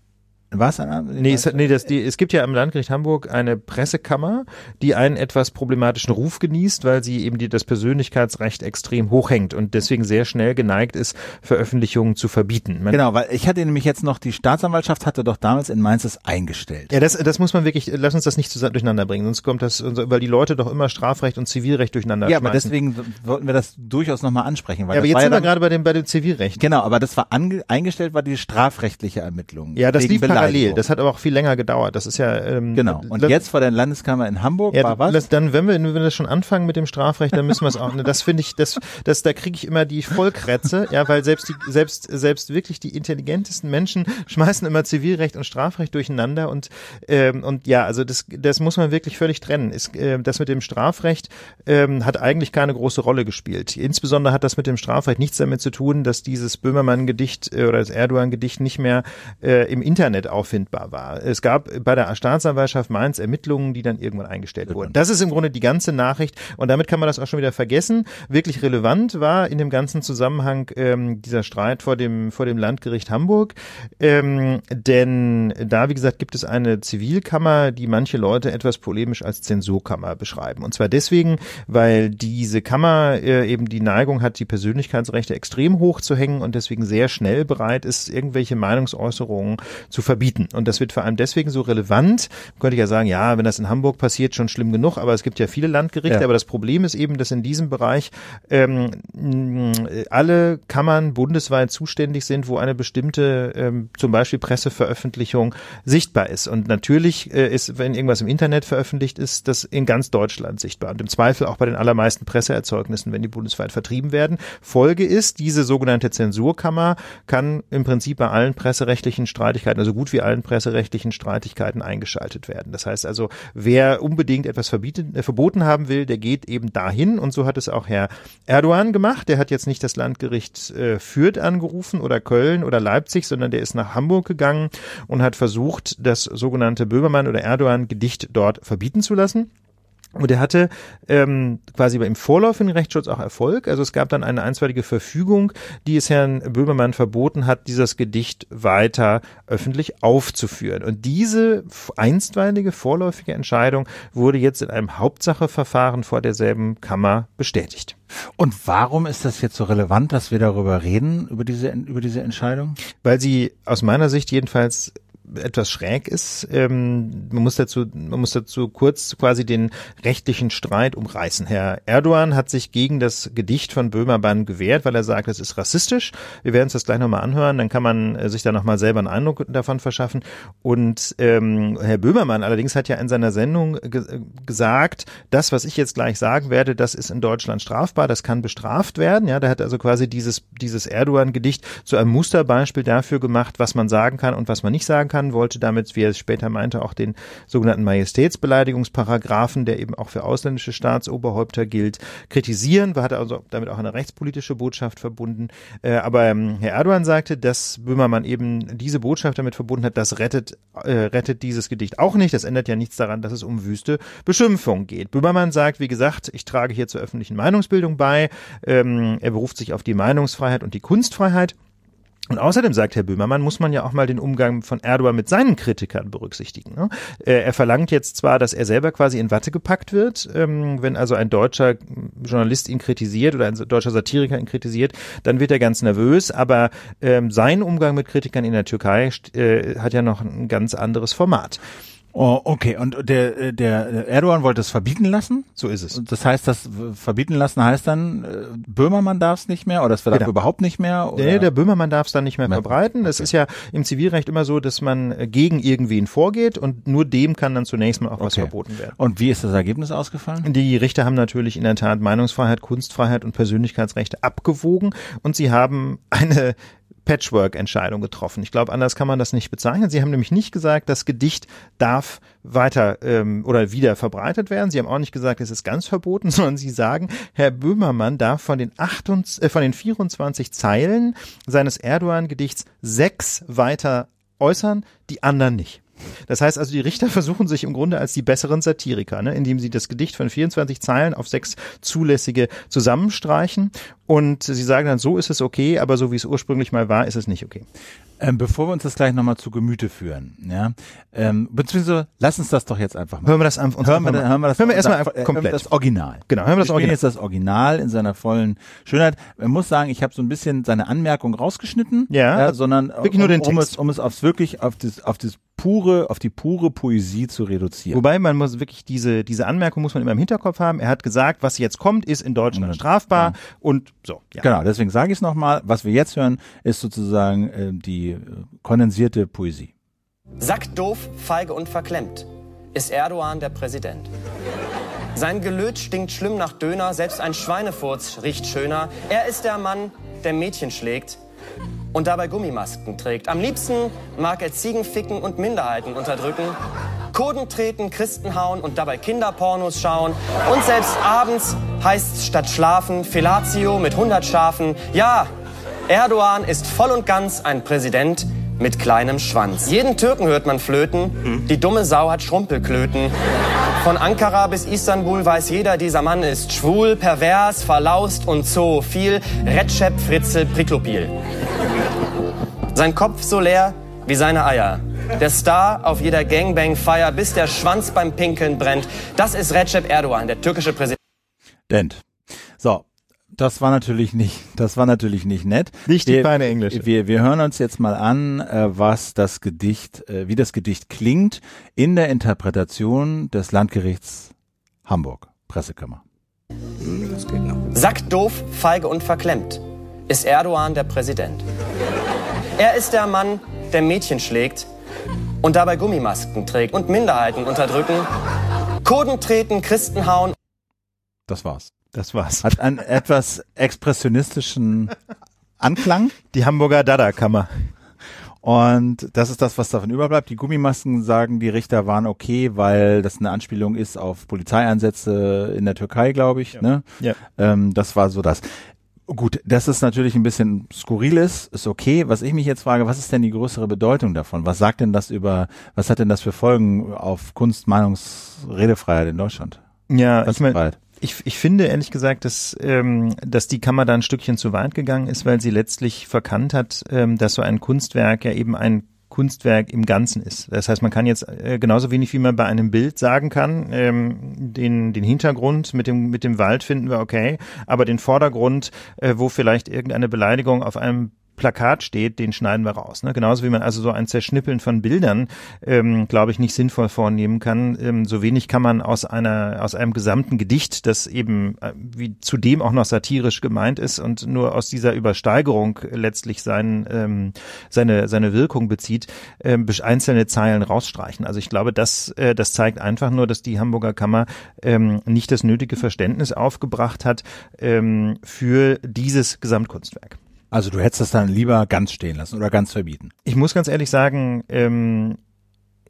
was? Nee, es, nee das, die, es gibt ja im Landgericht Hamburg eine Pressekammer, die einen etwas problematischen Ruf genießt, weil sie eben die, das Persönlichkeitsrecht extrem hochhängt und deswegen sehr schnell geneigt ist, Veröffentlichungen zu verbieten. Man genau, weil ich hatte nämlich jetzt noch, die Staatsanwaltschaft hatte doch damals in Mainz das eingestellt. Ja, das, das muss man wirklich, lass uns das nicht zusammen durcheinander bringen, sonst kommt das, weil die Leute doch immer Strafrecht und Zivilrecht durcheinander Ja, aber deswegen wollten wir das durchaus nochmal ansprechen. Weil ja, aber jetzt sind wir gerade bei dem, bei dem Zivilrecht. Genau, aber das war ange, eingestellt, war die strafrechtliche Ermittlung. Ja, das lief parallel. Das hat aber auch viel länger gedauert. Das ist ja ähm, genau. Und jetzt vor der Landeskammer in Hamburg ja, war was? Dann, wenn wir, wenn wir das schon anfangen mit dem Strafrecht, dann müssen wir es auch. Ne, das finde ich, das, das, da kriege ich immer die Vollkrätze, ja, weil selbst die, selbst, selbst wirklich die intelligentesten Menschen schmeißen immer Zivilrecht und Strafrecht durcheinander und ähm, und ja, also das, das muss man wirklich völlig trennen. Ist, äh, das mit dem Strafrecht ähm, hat eigentlich keine große Rolle gespielt. Insbesondere hat das mit dem Strafrecht nichts damit zu tun, dass dieses Böhmermann-Gedicht äh, oder das Erdogan-Gedicht nicht mehr äh, im Internet auffindbar war. Es gab bei der Staatsanwaltschaft Mainz Ermittlungen, die dann irgendwann eingestellt wurden. Das ist im Grunde die ganze Nachricht und damit kann man das auch schon wieder vergessen. Wirklich relevant war in dem ganzen Zusammenhang ähm, dieser Streit vor dem vor dem Landgericht Hamburg, ähm, denn da wie gesagt gibt es eine Zivilkammer, die manche Leute etwas polemisch als Zensurkammer beschreiben und zwar deswegen, weil diese Kammer äh, eben die Neigung hat, die Persönlichkeitsrechte extrem hoch zu hängen und deswegen sehr schnell bereit ist, irgendwelche Meinungsäußerungen zu verbieten. Und das wird vor allem deswegen so relevant. Könnte ich ja sagen, ja, wenn das in Hamburg passiert, schon schlimm genug, aber es gibt ja viele Landgerichte. Ja. Aber das Problem ist eben, dass in diesem Bereich ähm, alle Kammern bundesweit zuständig sind, wo eine bestimmte ähm, zum Beispiel Presseveröffentlichung sichtbar ist. Und natürlich äh, ist, wenn irgendwas im Internet veröffentlicht ist, das in ganz Deutschland sichtbar. Und im Zweifel auch bei den allermeisten Presseerzeugnissen, wenn die bundesweit vertrieben werden. Folge ist, diese sogenannte Zensurkammer kann im Prinzip bei allen presserechtlichen Streitigkeiten, also gut wie allen presserechtlichen Streitigkeiten eingeschaltet werden. Das heißt also, wer unbedingt etwas verbieten, äh, verboten haben will, der geht eben dahin und so hat es auch Herr Erdogan gemacht. Der hat jetzt nicht das Landgericht äh, Fürth angerufen oder Köln oder Leipzig, sondern der ist nach Hamburg gegangen und hat versucht, das sogenannte Böhmermann oder Erdogan Gedicht dort verbieten zu lassen. Und er hatte ähm, quasi im vorläufigen Rechtsschutz auch Erfolg. Also es gab dann eine einstweilige Verfügung, die es Herrn Böhmermann verboten hat, dieses Gedicht weiter öffentlich aufzuführen. Und diese einstweilige vorläufige Entscheidung wurde jetzt in einem Hauptsacheverfahren vor derselben Kammer bestätigt. Und warum ist das jetzt so relevant, dass wir darüber reden, über diese, über diese Entscheidung? Weil sie aus meiner Sicht jedenfalls etwas schräg ist. Ähm, man muss dazu, man muss dazu kurz quasi den rechtlichen Streit umreißen. Herr Erdogan hat sich gegen das Gedicht von Böhmermann gewehrt, weil er sagt, es ist rassistisch. Wir werden uns das gleich nochmal anhören, dann kann man äh, sich da nochmal selber einen Eindruck davon verschaffen. Und ähm, Herr Böhmermann allerdings hat ja in seiner Sendung ge gesagt, das, was ich jetzt gleich sagen werde, das ist in Deutschland strafbar, das kann bestraft werden. Ja, da hat also quasi dieses, dieses Erdogan-Gedicht zu einem Musterbeispiel dafür gemacht, was man sagen kann und was man nicht sagen kann kann, wollte damit, wie er es später meinte, auch den sogenannten Majestätsbeleidigungsparagraphen, der eben auch für ausländische Staatsoberhäupter gilt, kritisieren, hat also damit auch eine rechtspolitische Botschaft verbunden. Äh, aber ähm, Herr Erdogan sagte, dass Böhmermann eben diese Botschaft damit verbunden hat, das rettet, äh, rettet dieses Gedicht auch nicht. Das ändert ja nichts daran, dass es um wüste Beschimpfung geht. Böhmermann sagt, wie gesagt, ich trage hier zur öffentlichen Meinungsbildung bei. Ähm, er beruft sich auf die Meinungsfreiheit und die Kunstfreiheit. Und außerdem sagt Herr Böhmermann, muss man ja auch mal den Umgang von Erdogan mit seinen Kritikern berücksichtigen. Ne? Äh, er verlangt jetzt zwar, dass er selber quasi in Watte gepackt wird, ähm, wenn also ein deutscher Journalist ihn kritisiert oder ein deutscher Satiriker ihn kritisiert, dann wird er ganz nervös, aber ähm, sein Umgang mit Kritikern in der Türkei äh, hat ja noch ein ganz anderes Format. Oh, okay. Und der, äh, der Erdogan wollte es verbieten lassen? So ist es. Das heißt, das verbieten lassen heißt dann, äh, Böhmermann darf es nicht mehr oder es wird genau. überhaupt nicht mehr? Oder? Nee, der Böhmermann darf es dann nicht mehr, mehr verbreiten. Es okay. ist ja im Zivilrecht immer so, dass man äh, gegen irgendwen vorgeht und nur dem kann dann zunächst mal auch okay. was verboten werden. Und wie ist das Ergebnis ausgefallen? Die Richter haben natürlich in der Tat Meinungsfreiheit, Kunstfreiheit und Persönlichkeitsrechte abgewogen und sie haben eine Patchwork-Entscheidung getroffen. Ich glaube, anders kann man das nicht bezeichnen. Sie haben nämlich nicht gesagt, das Gedicht darf weiter ähm, oder wieder verbreitet werden. Sie haben auch nicht gesagt, es ist ganz verboten, <laughs> sondern sie sagen, Herr Böhmermann darf von den, 28, äh, von den 24 Zeilen seines Erdogan-Gedichts sechs weiter äußern, die anderen nicht. Das heißt also, die Richter <laughs> versuchen sich im Grunde als die besseren Satiriker, ne, indem sie das Gedicht von 24 Zeilen auf sechs zulässige zusammenstreichen und sie sagen dann, so ist es okay, aber so wie es ursprünglich mal war, ist es nicht okay. Ähm, bevor wir uns das gleich nochmal zu Gemüte führen, ja, ähm, beziehungsweise lass uns das doch jetzt einfach mal. Hören wir das einfach, hören wir, hören wir das, hören wir erstmal äh, komplett. Das Original. Genau, hören wir das Original. jetzt das Original in seiner vollen Schönheit. Man muss sagen, ich habe so ein bisschen seine Anmerkung rausgeschnitten, ja, ja sondern wirklich um, nur den Text. um es, um es aufs wirklich auf das, auf das pure, auf die pure Poesie zu reduzieren. Wobei man muss wirklich diese, diese Anmerkung muss man immer im Hinterkopf haben. Er hat gesagt, was jetzt kommt, ist in Deutschland strafbar ja. und so. Ja. Genau, deswegen sage ich es nochmal. Was wir jetzt hören, ist sozusagen äh, die äh, kondensierte Poesie. Sackdoof, feige und verklemmt ist Erdogan der Präsident. Sein Gelöt stinkt schlimm nach Döner, selbst ein Schweinefurz riecht schöner. Er ist der Mann, der Mädchen schlägt und dabei Gummimasken trägt. Am liebsten mag er Ziegen ficken und Minderheiten unterdrücken. Kurden treten, Christen hauen und dabei Kinderpornos schauen. Und selbst abends heißt's statt schlafen Fellatio mit 100 Schafen. Ja, Erdogan ist voll und ganz ein Präsident, mit kleinem Schwanz. Jeden Türken hört man flöten, die dumme Sau hat Schrumpelklöten. Von Ankara bis Istanbul weiß jeder, dieser Mann ist schwul, pervers, verlaust und so viel Recep Fritzel Priklopil. Sein Kopf so leer wie seine Eier. Der Star auf jeder Gangbang-Feier, bis der Schwanz beim Pinkeln brennt. Das ist Recep Erdogan, der türkische Präsident. So, das war natürlich nicht, das war natürlich nicht nett. Nicht die wir, feine Englisch. Wir, wir hören uns jetzt mal an, äh, was das Gedicht, äh, wie das Gedicht klingt in der Interpretation des Landgerichts Hamburg, Pressekammer. Sackdoof, feige und verklemmt ist Erdogan der Präsident. Er ist der Mann, der Mädchen schlägt und dabei Gummimasken trägt und Minderheiten unterdrücken, Kurden treten, Christen hauen. Das war's. Das war's. Hat einen etwas expressionistischen Anklang. Die Hamburger Dada-Kammer. Und das ist das, was davon überbleibt. Die Gummimasken sagen, die Richter waren okay, weil das eine Anspielung ist auf Polizeieinsätze in der Türkei, glaube ich. Ja. Ne? Ja. Ähm, das war so das. Gut, dass es natürlich ein bisschen skurril ist, ist okay. Was ich mich jetzt frage, was ist denn die größere Bedeutung davon? Was sagt denn das über, was hat denn das für Folgen auf Kunst, Meinungs, Redefreiheit in Deutschland? Ja, ich meine, ich, ich finde ehrlich gesagt, dass, ähm, dass die Kammer da ein Stückchen zu weit gegangen ist, weil sie letztlich verkannt hat, ähm, dass so ein Kunstwerk ja eben ein Kunstwerk im Ganzen ist. Das heißt, man kann jetzt äh, genauso wenig wie man bei einem Bild sagen kann, ähm, den, den Hintergrund mit dem, mit dem Wald finden wir okay, aber den Vordergrund, äh, wo vielleicht irgendeine Beleidigung auf einem Plakat steht, den schneiden wir raus. Ne? Genauso wie man also so ein Zerschnippeln von Bildern, ähm, glaube ich, nicht sinnvoll vornehmen kann. Ähm, so wenig kann man aus einer aus einem gesamten Gedicht, das eben äh, wie zudem auch noch satirisch gemeint ist und nur aus dieser Übersteigerung letztlich sein, ähm, seine seine Wirkung bezieht, ähm, einzelne Zeilen rausstreichen. Also ich glaube, das äh, das zeigt einfach nur, dass die Hamburger Kammer ähm, nicht das nötige Verständnis aufgebracht hat ähm, für dieses Gesamtkunstwerk. Also du hättest das dann lieber ganz stehen lassen oder ganz verbieten. Ich muss ganz ehrlich sagen, ähm,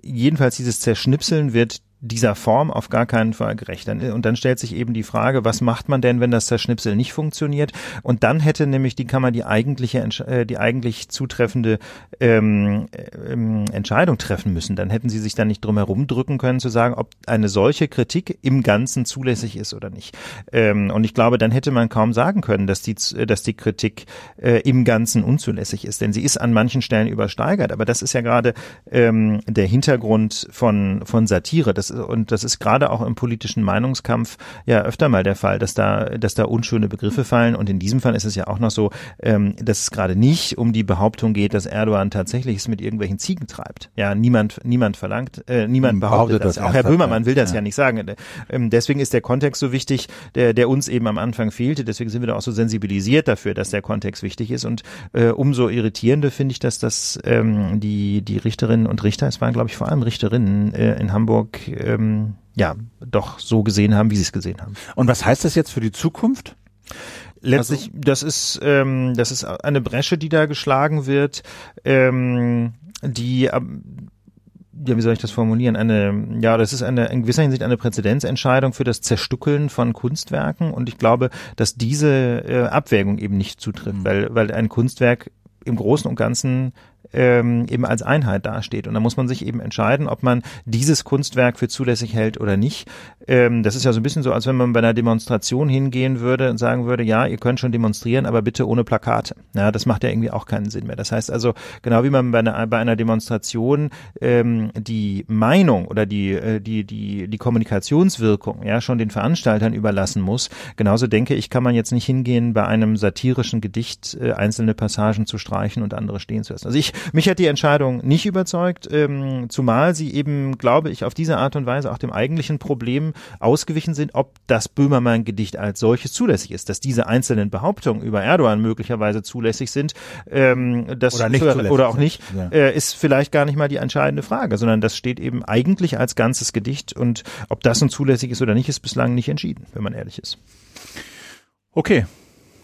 jedenfalls dieses Zerschnipseln wird dieser Form auf gar keinen Fall gerecht. Und dann stellt sich eben die Frage, was macht man denn, wenn das Zerschnipsel nicht funktioniert? Und dann hätte nämlich die Kammer die eigentliche, äh, die eigentlich zutreffende ähm, ähm, Entscheidung treffen müssen. Dann hätten sie sich dann nicht drum herum drücken können, zu sagen, ob eine solche Kritik im Ganzen zulässig ist oder nicht. Ähm, und ich glaube, dann hätte man kaum sagen können, dass die, dass die Kritik äh, im Ganzen unzulässig ist. Denn sie ist an manchen Stellen übersteigert. Aber das ist ja gerade ähm, der Hintergrund von, von Satire. Das und das ist gerade auch im politischen Meinungskampf ja öfter mal der Fall, dass da, dass da unschöne Begriffe fallen. Und in diesem Fall ist es ja auch noch so, ähm, dass es gerade nicht um die Behauptung geht, dass Erdogan tatsächlich es mit irgendwelchen Ziegen treibt. Ja, niemand, niemand verlangt, äh, niemand behauptet, behauptet das. das. Auch Herr Böhmermann will das ja, ja nicht sagen. Ähm, deswegen ist der Kontext so wichtig, der, der uns eben am Anfang fehlte. Deswegen sind wir da auch so sensibilisiert dafür, dass der Kontext wichtig ist. Und äh, umso irritierender finde ich, dass das ähm, die, die Richterinnen und Richter, es waren glaube ich vor allem Richterinnen äh, in Hamburg, ähm, ja, doch so gesehen haben, wie sie es gesehen haben. Und was heißt das jetzt für die Zukunft? Letztlich, also, das ist ähm, das ist eine Bresche, die da geschlagen wird, ähm, die ähm, ja, wie soll ich das formulieren? Eine, ja, das ist eine, in gewisser Hinsicht eine Präzedenzentscheidung für das Zerstückeln von Kunstwerken. Und ich glaube, dass diese äh, Abwägung eben nicht zutrifft, mhm. weil, weil ein Kunstwerk im Großen und Ganzen ähm, eben als Einheit dasteht. Und da muss man sich eben entscheiden, ob man dieses Kunstwerk für zulässig hält oder nicht. Ähm, das ist ja so ein bisschen so, als wenn man bei einer Demonstration hingehen würde und sagen würde, ja, ihr könnt schon demonstrieren, aber bitte ohne Plakate. Ja, das macht ja irgendwie auch keinen Sinn mehr. Das heißt also, genau wie man bei einer, bei einer Demonstration ähm, die Meinung oder die, äh, die, die, die Kommunikationswirkung ja schon den Veranstaltern überlassen muss, genauso denke ich, kann man jetzt nicht hingehen, bei einem satirischen Gedicht äh, einzelne Passagen zu streichen und andere stehen zu lassen. Also ich Mich hat die Entscheidung nicht überzeugt, ähm, zumal sie eben, glaube ich, auf diese Art und Weise auch dem eigentlichen Problem ausgewichen sind, ob das Böhmermann-Gedicht als solches zulässig ist, dass diese einzelnen Behauptungen über Erdogan möglicherweise zulässig sind, ähm, das oder, nicht oder, oder auch nicht, ja. äh, ist vielleicht gar nicht mal die entscheidende Frage, sondern das steht eben eigentlich als ganzes Gedicht und ob das nun zulässig ist oder nicht, ist bislang nicht entschieden, wenn man ehrlich ist. Okay,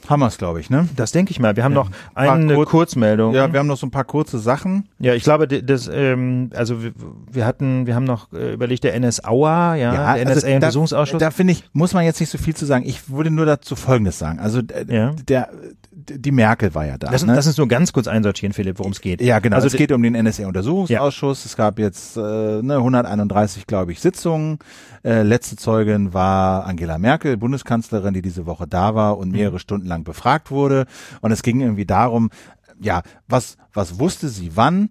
haben wir es, glaube ich, ne? Das denke ich mal. Wir haben ja. noch eine Kur Kurzmeldung. Ja, wir haben noch so ein paar kurze Sachen. Ja, ich glaube, das, ähm, also wir, wir hatten, wir haben noch äh, überlegt, der NSAUA, ja, ja der also NSA-Untersuchungsausschuss. Da, da finde ich, muss man jetzt nicht so viel zu sagen. Ich würde nur dazu Folgendes sagen. Also ja. der die Merkel war ja da. Lass, ne? lass uns nur ganz kurz einsortieren, Philipp, worum es geht. Ja, genau. Also es geht um den NSA-Untersuchungsausschuss. Ja. Es gab jetzt äh, ne, 131, glaube ich, Sitzungen. Äh, letzte Zeugin war Angela Merkel, Bundeskanzlerin, die diese Woche da war und mehrere mhm. Stunden lang befragt wurde. Und es ging irgendwie darum, ja, was, was wusste sie wann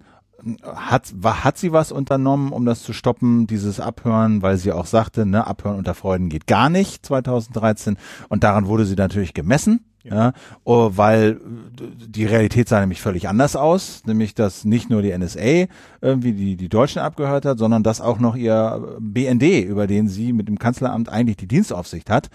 hat, hat sie was unternommen, um das zu stoppen, dieses Abhören, weil sie auch sagte, ne, Abhören unter Freuden geht gar nicht 2013 und daran wurde sie natürlich gemessen. Ja. ja, oh, weil die Realität sah nämlich völlig anders aus, nämlich dass nicht nur die NSA irgendwie die, die Deutschen abgehört hat, sondern dass auch noch ihr BND, über den sie mit dem Kanzleramt eigentlich die Dienstaufsicht hat,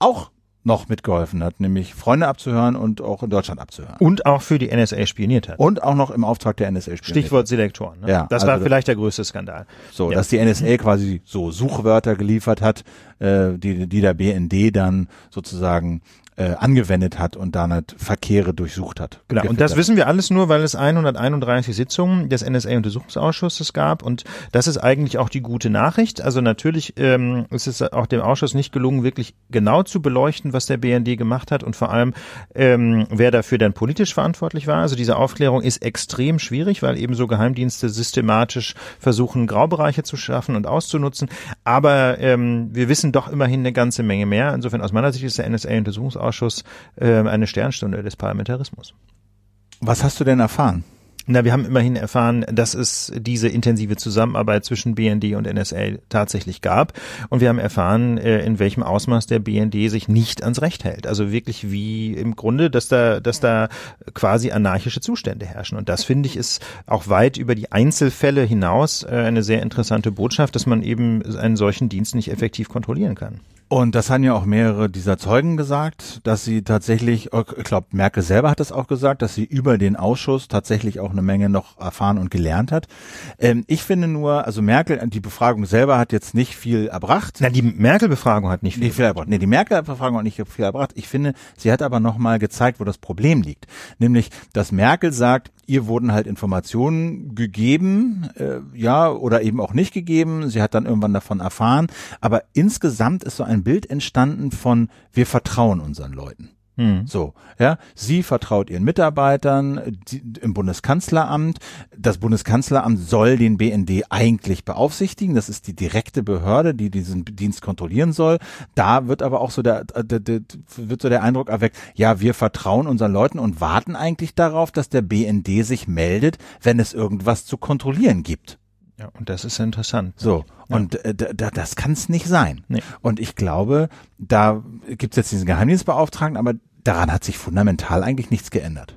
auch noch mitgeholfen hat, nämlich Freunde abzuhören und auch in Deutschland abzuhören. Und auch für die NSA spioniert hat. Und auch noch im Auftrag der NSA spioniert Stichwort Selektoren. Ne? Ja, das also war vielleicht der größte Skandal. So, ja. dass die NSA quasi so Suchwörter geliefert hat, äh, die, die der BND dann sozusagen äh, angewendet hat und damit Verkehre durchsucht hat. Genau, und das wissen wir alles nur, weil es 131 Sitzungen des NSA-Untersuchungsausschusses gab und das ist eigentlich auch die gute Nachricht. Also natürlich ähm, ist es auch dem Ausschuss nicht gelungen, wirklich genau zu beleuchten, was der BND gemacht hat und vor allem, ähm, wer dafür dann politisch verantwortlich war. Also diese Aufklärung ist extrem schwierig, weil eben so Geheimdienste systematisch versuchen, Graubereiche zu schaffen und auszunutzen. Aber ähm, wir wissen doch immerhin eine ganze Menge mehr. Insofern aus meiner Sicht ist der NSA-Untersuchungsausschuss Ausschuss äh, eine Sternstunde des Parlamentarismus. Was hast du denn erfahren? Na, wir haben immerhin erfahren, dass es diese intensive Zusammenarbeit zwischen BND und NSA tatsächlich gab. Und wir haben erfahren, äh, in welchem Ausmaß der BND sich nicht ans Recht hält. Also wirklich wie im Grunde, dass da, dass da quasi anarchische Zustände herrschen. Und das finde ich ist auch weit über die Einzelfälle hinaus äh, eine sehr interessante Botschaft, dass man eben einen solchen Dienst nicht effektiv kontrollieren kann. Und das haben ja auch mehrere dieser Zeugen gesagt, dass sie tatsächlich, ich glaube, Merkel selber hat das auch gesagt, dass sie über den Ausschuss tatsächlich auch eine Menge noch erfahren und gelernt hat. Ähm, ich finde nur, also Merkel, die Befragung selber hat jetzt nicht viel erbracht. Na, die Merkel-Befragung hat nicht viel, nicht viel erbracht. Nee, die Merkel-Befragung hat nicht viel erbracht. Ich finde, sie hat aber nochmal gezeigt, wo das Problem liegt. Nämlich, dass Merkel sagt, ihr wurden halt Informationen gegeben, äh, ja, oder eben auch nicht gegeben. Sie hat dann irgendwann davon erfahren. Aber insgesamt ist so ein Bild entstanden von, wir vertrauen unseren Leuten. Hm. So, ja, sie vertraut ihren Mitarbeitern die, im Bundeskanzleramt. Das Bundeskanzleramt soll den BND eigentlich beaufsichtigen. Das ist die direkte Behörde, die diesen Dienst kontrollieren soll. Da wird aber auch so der, der, der wird so der Eindruck erweckt, ja, wir vertrauen unseren Leuten und warten eigentlich darauf, dass der BND sich meldet, wenn es irgendwas zu kontrollieren gibt. Ja, und das ist interessant. So, ja. und äh, da, das kann es nicht sein. Nee. Und ich glaube, da gibt es jetzt diesen Geheimdienstbeauftragten, aber daran hat sich fundamental eigentlich nichts geändert.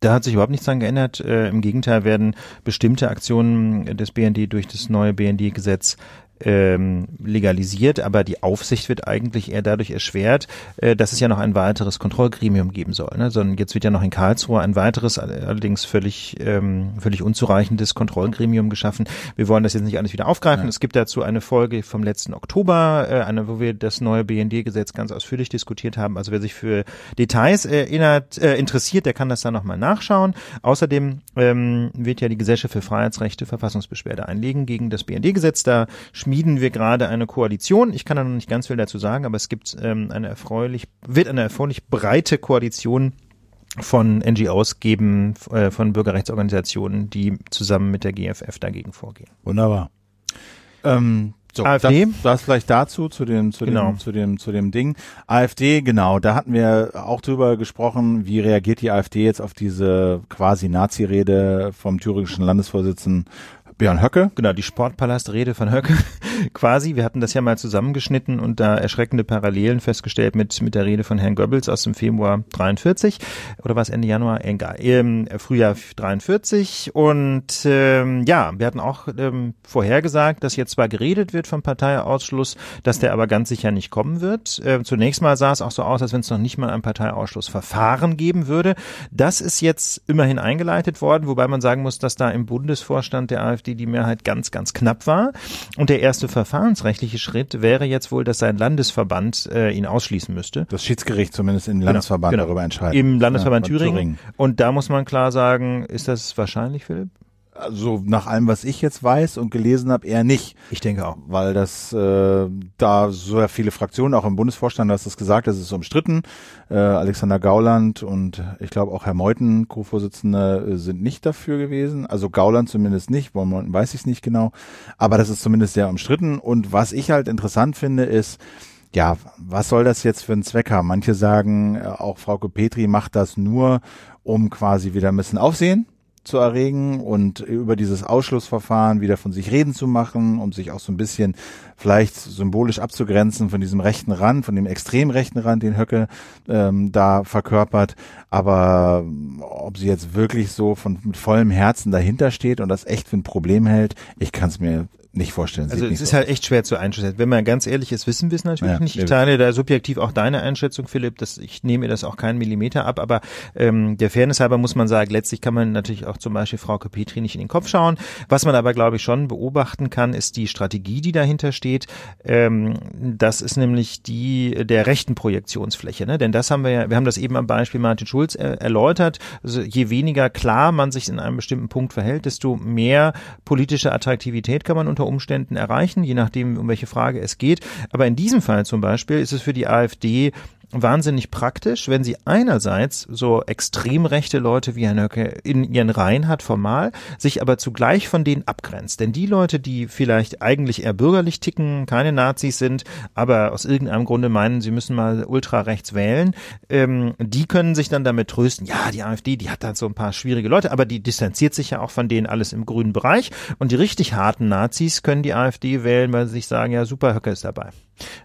Da hat sich überhaupt nichts dran geändert. Äh, Im Gegenteil werden bestimmte Aktionen des BND durch das neue BND-Gesetz ähm, legalisiert, aber die Aufsicht wird eigentlich eher dadurch erschwert, äh, dass es ja noch ein weiteres Kontrollgremium geben soll. Ne? Sondern jetzt wird ja noch in Karlsruhe ein weiteres, allerdings völlig, ähm, völlig unzureichendes Kontrollgremium geschaffen. Wir wollen das jetzt nicht alles wieder aufgreifen. Ja. Es gibt dazu eine Folge vom letzten Oktober, äh, eine, wo wir das neue BND-Gesetz ganz ausführlich diskutiert haben. Also wer sich für Details erinnert, äh, interessiert, der kann das dann nochmal nachschauen. Außerdem ähm, wird ja die Gesellschaft für Freiheitsrechte Verfassungsbeschwerde einlegen gegen das BND-Gesetz. Da schmieden wir gerade eine Koalition. Ich kann da noch nicht ganz viel dazu sagen, aber es gibt ähm, eine erfreulich, wird eine erfreulich breite Koalition von NGOs geben, äh, von Bürgerrechtsorganisationen, die zusammen mit der GFF dagegen vorgehen. Wunderbar. Ähm, so, AfD? Das, das vielleicht dazu, zu dem, zu genau. dem, zu dem, zu dem Ding. AfD, genau, da hatten wir auch drüber gesprochen, wie reagiert die AfD jetzt auf diese quasi Nazi-Rede vom thüringischen Landesvorsitzenden Björn Höcke. Genau, die Sportpalastrede von Höcke. <laughs> quasi, wir hatten das ja mal zusammengeschnitten und da erschreckende Parallelen festgestellt mit, mit der Rede von Herrn Goebbels aus dem Februar 43 oder was Ende Januar, egal, ähm, Frühjahr 43 und ähm, ja, wir hatten auch ähm, vorhergesagt, dass jetzt zwar geredet wird vom Parteiausschluss, dass der aber ganz sicher nicht kommen wird. Äh, zunächst mal sah es auch so aus, als wenn es noch nicht mal ein Parteiausschlussverfahren geben würde. Das ist jetzt immerhin eingeleitet worden, wobei man sagen muss, dass da im Bundesvorstand der AfD die Mehrheit ganz, ganz knapp war. Und der erste verfahrensrechtliche Schritt wäre jetzt wohl, dass sein Landesverband äh, ihn ausschließen müsste. Das Schiedsgericht zumindest im genau, Landesverband genau, darüber entscheidet. Im Landesverband ja, Thüringen. Thüringen. Und da muss man klar sagen, ist das wahrscheinlich, Philipp? Also nach allem, was ich jetzt weiß und gelesen habe, eher nicht. Ich denke auch. Weil das äh, da so viele Fraktionen, auch im Bundesvorstand, du hast es gesagt, das ist umstritten. Äh, Alexander Gauland und ich glaube auch Herr Meuthen, Co-Vorsitzende, äh, sind nicht dafür gewesen. Also Gauland zumindest nicht, bei Meuthen weiß ich es nicht genau. Aber das ist zumindest sehr umstritten. Und was ich halt interessant finde, ist, ja, was soll das jetzt für einen Zweck haben? Manche sagen, äh, auch Frauke Petri macht das nur, um quasi wieder ein bisschen Aufsehen zu erregen und über dieses Ausschlussverfahren wieder von sich reden zu machen, um sich auch so ein bisschen vielleicht symbolisch abzugrenzen von diesem rechten Rand, von dem extrem rechten Rand, den Höcke ähm, da verkörpert. Aber ob sie jetzt wirklich so von mit vollem Herzen dahinter steht und das echt für ein Problem hält, ich kann es mir nicht vorstellen. Also es ist so halt echt schwer zu einschätzen. Wenn man ganz ehrlich ist, wissen wir es natürlich ja, nicht. Ich teile da subjektiv auch deine Einschätzung, Philipp. Das, ich nehme das auch keinen Millimeter ab, aber ähm, der Fairness halber muss man sagen, letztlich kann man natürlich auch zum Beispiel Frau Petri nicht in den Kopf schauen. Was man aber, glaube ich, schon beobachten kann, ist die Strategie, die dahinter steht. Ähm, das ist nämlich die der rechten Projektionsfläche. Ne? Denn das haben wir ja, wir haben das eben am Beispiel Martin Schulz er, erläutert. Also je weniger klar man sich in einem bestimmten Punkt verhält, desto mehr politische Attraktivität kann man unter Umständen erreichen, je nachdem, um welche Frage es geht. Aber in diesem Fall zum Beispiel ist es für die AfD wahnsinnig praktisch, wenn sie einerseits so extrem rechte Leute wie Herr Nöcke in ihren Reihen hat, formal, sich aber zugleich von denen abgrenzt. Denn die Leute, die vielleicht eigentlich eher bürgerlich ticken, keine Nazis sind, aber aus irgendeinem Grunde meinen, sie müssen mal ultra rechts wählen, ähm, die können sich dann damit trösten, ja, die AfD, die hat da so ein paar schwierige Leute, aber die distanziert sich ja auch von denen alles im grünen Bereich. Und die richtig harten Nazis können die AfD wählen, weil sie sich sagen, ja, super, Höcke ist dabei.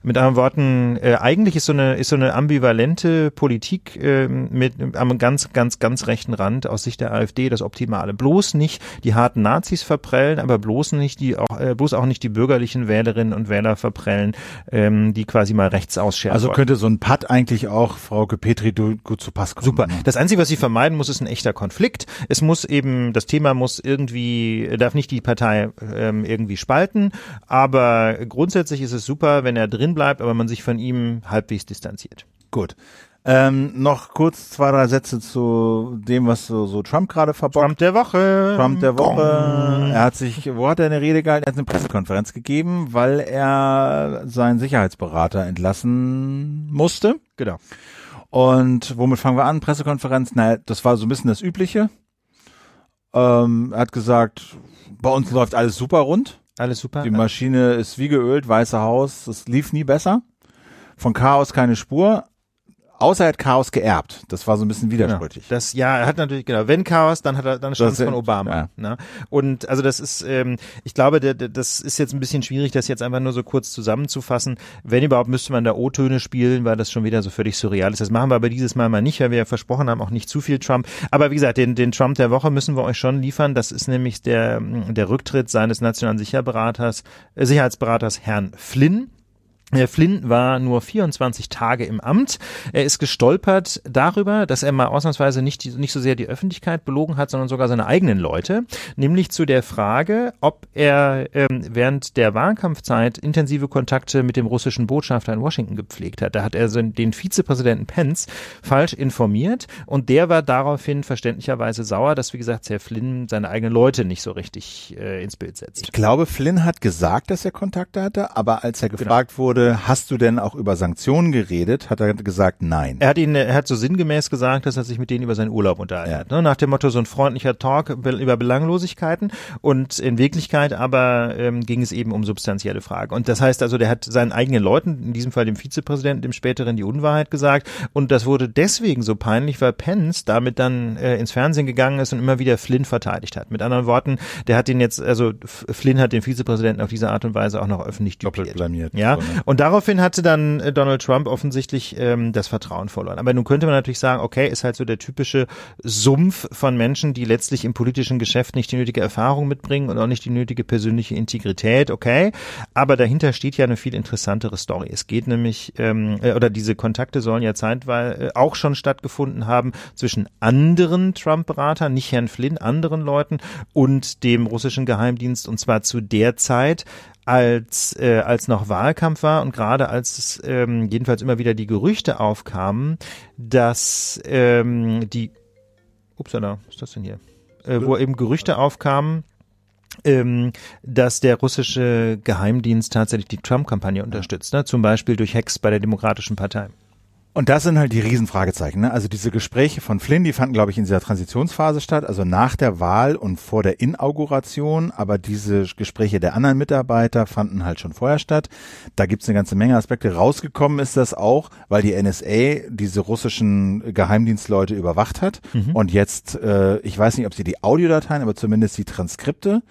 Mit anderen Worten, äh, eigentlich ist so eine ist so eine ambivalente Politik äh, mit am ganz ganz ganz rechten Rand aus Sicht der AfD das Optimale. Bloß nicht die harten Nazis verprellen, aber bloß nicht die auch äh, bloß auch nicht die bürgerlichen Wählerinnen und Wähler verprellen, ähm, die quasi mal rechts ausscheren. Also könnte so ein Patt eigentlich auch Frau Petri gut zu Pass kommen. Super. Das Einzige, was sie vermeiden muss, ist ein echter Konflikt. Es muss eben das Thema muss irgendwie darf nicht die Partei ähm, irgendwie spalten, aber grundsätzlich ist es super, wenn er drin bleibt, aber man sich von ihm halbwegs distanziert. Gut. Ähm, noch kurz zwei, drei Sätze zu dem, was so, so Trump gerade verbockt. Trump der Woche. Trump der Woche. Er hat sich, wo hat er eine Rede gehalten? Er hat eine Pressekonferenz gegeben, weil er seinen Sicherheitsberater entlassen musste. Genau. Und womit fangen wir an? Pressekonferenz? Naja, das war so ein bisschen das Übliche. Ähm, er hat gesagt, bei uns läuft alles super rund. Alles super. Die Maschine ist wie geölt, Weiße Haus, es lief nie besser. Von Chaos keine Spur. Außer er hat Chaos geerbt. Das war so ein bisschen widersprüchlich. Genau. Das, ja, er hat natürlich, genau, wenn Chaos, dann hat er, dann stammt es von Obama. Ja. Ne? Und also das ist, ähm, ich glaube, der, der, das ist jetzt ein bisschen schwierig, das jetzt einfach nur so kurz zusammenzufassen. Wenn überhaupt, müsste man da O-Töne spielen, weil das schon wieder so völlig surreal ist. Das machen wir aber dieses Mal mal nicht, weil wir ja versprochen haben, auch nicht zu viel Trump. Aber wie gesagt, den, den Trump der Woche müssen wir euch schon liefern. Das ist nämlich der, der Rücktritt seines nationalen Sicherberaters, äh, Sicherheitsberaters Herrn Flynn. Herr Flynn war nur 24 Tage im Amt. Er ist gestolpert darüber, dass er mal ausnahmsweise nicht, nicht so sehr die Öffentlichkeit belogen hat, sondern sogar seine eigenen Leute. Nämlich zu der Frage, ob er ähm, während der Wahlkampfzeit intensive Kontakte mit dem russischen Botschafter in Washington gepflegt hat. Da hat er den Vizepräsidenten Pence falsch informiert und der war daraufhin verständlicherweise sauer, dass, wie gesagt, Herr Flynn seine eigenen Leute nicht so richtig äh, ins Bild setzt. Ich glaube, Flynn hat gesagt, dass er Kontakte hatte, aber als er genau. gefragt genau. wurde, wurde, hast du denn auch über Sanktionen geredet? Hat er gesagt, nein. Er hat ihn, er hat so sinngemäß gesagt, dass er sich mit denen über seinen Urlaub unterhalten ja. hat. Ne? Nach dem Motto so ein freundlicher Talk über Belanglosigkeiten und in Wirklichkeit aber ähm, ging es eben um substanzielle Fragen. Und das heißt also, der hat seinen eigenen Leuten, in diesem Fall dem Vizepräsidenten, dem späteren die Unwahrheit gesagt und das wurde deswegen so peinlich, weil Pence damit dann äh, ins Fernsehen gegangen ist und immer wieder Flynn verteidigt hat. Mit anderen Worten, der hat den jetzt, also Flynn hat den Vizepräsidenten auf diese Art und Weise auch noch öffentlich Doppelt blamiert. Ja, und daraufhin hatte dann äh, Donald Trump offensichtlich ähm, das Vertrauen verloren. Aber nun könnte man natürlich sagen, okay, ist halt so der typische Sumpf von Menschen, die letztlich im politischen Geschäft nicht die nötige Erfahrung mitbringen und auch nicht die nötige persönliche Integrität, okay. Aber dahinter steht ja eine viel interessantere Story. Es geht nämlich, ähm, äh, oder diese Kontakte sollen ja zeitweise äh, auch schon stattgefunden haben zwischen anderen Trump-Beratern, nicht Herrn Flynn, anderen Leuten und dem russischen Geheimdienst und zwar zu der Zeit, als äh, als noch Wahlkampf war und gerade als ähm, jedenfalls immer wieder die Gerüchte aufkamen, dass ähm, die Upsala, was ist das denn hier? Äh, wo eben Gerüchte aufkamen, ähm, dass der russische Geheimdienst tatsächlich die Trump-Kampagne unterstützt, ne? zum Beispiel durch Hacks bei der Demokratischen Partei. Und das sind halt die Riesenfragezeichen. Ne? Also diese Gespräche von Flynn, die fanden, glaube ich, in dieser Transitionsphase statt, also nach der Wahl und vor der Inauguration. Aber diese Gespräche der anderen Mitarbeiter fanden halt schon vorher statt. Da gibt's eine ganze Menge Aspekte. Rausgekommen ist das auch, weil die NSA diese russischen Geheimdienstleute überwacht hat. Mhm. Und jetzt, äh, ich weiß nicht, ob sie die Audiodateien, aber zumindest die Transkripte,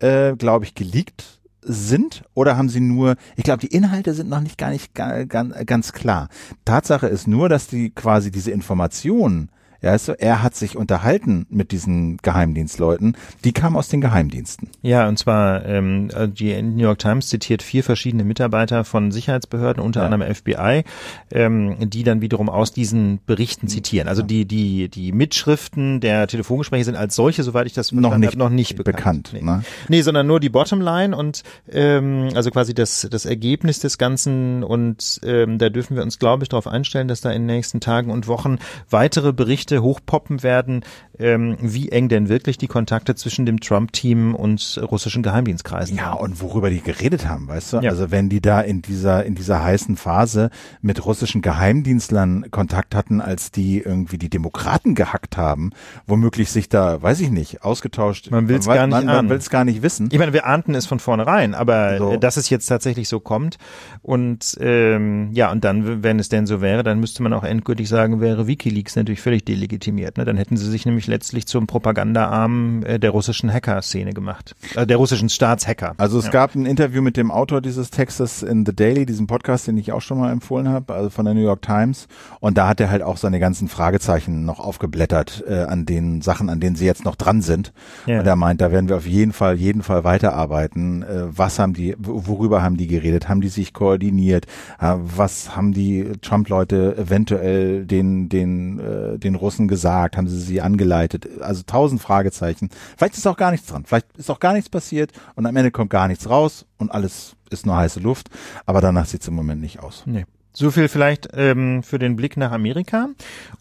äh, glaube ich, geleakt sind oder haben sie nur, ich glaube, die Inhalte sind noch nicht gar nicht ganz, ganz klar. Tatsache ist nur, dass die quasi diese Informationen ja, weißt du, er hat sich unterhalten mit diesen Geheimdienstleuten, die kamen aus den Geheimdiensten. Ja, und zwar ähm, die New York Times zitiert vier verschiedene Mitarbeiter von Sicherheitsbehörden, unter ja. anderem FBI, ähm, die dann wiederum aus diesen Berichten zitieren. Also die die die Mitschriften der Telefongespräche sind als solche, soweit ich das noch nicht, noch nicht bekannt. bekannt nee. Ne? nee, sondern nur die Bottomline und ähm, also quasi das das Ergebnis des Ganzen und ähm, da dürfen wir uns, glaube ich, darauf einstellen, dass da in den nächsten Tagen und Wochen weitere Berichte Berichte hochpoppen werden, ähm, wie eng denn wirklich die Kontakte zwischen dem Trump-Team und russischen Geheimdienstkreisen Ja, und worüber die geredet haben, weißt du? Ja. Also wenn die da in dieser, in dieser heißen Phase mit russischen Geheimdienstlern Kontakt hatten, als die irgendwie die Demokraten gehackt haben, womöglich sich da, weiß ich nicht, ausgetauscht. Man will es gar nicht Man, man will es gar nicht wissen. Ich meine, wir ahnten es von vornherein, aber so. dass es jetzt tatsächlich so kommt und ähm, ja, und dann, wenn es denn so wäre, dann müsste man auch endgültig sagen, wäre WikiLeaks natürlich völlig delegitimiert. Ne? Dann hätten sie sich nämlich letztlich zum Propagandaarm äh, der russischen Hacker-Szene gemacht, äh, der russischen Staatshacker. Also es ja. gab ein Interview mit dem Autor dieses Textes in The Daily, diesem Podcast, den ich auch schon mal empfohlen habe, also von der New York Times. Und da hat er halt auch seine ganzen Fragezeichen noch aufgeblättert äh, an den Sachen, an denen sie jetzt noch dran sind. Ja. Und er meint, da werden wir auf jeden Fall, jeden Fall weiterarbeiten. Äh, was haben die, worüber haben die geredet? Haben die sich koordiniert? Äh, was haben die Trump-Leute eventuell den, den, äh, den Russen gesagt? Haben sie sie angeleitet? Also tausend Fragezeichen. Vielleicht ist auch gar nichts dran. Vielleicht ist auch gar nichts passiert und am Ende kommt gar nichts raus und alles ist nur heiße Luft. Aber danach sieht es im Moment nicht aus. Nee. So viel vielleicht ähm, für den Blick nach Amerika.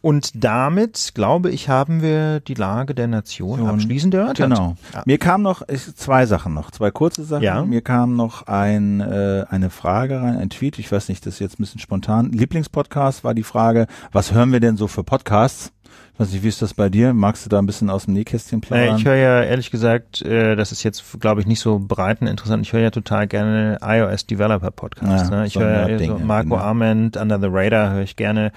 Und damit, glaube ich, haben wir die Lage der Nation abschließend erörtert. Genau. Ja. Mir kam noch zwei Sachen noch, zwei kurze Sachen. Ja. Mir kam noch ein, äh, eine Frage rein, ein Tweet, ich weiß nicht, das ist jetzt ein bisschen spontan. Lieblingspodcast war die Frage, was hören wir denn so für Podcasts? Ich weiß nicht, wie ist das bei dir? Magst du da ein bisschen aus dem Nähkästchen plaudern? Äh, ich höre ja ehrlich gesagt, äh, das ist jetzt, glaube ich, nicht so breiten interessant. Ich höre ja total gerne iOS Developer Podcasts. Ja, ne? Ich höre ja so Marco genau. Arment, Under the Radar höre ich gerne.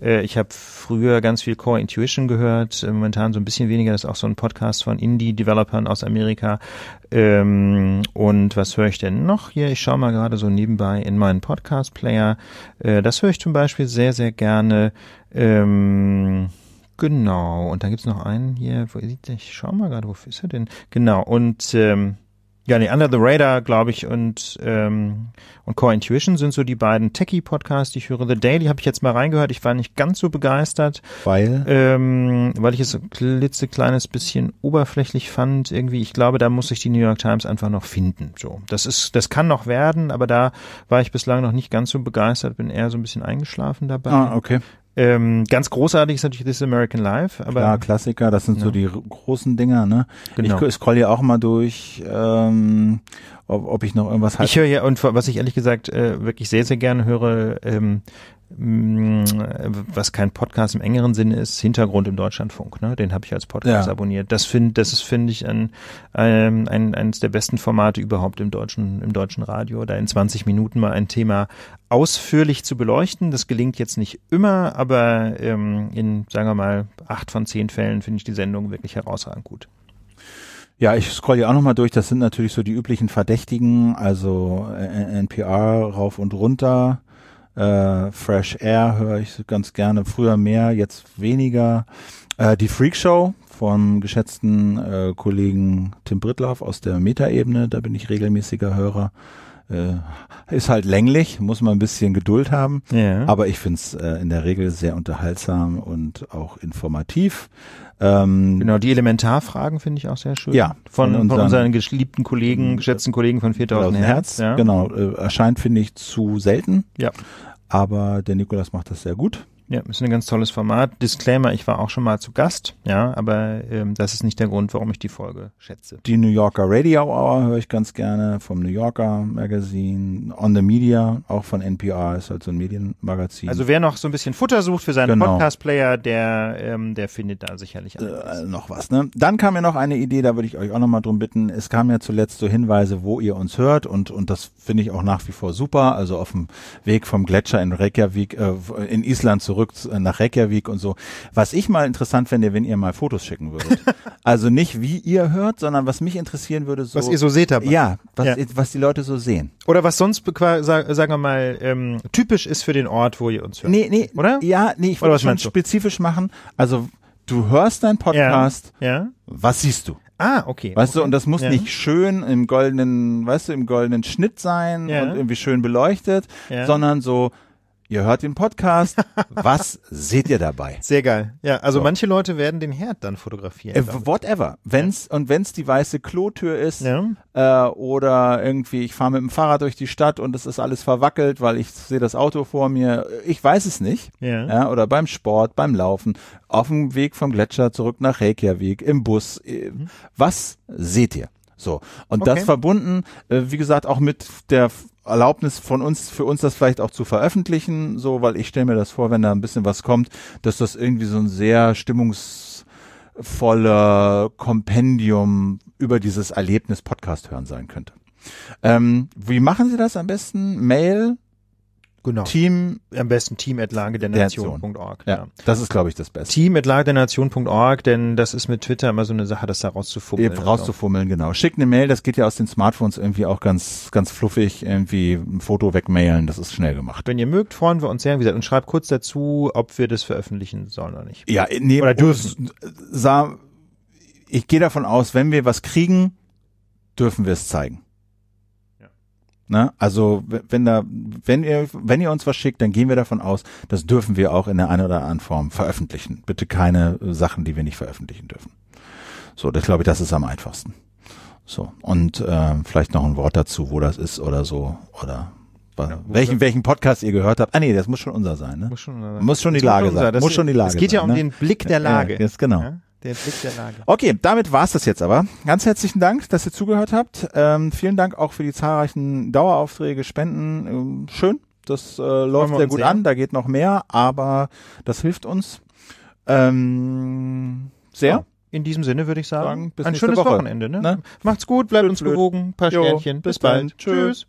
Äh, ich habe früher ganz viel Core Intuition gehört, momentan so ein bisschen weniger. Das ist auch so ein Podcast von Indie-Developern aus Amerika. Ähm, und was höre ich denn noch hier? Ich schaue mal gerade so nebenbei in meinen Podcast-Player. Äh, das höre ich zum Beispiel sehr, sehr gerne. Ähm, Genau, und dann gibt's noch einen hier, wo sieht der? Ich schau mal gerade, wo ist er denn? Genau, und ähm, ja, nee, Under the Radar, glaube ich, und ähm, und Core Intuition sind so die beiden Techie-Podcasts, die ich höre. The Daily habe ich jetzt mal reingehört. Ich war nicht ganz so begeistert, weil ähm, weil ich es ein klitzekleines bisschen oberflächlich fand. Irgendwie, ich glaube, da muss sich die New York Times einfach noch finden. So, das ist, das kann noch werden, aber da war ich bislang noch nicht ganz so begeistert. Bin eher so ein bisschen eingeschlafen dabei. Ah, okay. Ähm, ganz großartig ist natürlich This American Life, aber ja Klassiker, das sind ja. so die großen Dinger, ne? Genau. Ich scroll ja auch mal durch, ähm, ob, ob ich noch irgendwas halt. Ich höre ja und was ich ehrlich gesagt äh, wirklich sehr sehr gerne höre, ähm, was kein Podcast im engeren Sinne ist, Hintergrund im Deutschlandfunk. Ne? Den habe ich als Podcast ja. abonniert. Das finde, das ist finde ich ein, ein, ein, eines der besten Formate überhaupt im deutschen im deutschen Radio. Da in 20 Minuten mal ein Thema ausführlich zu beleuchten. Das gelingt jetzt nicht immer, aber ähm, in sagen wir mal acht von zehn Fällen finde ich die Sendung wirklich herausragend gut. Ja, ich scroll ja auch nochmal durch. Das sind natürlich so die üblichen Verdächtigen, also NPR rauf und runter. Äh, Fresh Air höre ich ganz gerne, früher mehr, jetzt weniger. Äh, die Freak Show vom geschätzten äh, Kollegen Tim Brittlauf aus der Metaebene, da bin ich regelmäßiger Hörer. Äh, ist halt länglich, muss man ein bisschen Geduld haben, ja. aber ich finde es äh, in der Regel sehr unterhaltsam und auch informativ. Ähm, genau, die Elementarfragen finde ich auch sehr schön. Ja. Von, von, unseren, von unseren geliebten Kollegen, geschätzten Kollegen von 4000 Hertz. Hertz ja. Genau, äh, erscheint finde ich zu selten. Ja. Aber der Nikolas macht das sehr gut. Ja, ist ein ganz tolles Format. Disclaimer, ich war auch schon mal zu Gast, ja, aber ähm, das ist nicht der Grund, warum ich die Folge schätze. Die New Yorker Radio Hour höre ich ganz gerne vom New Yorker Magazine, On the Media, auch von NPR, ist halt so ein Medienmagazin. Also wer noch so ein bisschen Futter sucht für seinen genau. Podcast-Player, der, ähm, der findet da sicherlich äh, noch was. Ne? Dann kam mir noch eine Idee, da würde ich euch auch nochmal drum bitten. Es kam ja zuletzt so Hinweise, wo ihr uns hört und, und das finde ich auch nach wie vor super. Also auf dem Weg vom Gletscher in Reykjavik, äh, in Island zurück zurück nach Reykjavik und so. Was ich mal interessant fände, wenn ihr mal Fotos schicken würdet. <laughs> also nicht wie ihr hört, sondern was mich interessieren würde, so. Was ihr so seht dabei. Ja, was, ja. was die Leute so sehen. Oder was sonst, sagen wir mal, ähm, typisch ist für den Ort, wo ihr uns hört. Nee, nee. Oder? Ja, nee, ich wollte schon spezifisch machen. Also, du hörst deinen Podcast. Ja. ja. Was siehst du? Ah, okay. Weißt okay. du, und das muss ja. nicht schön im goldenen, weißt du, im goldenen Schnitt sein ja. und irgendwie schön beleuchtet, sondern so, ihr hört den Podcast, was seht ihr dabei? Sehr geil. Ja, also so. manche Leute werden den Herd dann fotografieren. Äh, whatever. Wenn's ja. und wenn's die weiße Klotür ist ja. äh, oder irgendwie ich fahre mit dem Fahrrad durch die Stadt und es ist alles verwackelt, weil ich sehe das Auto vor mir. Ich weiß es nicht. Ja. ja. Oder beim Sport, beim Laufen, auf dem Weg vom Gletscher zurück nach Reykjavik, im Bus. Äh, mhm. Was seht ihr? So. Und okay. das verbunden, äh, wie gesagt, auch mit der Erlaubnis von uns, für uns das vielleicht auch zu veröffentlichen, so, weil ich stelle mir das vor, wenn da ein bisschen was kommt, dass das irgendwie so ein sehr stimmungsvoller Kompendium über dieses Erlebnis Podcast hören sein könnte. Ähm, wie machen Sie das am besten? Mail, Genau. Team, am besten team at lage der Nation.org. Ja, ja, das ist, glaube ich, das Beste. Team at lage der Nation.org, denn das ist mit Twitter immer so eine Sache, das da rauszufummeln. Eben rauszufummeln, genau. Schickt eine Mail, das geht ja aus den Smartphones irgendwie auch ganz, ganz fluffig, irgendwie ein Foto wegmailen, das ist schnell gemacht. Wenn ihr mögt, freuen wir uns sehr, wie gesagt, und schreibt kurz dazu, ob wir das veröffentlichen sollen oder nicht. Ja, nee, oder dürfen. Ich gehe davon aus, wenn wir was kriegen, dürfen wir es zeigen. Ne? Also wenn da, wenn ihr, wenn ihr uns was schickt, dann gehen wir davon aus, das dürfen wir auch in der einen oder anderen Form veröffentlichen. Bitte keine Sachen, die wir nicht veröffentlichen dürfen. So, das glaube ich, das ist am einfachsten. So und äh, vielleicht noch ein Wort dazu, wo das ist oder so oder ja, welchen, welchen Podcast ihr gehört habt. Ah nee, das muss schon unser sein, ne? Muss schon, muss schon die Lage sein. Muss schon die Lage sein. Es geht ja um ne? den Blick der Lage. Ja, genau. Ja? Der Blick der Lage. Okay, damit war's das jetzt aber. Ganz herzlichen Dank, dass ihr zugehört habt. Ähm, vielen Dank auch für die zahlreichen Daueraufträge, Spenden. Ähm, schön, das äh, läuft sehr gut sehr. an. Da geht noch mehr, aber das hilft uns ähm, sehr. Ja, in diesem Sinne würde ich sagen, sagen ein schönes Woche. Wochenende. Ne? ne? Macht's gut, bleibt blöd, uns gewogen, paar jo, Sternchen. Bis, bis bald. Tschüss.